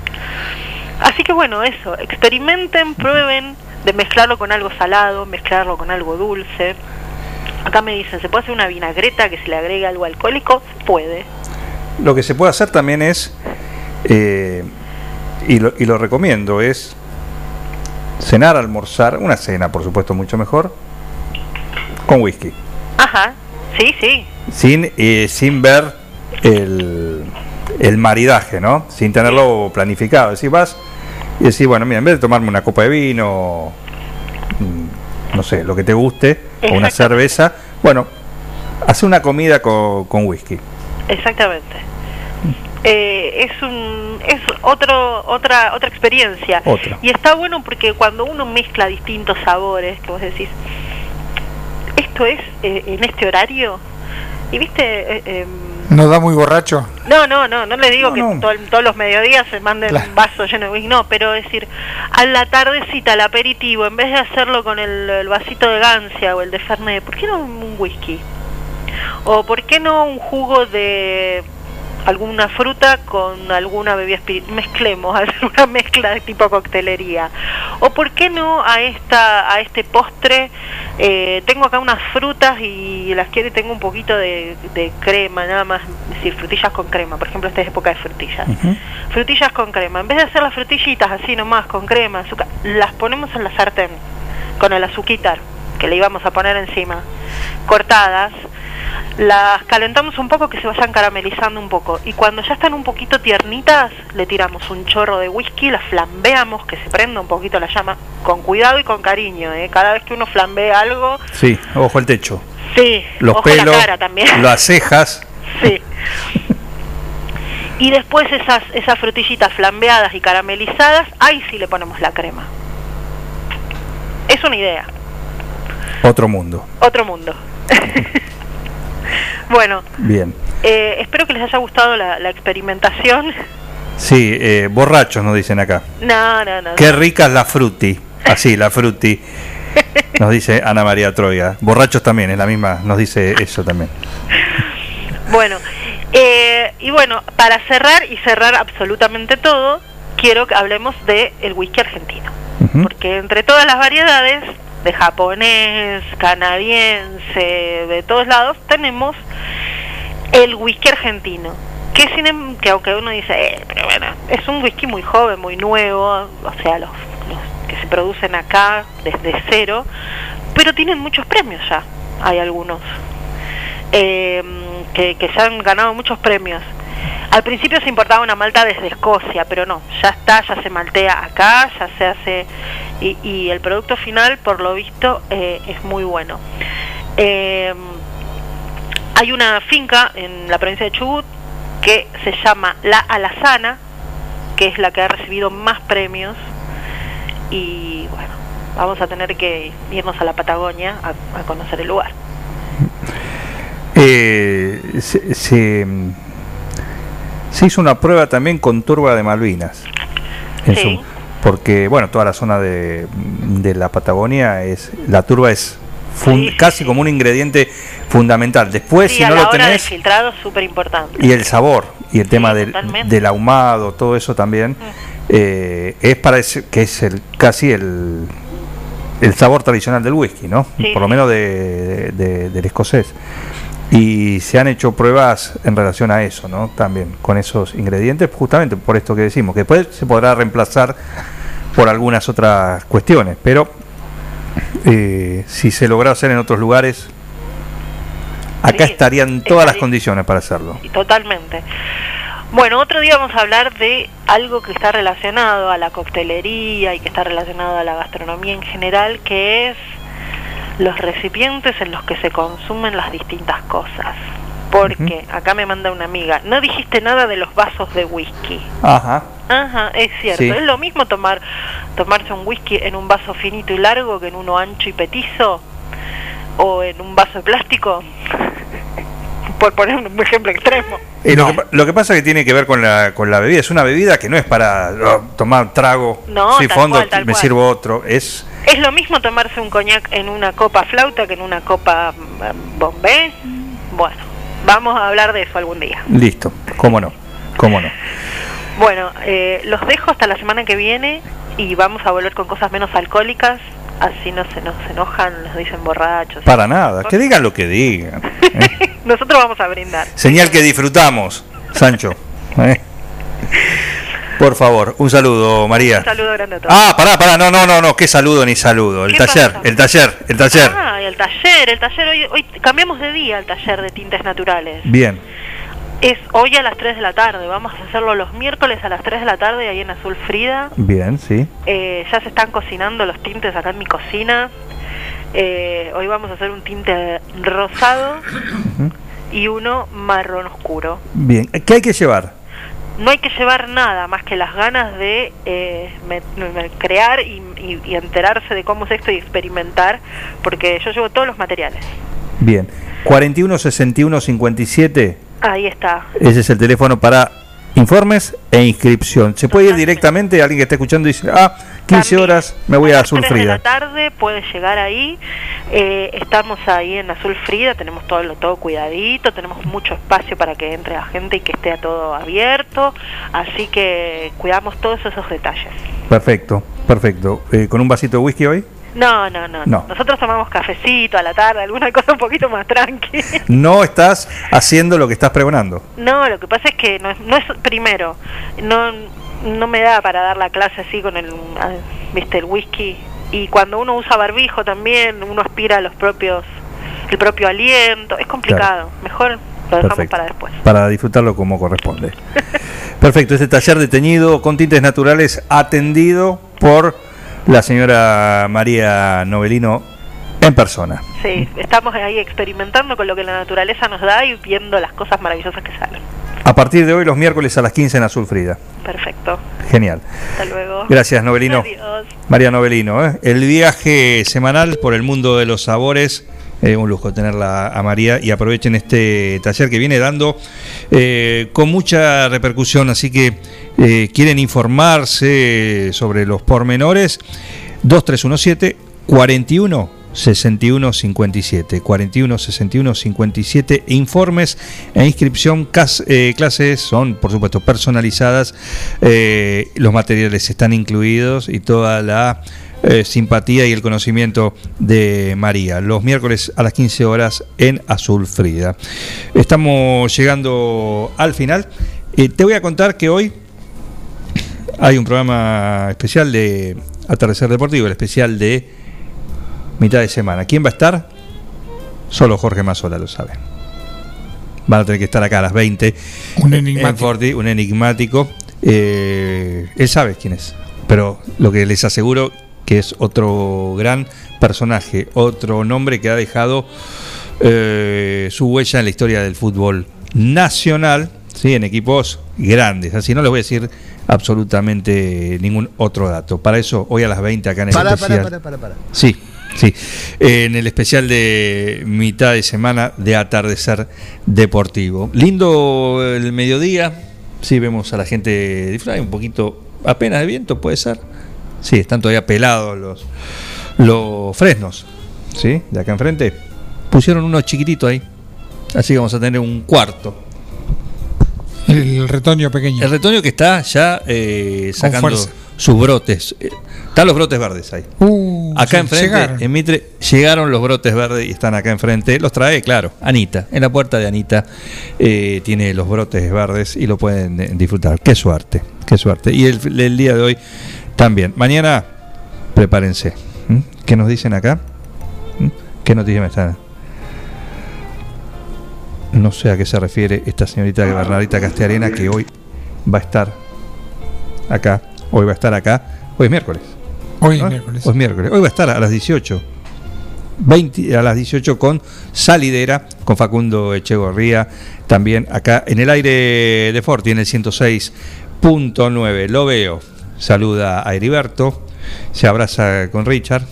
Así que bueno, eso, experimenten, prueben de mezclarlo con algo salado, mezclarlo con algo dulce. Acá me dicen, ¿se puede hacer una vinagreta que se le agregue algo alcohólico? Se puede. Lo que se puede hacer también es, eh, y, lo, y lo recomiendo, es cenar, almorzar, una cena por supuesto mucho mejor, con whisky. Ajá, sí, sí. Sin, eh, sin ver el, el maridaje, ¿no? Sin tenerlo planificado. Decir, vas y decir, bueno, mira, en vez de tomarme una copa de vino, mm, no sé, lo que te guste, o una cerveza, bueno, hace una comida con, con whisky. Exactamente. Eh, es un es otro otra otra experiencia Otra. y está bueno porque cuando uno mezcla distintos sabores que vos decís esto es eh, en este horario y viste eh, em, ¿No da muy borracho? no no no no les digo que todo todos los mediodías se manden Claro. un vaso lleno de whisky no pero es decir a la tardecita al aperitivo en vez de hacerlo con el, el vasito de gancia o el de fernet ¿por qué no un whisky? o por qué no un jugo de alguna fruta con alguna bebida espiritual, mezclemos, hacer una mezcla de tipo coctelería. O por qué no a esta a este postre, eh, tengo acá unas frutas y las quiero y tengo un poquito de, de crema, nada más, es decir, frutillas con crema, por ejemplo, esta es época de frutillas. Frutillas con crema, en vez de hacer las frutillitas así nomás con crema, azúcar, las ponemos en la sartén con el azuquitar que le íbamos a poner encima, cortadas, Las calentamos un poco que se vayan caramelizando un poco. Y cuando ya están un poquito tiernitas, le tiramos un chorro de whisky, las flambeamos, que se prenda un poquito la llama, con cuidado y con cariño. ¿eh? Cada vez que uno flambea algo, Sí, ojo al techo. sí, Los ojo pelos, la cara también. las cejas. Sí. Y después esas, esas frutillitas flambeadas y caramelizadas, ahí sí le ponemos la crema. Es una idea, Otro mundo. otro mundo. bueno, Bien. eh, espero que les haya gustado la, la experimentación. Sí, eh, borrachos nos dicen acá. No, no, no. Qué rica es la frutti. Así, la frutti. Nos dice Ana María Troya. Borrachos también, es la misma, nos dice eso también. Bueno, eh, y bueno, para cerrar y cerrar absolutamente todo, quiero que hablemos de el whisky argentino. Porque entre todas las variedades, de japonés, canadiense, de todos lados, tenemos el whisky argentino. Que, sin, em- que aunque uno dice, eh, pero bueno, es un whisky muy joven, muy nuevo, o sea, los, que se producen acá desde cero, pero tienen muchos premios ya, hay algunos eh, que, que ya han ganado muchos premios. Al principio se importaba una malta desde Escocia, pero no, ya está, ya se maltea acá, ya se hace y, el producto final, por lo visto, eh, es muy bueno. Eh, hay una finca en la provincia de Chubut que se llama La Alazana, que es la que ha recibido más premios y bueno, vamos a tener que irnos a la Patagonia a conocer el lugar. Eh, se, se, se hizo una prueba también con turba de Malvinas. En Sí. su- porque, bueno, toda la zona de, de la Patagonia es. La turba es fun- casi como un ingrediente fundamental. Después, Sí, si a no la lo hora tenés. de filtrado es súper importante. Y el sabor y el tema del, del ahumado, todo eso también, eh, es para ese- que es el casi el, el sabor tradicional del whisky, ¿no? Por lo menos de, de- del escocés. Y se han hecho pruebas en relación a eso, ¿no? También con esos ingredientes, justamente por esto que decimos, que después se podrá reemplazar por algunas otras cuestiones, pero eh, si se logra hacer en otros lugares, acá estarían todas las condiciones para hacerlo. Totalmente. Bueno, otro día vamos a hablar de algo que está relacionado a la coctelería y que está relacionado a la gastronomía en general, que es los recipientes en los que se consumen las distintas cosas. Porque acá me manda una amiga, no dijiste nada de los vasos de whisky. Ajá. Ajá, es cierto. Sí. Es lo mismo tomar tomarse un whisky en un vaso finito y largo que en uno ancho y petizo o en un vaso de plástico. Por poner un ejemplo extremo. Eh, lo, que, lo que pasa es que tiene que ver con la, con la bebida. Es una bebida que no es para oh, tomar trago, No, tal fondo, cual, me cual. sirvo otro. Es Es lo mismo tomarse un coñac en una copa flauta que en una copa mm, bombé. Bueno, vamos a hablar de eso algún día. listo, cómo no, cómo no. Bueno, eh, los dejo hasta la semana que viene y vamos a volver con cosas menos alcohólicas. Así no se nos enojan, nos dicen borrachos. Para nada, que digan lo que digan. Nosotros vamos a brindar. Señal que disfrutamos, Sancho. ¿eh? Por favor, un saludo, María. Un saludo grande a todos. Ah, pará, pará, no, no, no, no, qué saludo ni saludo. El ¿Qué taller, pasa? el taller, el taller. Ah, el taller, el taller hoy, hoy cambiamos de día el taller de tintes naturales. Bien, Es hoy a las 3 de la tarde, vamos a hacerlo los miércoles a las 3 de la tarde ahí en Azul Frida. bien, sí. Eh, ya se están cocinando los tintes acá en mi cocina. Eh, hoy vamos a hacer un tinte rosado y uno marrón oscuro. Bien, ¿qué hay que llevar? No hay que llevar nada más que las ganas de eh, me- me- crear y, y- y enterarse de cómo es esto y experimentar, porque yo llevo todos los materiales. Bien, 41 61 57, Ahí está. ese es el teléfono para informes e inscripción. Se puede ir directamente, alguien que esté escuchando dice, ah, 15 horas me voy a Azul 3 de la Frida. tarde puede llegar ahí. Eh, estamos ahí en Azul Frida, tenemos todo lo todo cuidadito, tenemos mucho espacio para que entre la gente y que esté todo abierto, así que cuidamos todos esos detalles. Perfecto, perfecto. Eh, ¿Con un vasito de whisky hoy? No, no, no, No. Nosotros tomamos cafecito a la tarde, alguna cosa un poquito más tranqui. No estás haciendo lo que estás pregonando. No, lo que pasa es que no es, no es primero, no, no me da para dar la clase así con el, ah, viste, el whisky. Y cuando uno usa barbijo también, uno aspira los propios el propio aliento, es complicado. Mejor lo dejamos Perfecto. para después. Para disfrutarlo como corresponde. Perfecto, este taller de teñido con tintes naturales atendido por la señora María Novelino en persona. Sí, estamos ahí experimentando con lo que la naturaleza nos da y viendo las cosas maravillosas que salen. A partir de hoy, los miércoles a las 15 en Azul Frida. Perfecto. Genial. Hasta luego. Gracias, Novelino. Adiós. María Novelino. ¿eh? El viaje semanal por el mundo de los sabores. Eh, un lujo tenerla a María y aprovechen este taller que viene dando eh, con mucha repercusión, así que eh, quieren informarse sobre los pormenores, 2317 41 61 57 41 61 57 informes e inscripción eh, clases son por supuesto personalizadas los materiales están incluidos y toda la eh, simpatía y el conocimiento de María los miércoles a las 15 horas en Azul Frida estamos llegando al final Eh, te voy a contar que hoy hay un programa especial de Atardecer Deportivo, el especial de mitad de semana. ¿Quién va a estar? Solo Jorge Mazola lo sabe. Van a tener que estar acá a las 20. Un en enigmático. Forti, un enigmático. Eh, él sabe quién es. Pero lo que les aseguro que es otro gran personaje, otro nombre que ha dejado eh, su huella en la historia del fútbol nacional, ¿sí? en equipos grandes. Así no les voy a decir absolutamente ningún otro dato. Para eso, hoy a las 20 acá en el Pará, especial. pará, pará, pará, pará. Sí, sí. En el especial de mitad de semana de atardecer deportivo. Lindo el mediodía. Sí, vemos a la gente un poquito apenas de viento, puede ser. Sí, están todavía pelados los, los fresnos. ¿Sí? De acá enfrente. Pusieron uno chiquitito ahí. Así que vamos a tener un cuarto. El retoño pequeño. El retoño que está ya eh, sacando sus brotes. Eh, Están los brotes verdes ahí. Uh, acá enfrente, llegaron. en Mitre, llegaron los brotes verdes y están acá enfrente. Los trae, claro, Anita. En la puerta de Anita eh, tiene los brotes verdes y lo pueden disfrutar. Qué suerte, qué suerte. Y el, el día de hoy también. Mañana, prepárense. ¿Mm? ¿Qué nos dicen acá? ¿Mm? ¿Qué noticia me están? No sé a qué se refiere esta señorita Bernardita Castellarena que hoy va a estar acá. Hoy va a estar acá. Hoy es miércoles. Hoy es miércoles. Hoy es miércoles. Hoy va a estar a las 18. 20 a las 18 con Salidera, con Facundo Echegorría, también acá en el aire de Forti, en el 106.9. Lo veo. Saluda a Heriberto, se abraza con Richard,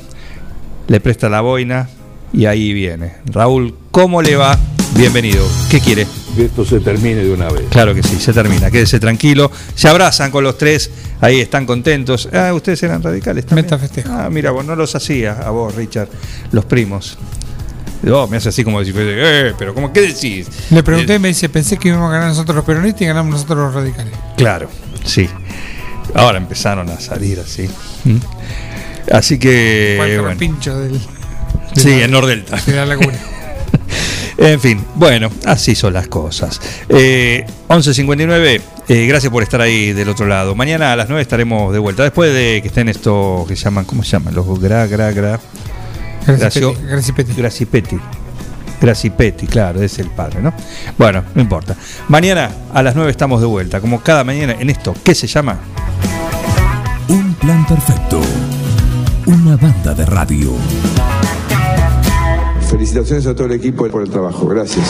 le presta la boina y ahí viene. Raúl, ¿cómo le va? Bienvenido. ¿Qué quiere? Que esto se termine de una vez. Claro que sí, se termina. Quédese tranquilo. Se abrazan con los tres. Ahí están contentos. Ah, ustedes eran radicales también. Meta festejo. Ah, mira, vos no los hacía a vos, Richard. Los primos. Oh, me hace así como si fuese, eh, pero ¿cómo qué decís? Le pregunté y me dice, pensé que íbamos a ganar nosotros los peronistas y ganamos nosotros los radicales. Claro, sí. Ahora empezaron a salir así. ¿Mm? Así que. Eh, bueno. pincho del, Sí, en Nordelta. de la laguna. En fin, bueno, así son las cosas. Eh, 11.59, eh, gracias por estar ahí del otro lado. Mañana a las 9 estaremos de vuelta. Después de que estén estos que se llaman, ¿cómo se llaman? Los gra, gra, gra. Gracio- Gracipetti. Gracipetti. Claro, es el padre, ¿no? Bueno, no importa. Mañana a las 9 estamos de vuelta, como cada mañana en esto, ¿qué se llama? Un plan perfecto. Una banda de radio. Felicitaciones a todo el equipo por el trabajo. Gracias.